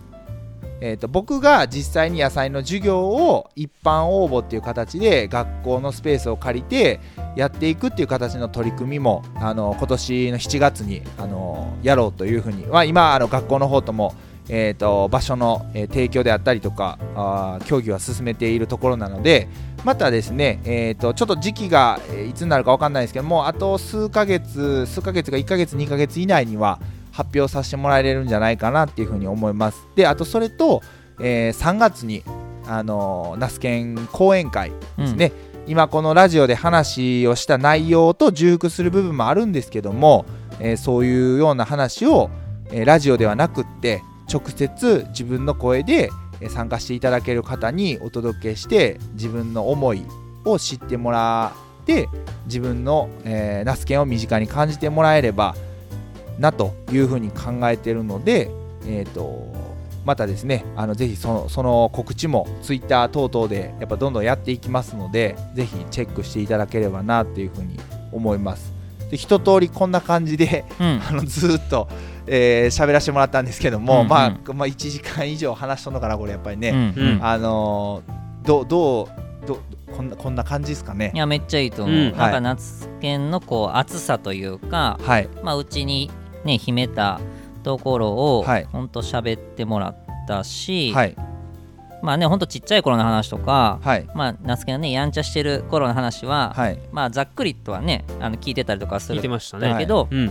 えーと、僕が実際に野菜の授業を一般応募っていう形で学校のスペースを借りてやっていくっていう形の取り組みもあの今年の7月にあのやろうというふうに、まあ、今あの学校の方ともえーと、場所の、えー、提供であったりとかあ協議は進めているところなのでまたですね、えーと、ちょっと時期が、えー、いつになるか分かんないですけどもあと数ヶ月数ヶ月か1ヶ月2ヶ月以内には発表させてもらえるんじゃないかなっていうふうに思います。であとそれと、えー、3月にあの那須県講演会ですね、うん。今このラジオで話をした内容と重複する部分もあるんですけども、えー、そういうような話を、えー、ラジオではなくって直接自分の声で参加していただける方にお届けして自分の思いを知ってもらって自分の、えー、ナスケンを身近に感じてもらえればなというふうに考えているので、えーと、またですねあのぜひそのその告知も Twitter 等々でやっぱどんどんやっていきますのでぜひチェックしていただければなというふうに思います。で一通りこんな感じで、うん、あのずっとえー、喋らせてもらったんですけども、うんうん、まあ、まあ、1時間以上話しとんのかなこれやっぱりね、うんうん、あのー、どどうどこんなこんな感じですかね。いやめっちゃいいと思う、うん、なんか夏犬のこう暑さというか、はい、まあうちにね秘めたところを、はい、ほんと喋ってもらったし、はい、まあねほんとちっちゃい頃の話とか、はい、まあ夏犬がねやんちゃしてる頃の話は、はい、まあざっくりとはねあの聞いてたりとかする聞いてましたね。けど、うん、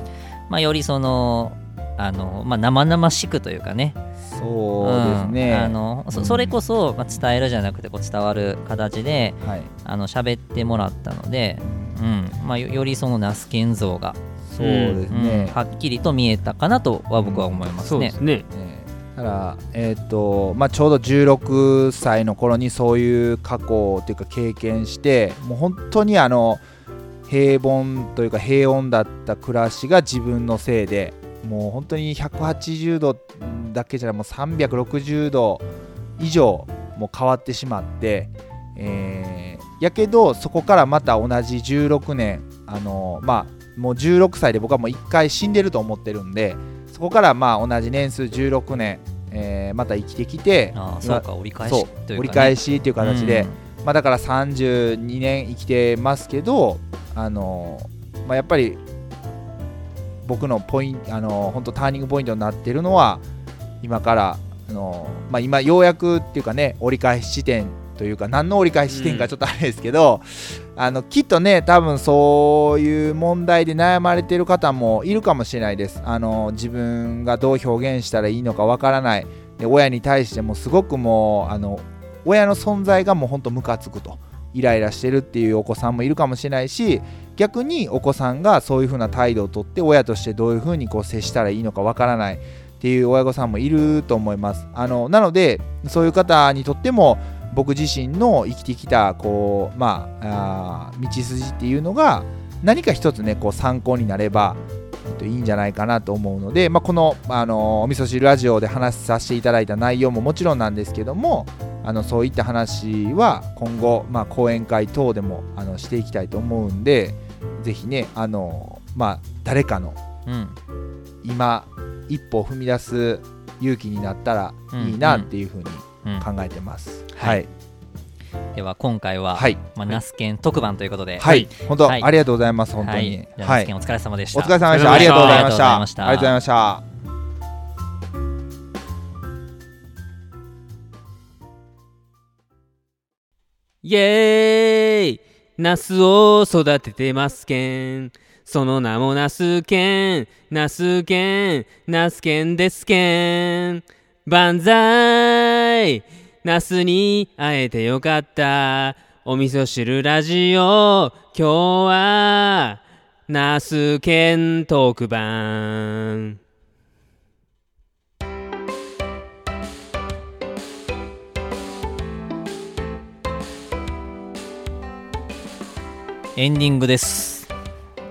まあよりそのあの、まあ、生々しくというかね。そうですね、うん、あのそそれこそ、まあ、伝えるじゃなくてこう伝わる形で、はい、あの喋ってもらったので、うん。まあ、よりその那須健像がそうですね、うん、はっきりと見えたかなとは僕は思いますね。うん、そうですね。だから、えーとまあ、ちょうど16歳の頃にそういう過去というか経験してもう本当にあの平凡というか平穏だった暮らしが自分のせいでもう本当に180度だけじゃもう360度以上もう変わってしまって、えー、やけどそこからまた同じ16年あのまあもう16歳で僕はもう1回死んでると思ってるんでそこからまあ同じ年数16年、えー、また生きてきてあそうか折り返し、ね、折り返しっていう形で、うん、まあ、だから32年生きてますけどあの、まあ、やっぱり僕のポイントあの本当ターニングポイントになってるのは今からあの、まあ、今ようやくっていうかね折り返し地点というか何の折り返し地点かちょっとあれですけど、うん、あのきっとね多分そういう問題で悩まれてる方もいるかもしれないです。あの自分がどう表現したらいいのかわからない。で親に対してもすごくもうあの親の存在がもうほんとムカつくとイライラしてるっていうお子さんもいるかもしれないし逆にお子さんがそういう風な態度をとって親としてどういう風にこう接したらいいのかわからないっていう親御さんもいると思います。あのなのでそういう方にとっても僕自身の生きてきたこうまあ道筋っていうのが何か一つねこう参考になればいいんじゃないかなと思うので、まあ、この、あのお味噌汁ラジオで話させていただいた内容ももちろんなんですけどもあのそういった話は今後、まあ、講演会等でもあのしていきたいと思うんで、ぜひねあのまあ誰かの、うん、今一歩踏み出す勇気になったらいいなっていうふうに考えてます。はい、では今回は、はい。まあ、ナスケン特番ということで、はい、本当、はい、ありがとうございます、本当に。はい、ナお疲れ様でした。お疲れ様でした。ありがとうございました。ありがとうございました。イエーイナスを育ててますけん。その名もナスケン。ナスケン。ナスケンですけん。万歳ナスに会えてよかった。お味噌汁ラジオ。今日は、ナスケン特番。エンディングです。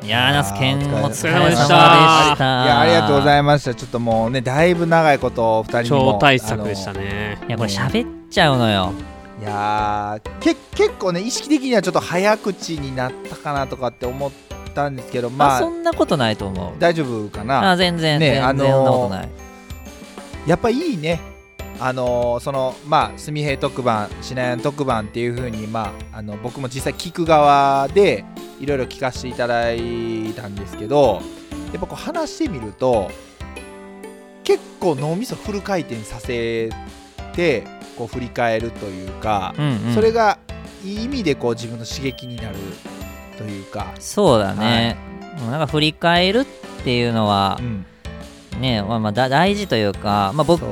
いやーナスケンお疲れ様でした。いやありがとうございましたちょっともうねだいぶ長いこと二人超大作でしたね。いやこれ喋っちゃうのよ。いやけ結構ね意識的にはちょっと早口になったかなとかって思ったんですけどまあそんなことないと思う。大丈夫かな？あ全然ねあのー、やっぱいいねあのそのまあ純平特番品屋特番っていう風にまああの僕も実際聞く側でいろいろ聞かせていただいたんですけどやっぱこう話してみると結構脳みそフル回転させてこう振り返るというか、うんうん、それがいい意味でこう自分の刺激になるというか。そうだね、はい、なんか振り返るっていうのは、うんねまあ、まあ大事というか、まあ、僕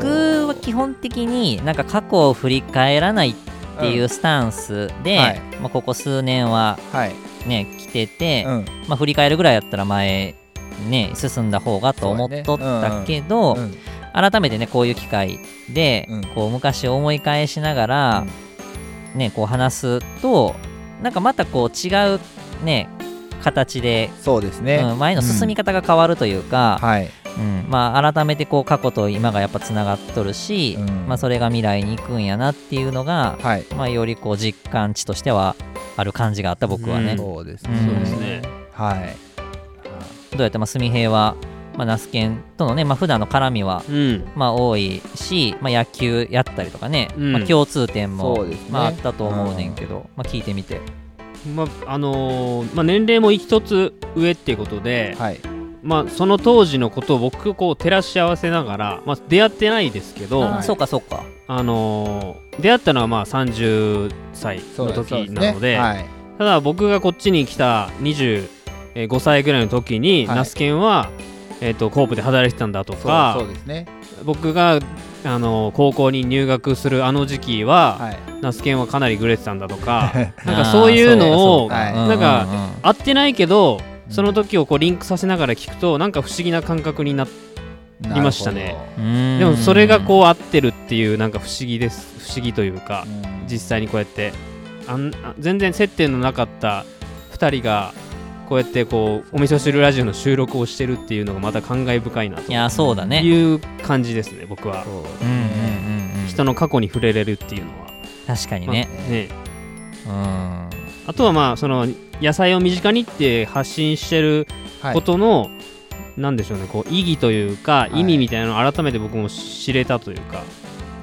は基本的になんか過去を振り返らないっっていうスタンスで、はい、まあ、ここ数年はね、来てて、うん、まあ、振り返るぐらいやったら前ね進んだ方がと思っとったけど、ねうん。うん、改めてねこういう機会で、こう昔を思い返しながら、ねこう話すとなんかまたこう違うね形でそうですね、うん、前の進み方が変わるというか、うん、はいうん。まあ、改めてこう過去と今がやっぱつながっとるし、うん、まあ、それが未来に行くんやなっていうのが、はい。まあ、よりこう実感値としてはある感じがあった僕はね。そうですね,、そうですね。はい。どうやってまあ純平はまあ、ナスケンとのね、まあ普段の絡みは、うん、まあ、多いし、まあ、野球やったりとかね、うん、まあ、共通点も、ね、まあ、あったと思うねんけど、まあ、聞いてみて。まああのー、まあ、年齢も一つ上っていうことで、はい、まあ、その当時のことを僕こう照らし合わせながら、まあ、出会ってないですけど、はい、そうかそうか、あのー、出会ったのはまあ30歳の時なので、ねはい、ただ僕がこっちに来た25歳ぐらいの時に、はい、ナスケンはえーと、コープで働いてたんだとかそうですね。僕があの高校に入学するあの時期は、はい、ナスケンはかなりグレてたんだとか [laughs] なんかそういうのをなんか合ってないけどその時をこうリンクさせながら聞くとなんか不思議な感覚になりましたね。でもそれがこう合ってるっていうなんか不思議です。不思議というか実際にこうやって。あん全然接点のなかった2人がこうやってこうお味噌汁ラジオの収録をしてるっていうのがまた感慨深いなと。いやそうだね。いう感じですね僕は、うんうんうんうん、人の過去に触れれるっていうのは。確かにね。まあ、ね。うん。あとはまあその野菜を身近にって発信してることの、はい、なんでしょうねこう意義というか意味みたいなのを改めて僕も知れたというか、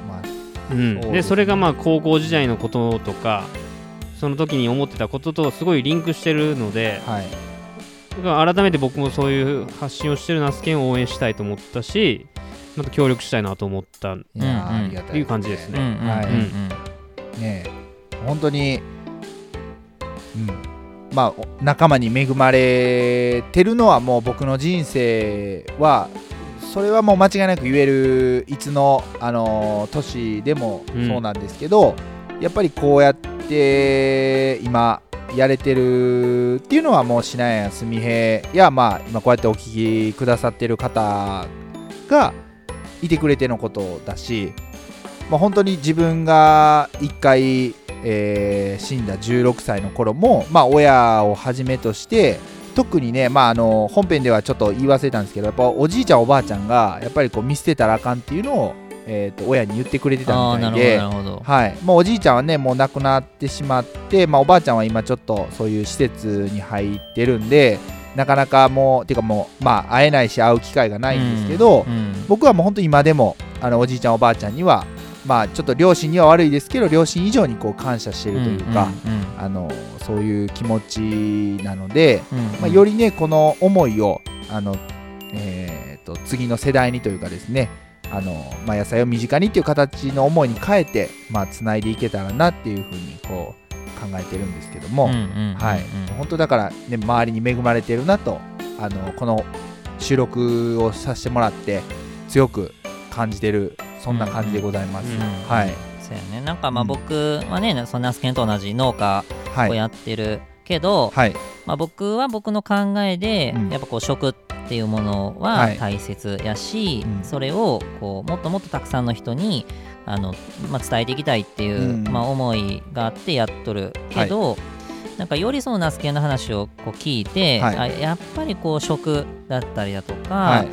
まあ、うん、で、ね、それがまあ高校時代のこととかその時に思ってたこととすごいリンクしてるので、はい、だから改めて僕もそういう発信をしてるナスケンを応援したいと思ったしまた協力したいなと思った。っていう感じですね。はいね本当に、うん、まあ仲間に恵まれてるのはもう僕の人生はそれはもう間違いなく言えるいつの、あの年でもそうなんですけど、うん、やっぱりこうやってて今やれてるっていうのはもうしないやすみへやまあ今こうやってお聞きくださってる方がいてくれてのことだし、まあ、本当に自分が1回、えー、死んだ16歳の頃も、まあ、親をはじめとして特にね、まあ、あの本編ではちょっと言い忘れたんですけどやっぱおじいちゃんおばあちゃんがやっぱりこう見捨てたらあかんっていうのをえーと、親に言ってくれてたみたいで、はい、もうおじいちゃんはねもう亡くなってしまって、まあ、おばあちゃんは今ちょっとそういう施設に入ってるんでなかなかもうていうかもう、まあ、会えないし会う機会がないんですけど、うんうん、僕はもう本当今でもあのおじいちゃんおばあちゃんにはまあちょっと両親には悪いですけど両親以上にこう感謝しているというか、うんうんうん、あのそういう気持ちなので、うんうん、まあ、よりねこの思いをあの、えーと次の世代にというかですねあの、まあ、野菜を身近にっていう形の思いに変えて、まあ、つないでいけたらなっていうふうにこう考えてるんですけども、はい、本当だから、ね、周りに恵まれてるなとあのこの収録をさせてもらって強く感じてるそんな感じでございます。はい。そうやね、なんかまあ僕はね、うん、そのナスケンと同じ農家をやってるけど、はい、まあ、僕は僕の考えで、やっぱこう食っっていうものは大切やし、はいそれをこうもっともっとたくさんの人にあの、まあ、伝えていきたいっていう、うん、まあ、思いがあってやっとるけど、はい、なんかよりそのナスケの話をこう聞いて、はい、あやっぱりこう食だったりだとか、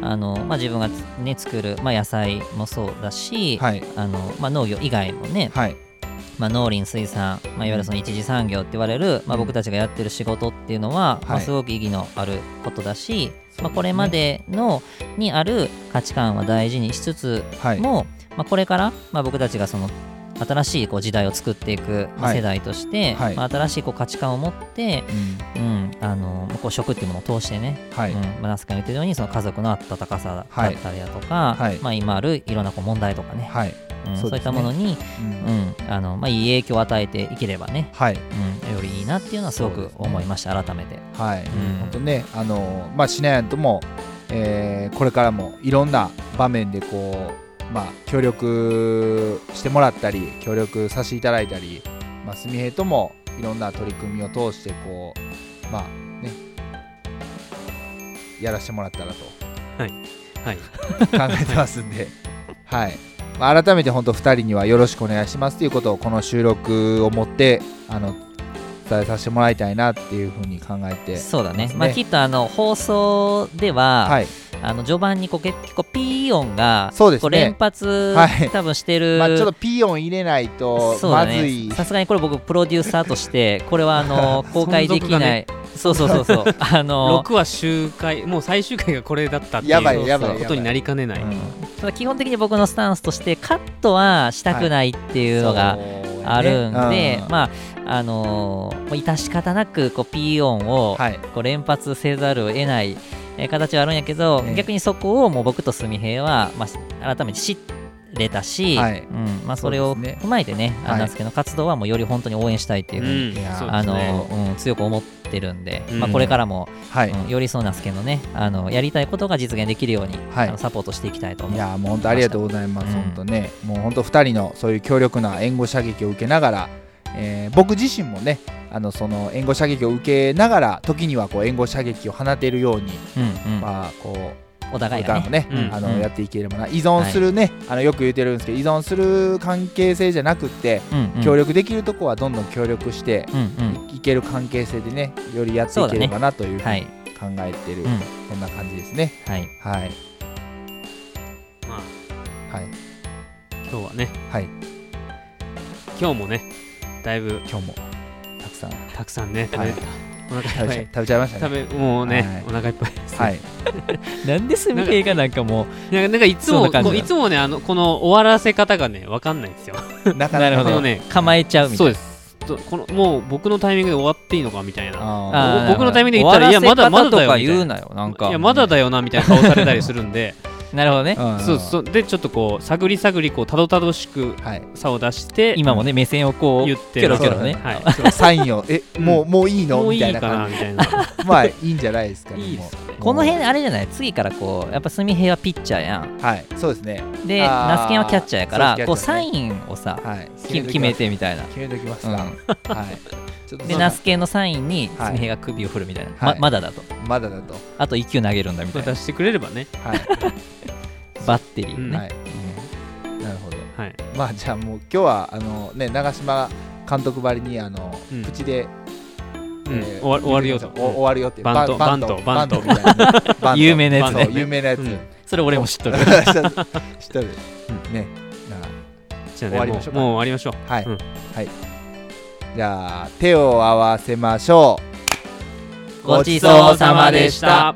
あのまあ、自分が、ね、作る、まあ、野菜もそうだし、あのまあ、農業以外もね、まあ、農林水産、まあ、いわゆるその一次産業って言われる、まあ、僕たちがやってる仕事っていうのは、まあ、すごく意義のあることだし、まあ、これまでのにある価値観は大事にしつつも、まあ、これから、まあ、僕たちがその新しいこう時代を作っていく世代として、はい、まあ、新しいこう価値観を持って、うん、うん、あのこう食っていうものを通してね、はい。うんまあ、ナスカが言ってるようにその家族の温かさだったりだとか、はい、まあ、今あるいろんなこう問題とかね、はい。うん、そう、ね,、いったものに、うん。あのまあ、いい影響を与えていければね、はい。うん、よりいいなっていうのはすごく思いました、ね、改めて。はい、うん、本当ねあの、まあ、シナヤンとも、えー、これからもいろんな場面でこうまあ、協力してもらったり協力させていただいたり、まあ、すみへともいろんな取り組みを通してこうまあねやらせてもらったらと、はい。はい、考えてますんで、[laughs] はい。まあ、改めて本当2人にはよろしくお願いしますということをこの収録をもってあの伝えさせてもらいたいなっていうふうに考えて、そうだね、まあ、きっとあの放送では、はい、あの序盤にこう結構ピー音がそうです、ね、連発、はい、多分してる、まあ、ちょっとピー音入れないとまずい。さすがにこれ僕プロデューサーとしてこれはあの [laughs] 公開できない、そうそうそうそう。[laughs] あの6話周回もう最終回がこれだったっていうことになりかねない、うん、基本的に僕のスタンスとしてカットはしたくないっていうのが、あるんで、ね。うん、まああのー、致し方なくこう P 音をこう連発せざるを得ない、え形はあるんやけど、ね、逆にそこをもう僕と純平は、まあ、改めて知れたし、はい、うんまあ、それを踏まえてね、あすけの活動はもうより本当に応援したいっていうふうに、うん、あの、うん、強く思ってるんで、うん、まあ、これからも、はい。うん、よりそう那須家のねあのやりたいことが実現できるように、はい、あのサポートしていきたいと思いやもう本当ありがとうございます、本当ね。もう本当2人のそういう強力な援護射撃を受けながらえー、僕自身もねあのその援護射撃を受けながら時にはこう援護射撃を放てるように、うんうん、まあこうお互いがね、ねうん、あの、やっていければな依存するね、はい、あのよく言ってるんですけど依存する関係性じゃなくて、うんうん、協力できるとこはどんどん協力して、うんうん、いける関係性でねよりやっていければなというふうに考えてる、ねそんな感じですね。はい、はい、まあ、はい、今日はね、はい、今日もねだいぶ今日も。たくさん。たくさんね。食べた、お腹いっぱい。食べちゃいましたね。食べもうね、はい、お腹いっぱいです、はい、[laughs] なんですみ系がなんかもうなんかいつもいつもねあのこの終わらせ方がね分かんないんですよ。なかなかのね構えちゃうみたいな。そうです。このもう僕のタイミングで終わっていいのかみたいな。僕のタイミングで言ったらいやまだまだだよ言うなよなんか。いやまだだよなみたいな顔されたりするんで [laughs] なるほどね、そうそう。でちょっとこう探り探りこうたどたどしく差を出して、今もね目線をこう言ってキョロキョロね、はい、サインをえもうもういいの？もういいかなみたいな [laughs] まあいいんじゃないですかねいいこの辺あれじゃない？次からこうやっぱ純平はピッチャーやん。はい。そうですね。でナスケンはキャッチャーやからこうサインをさ、決めてみたいな。決めときますか、はいでナスケンのサインに純平が首を振るみたいな、ままだだと。まだだと。あと1球投げるんだみたいな。出してくれればね。はい。[laughs] バッテリーね、はい、なるほど、はい、まあじゃあもう今日はあのね長嶋監督ばりにあの、うん、口でえ終わるよと。終わるよってバント。バント。バント。みたいな有名なやつね。有名なやつ、それ俺も知っとる。[laughs] 知っとる、ね。じゃあ終わりましょうもう終わりましょう。はい、はいじゃあ手を合わせましょう。ごちそうさまでした。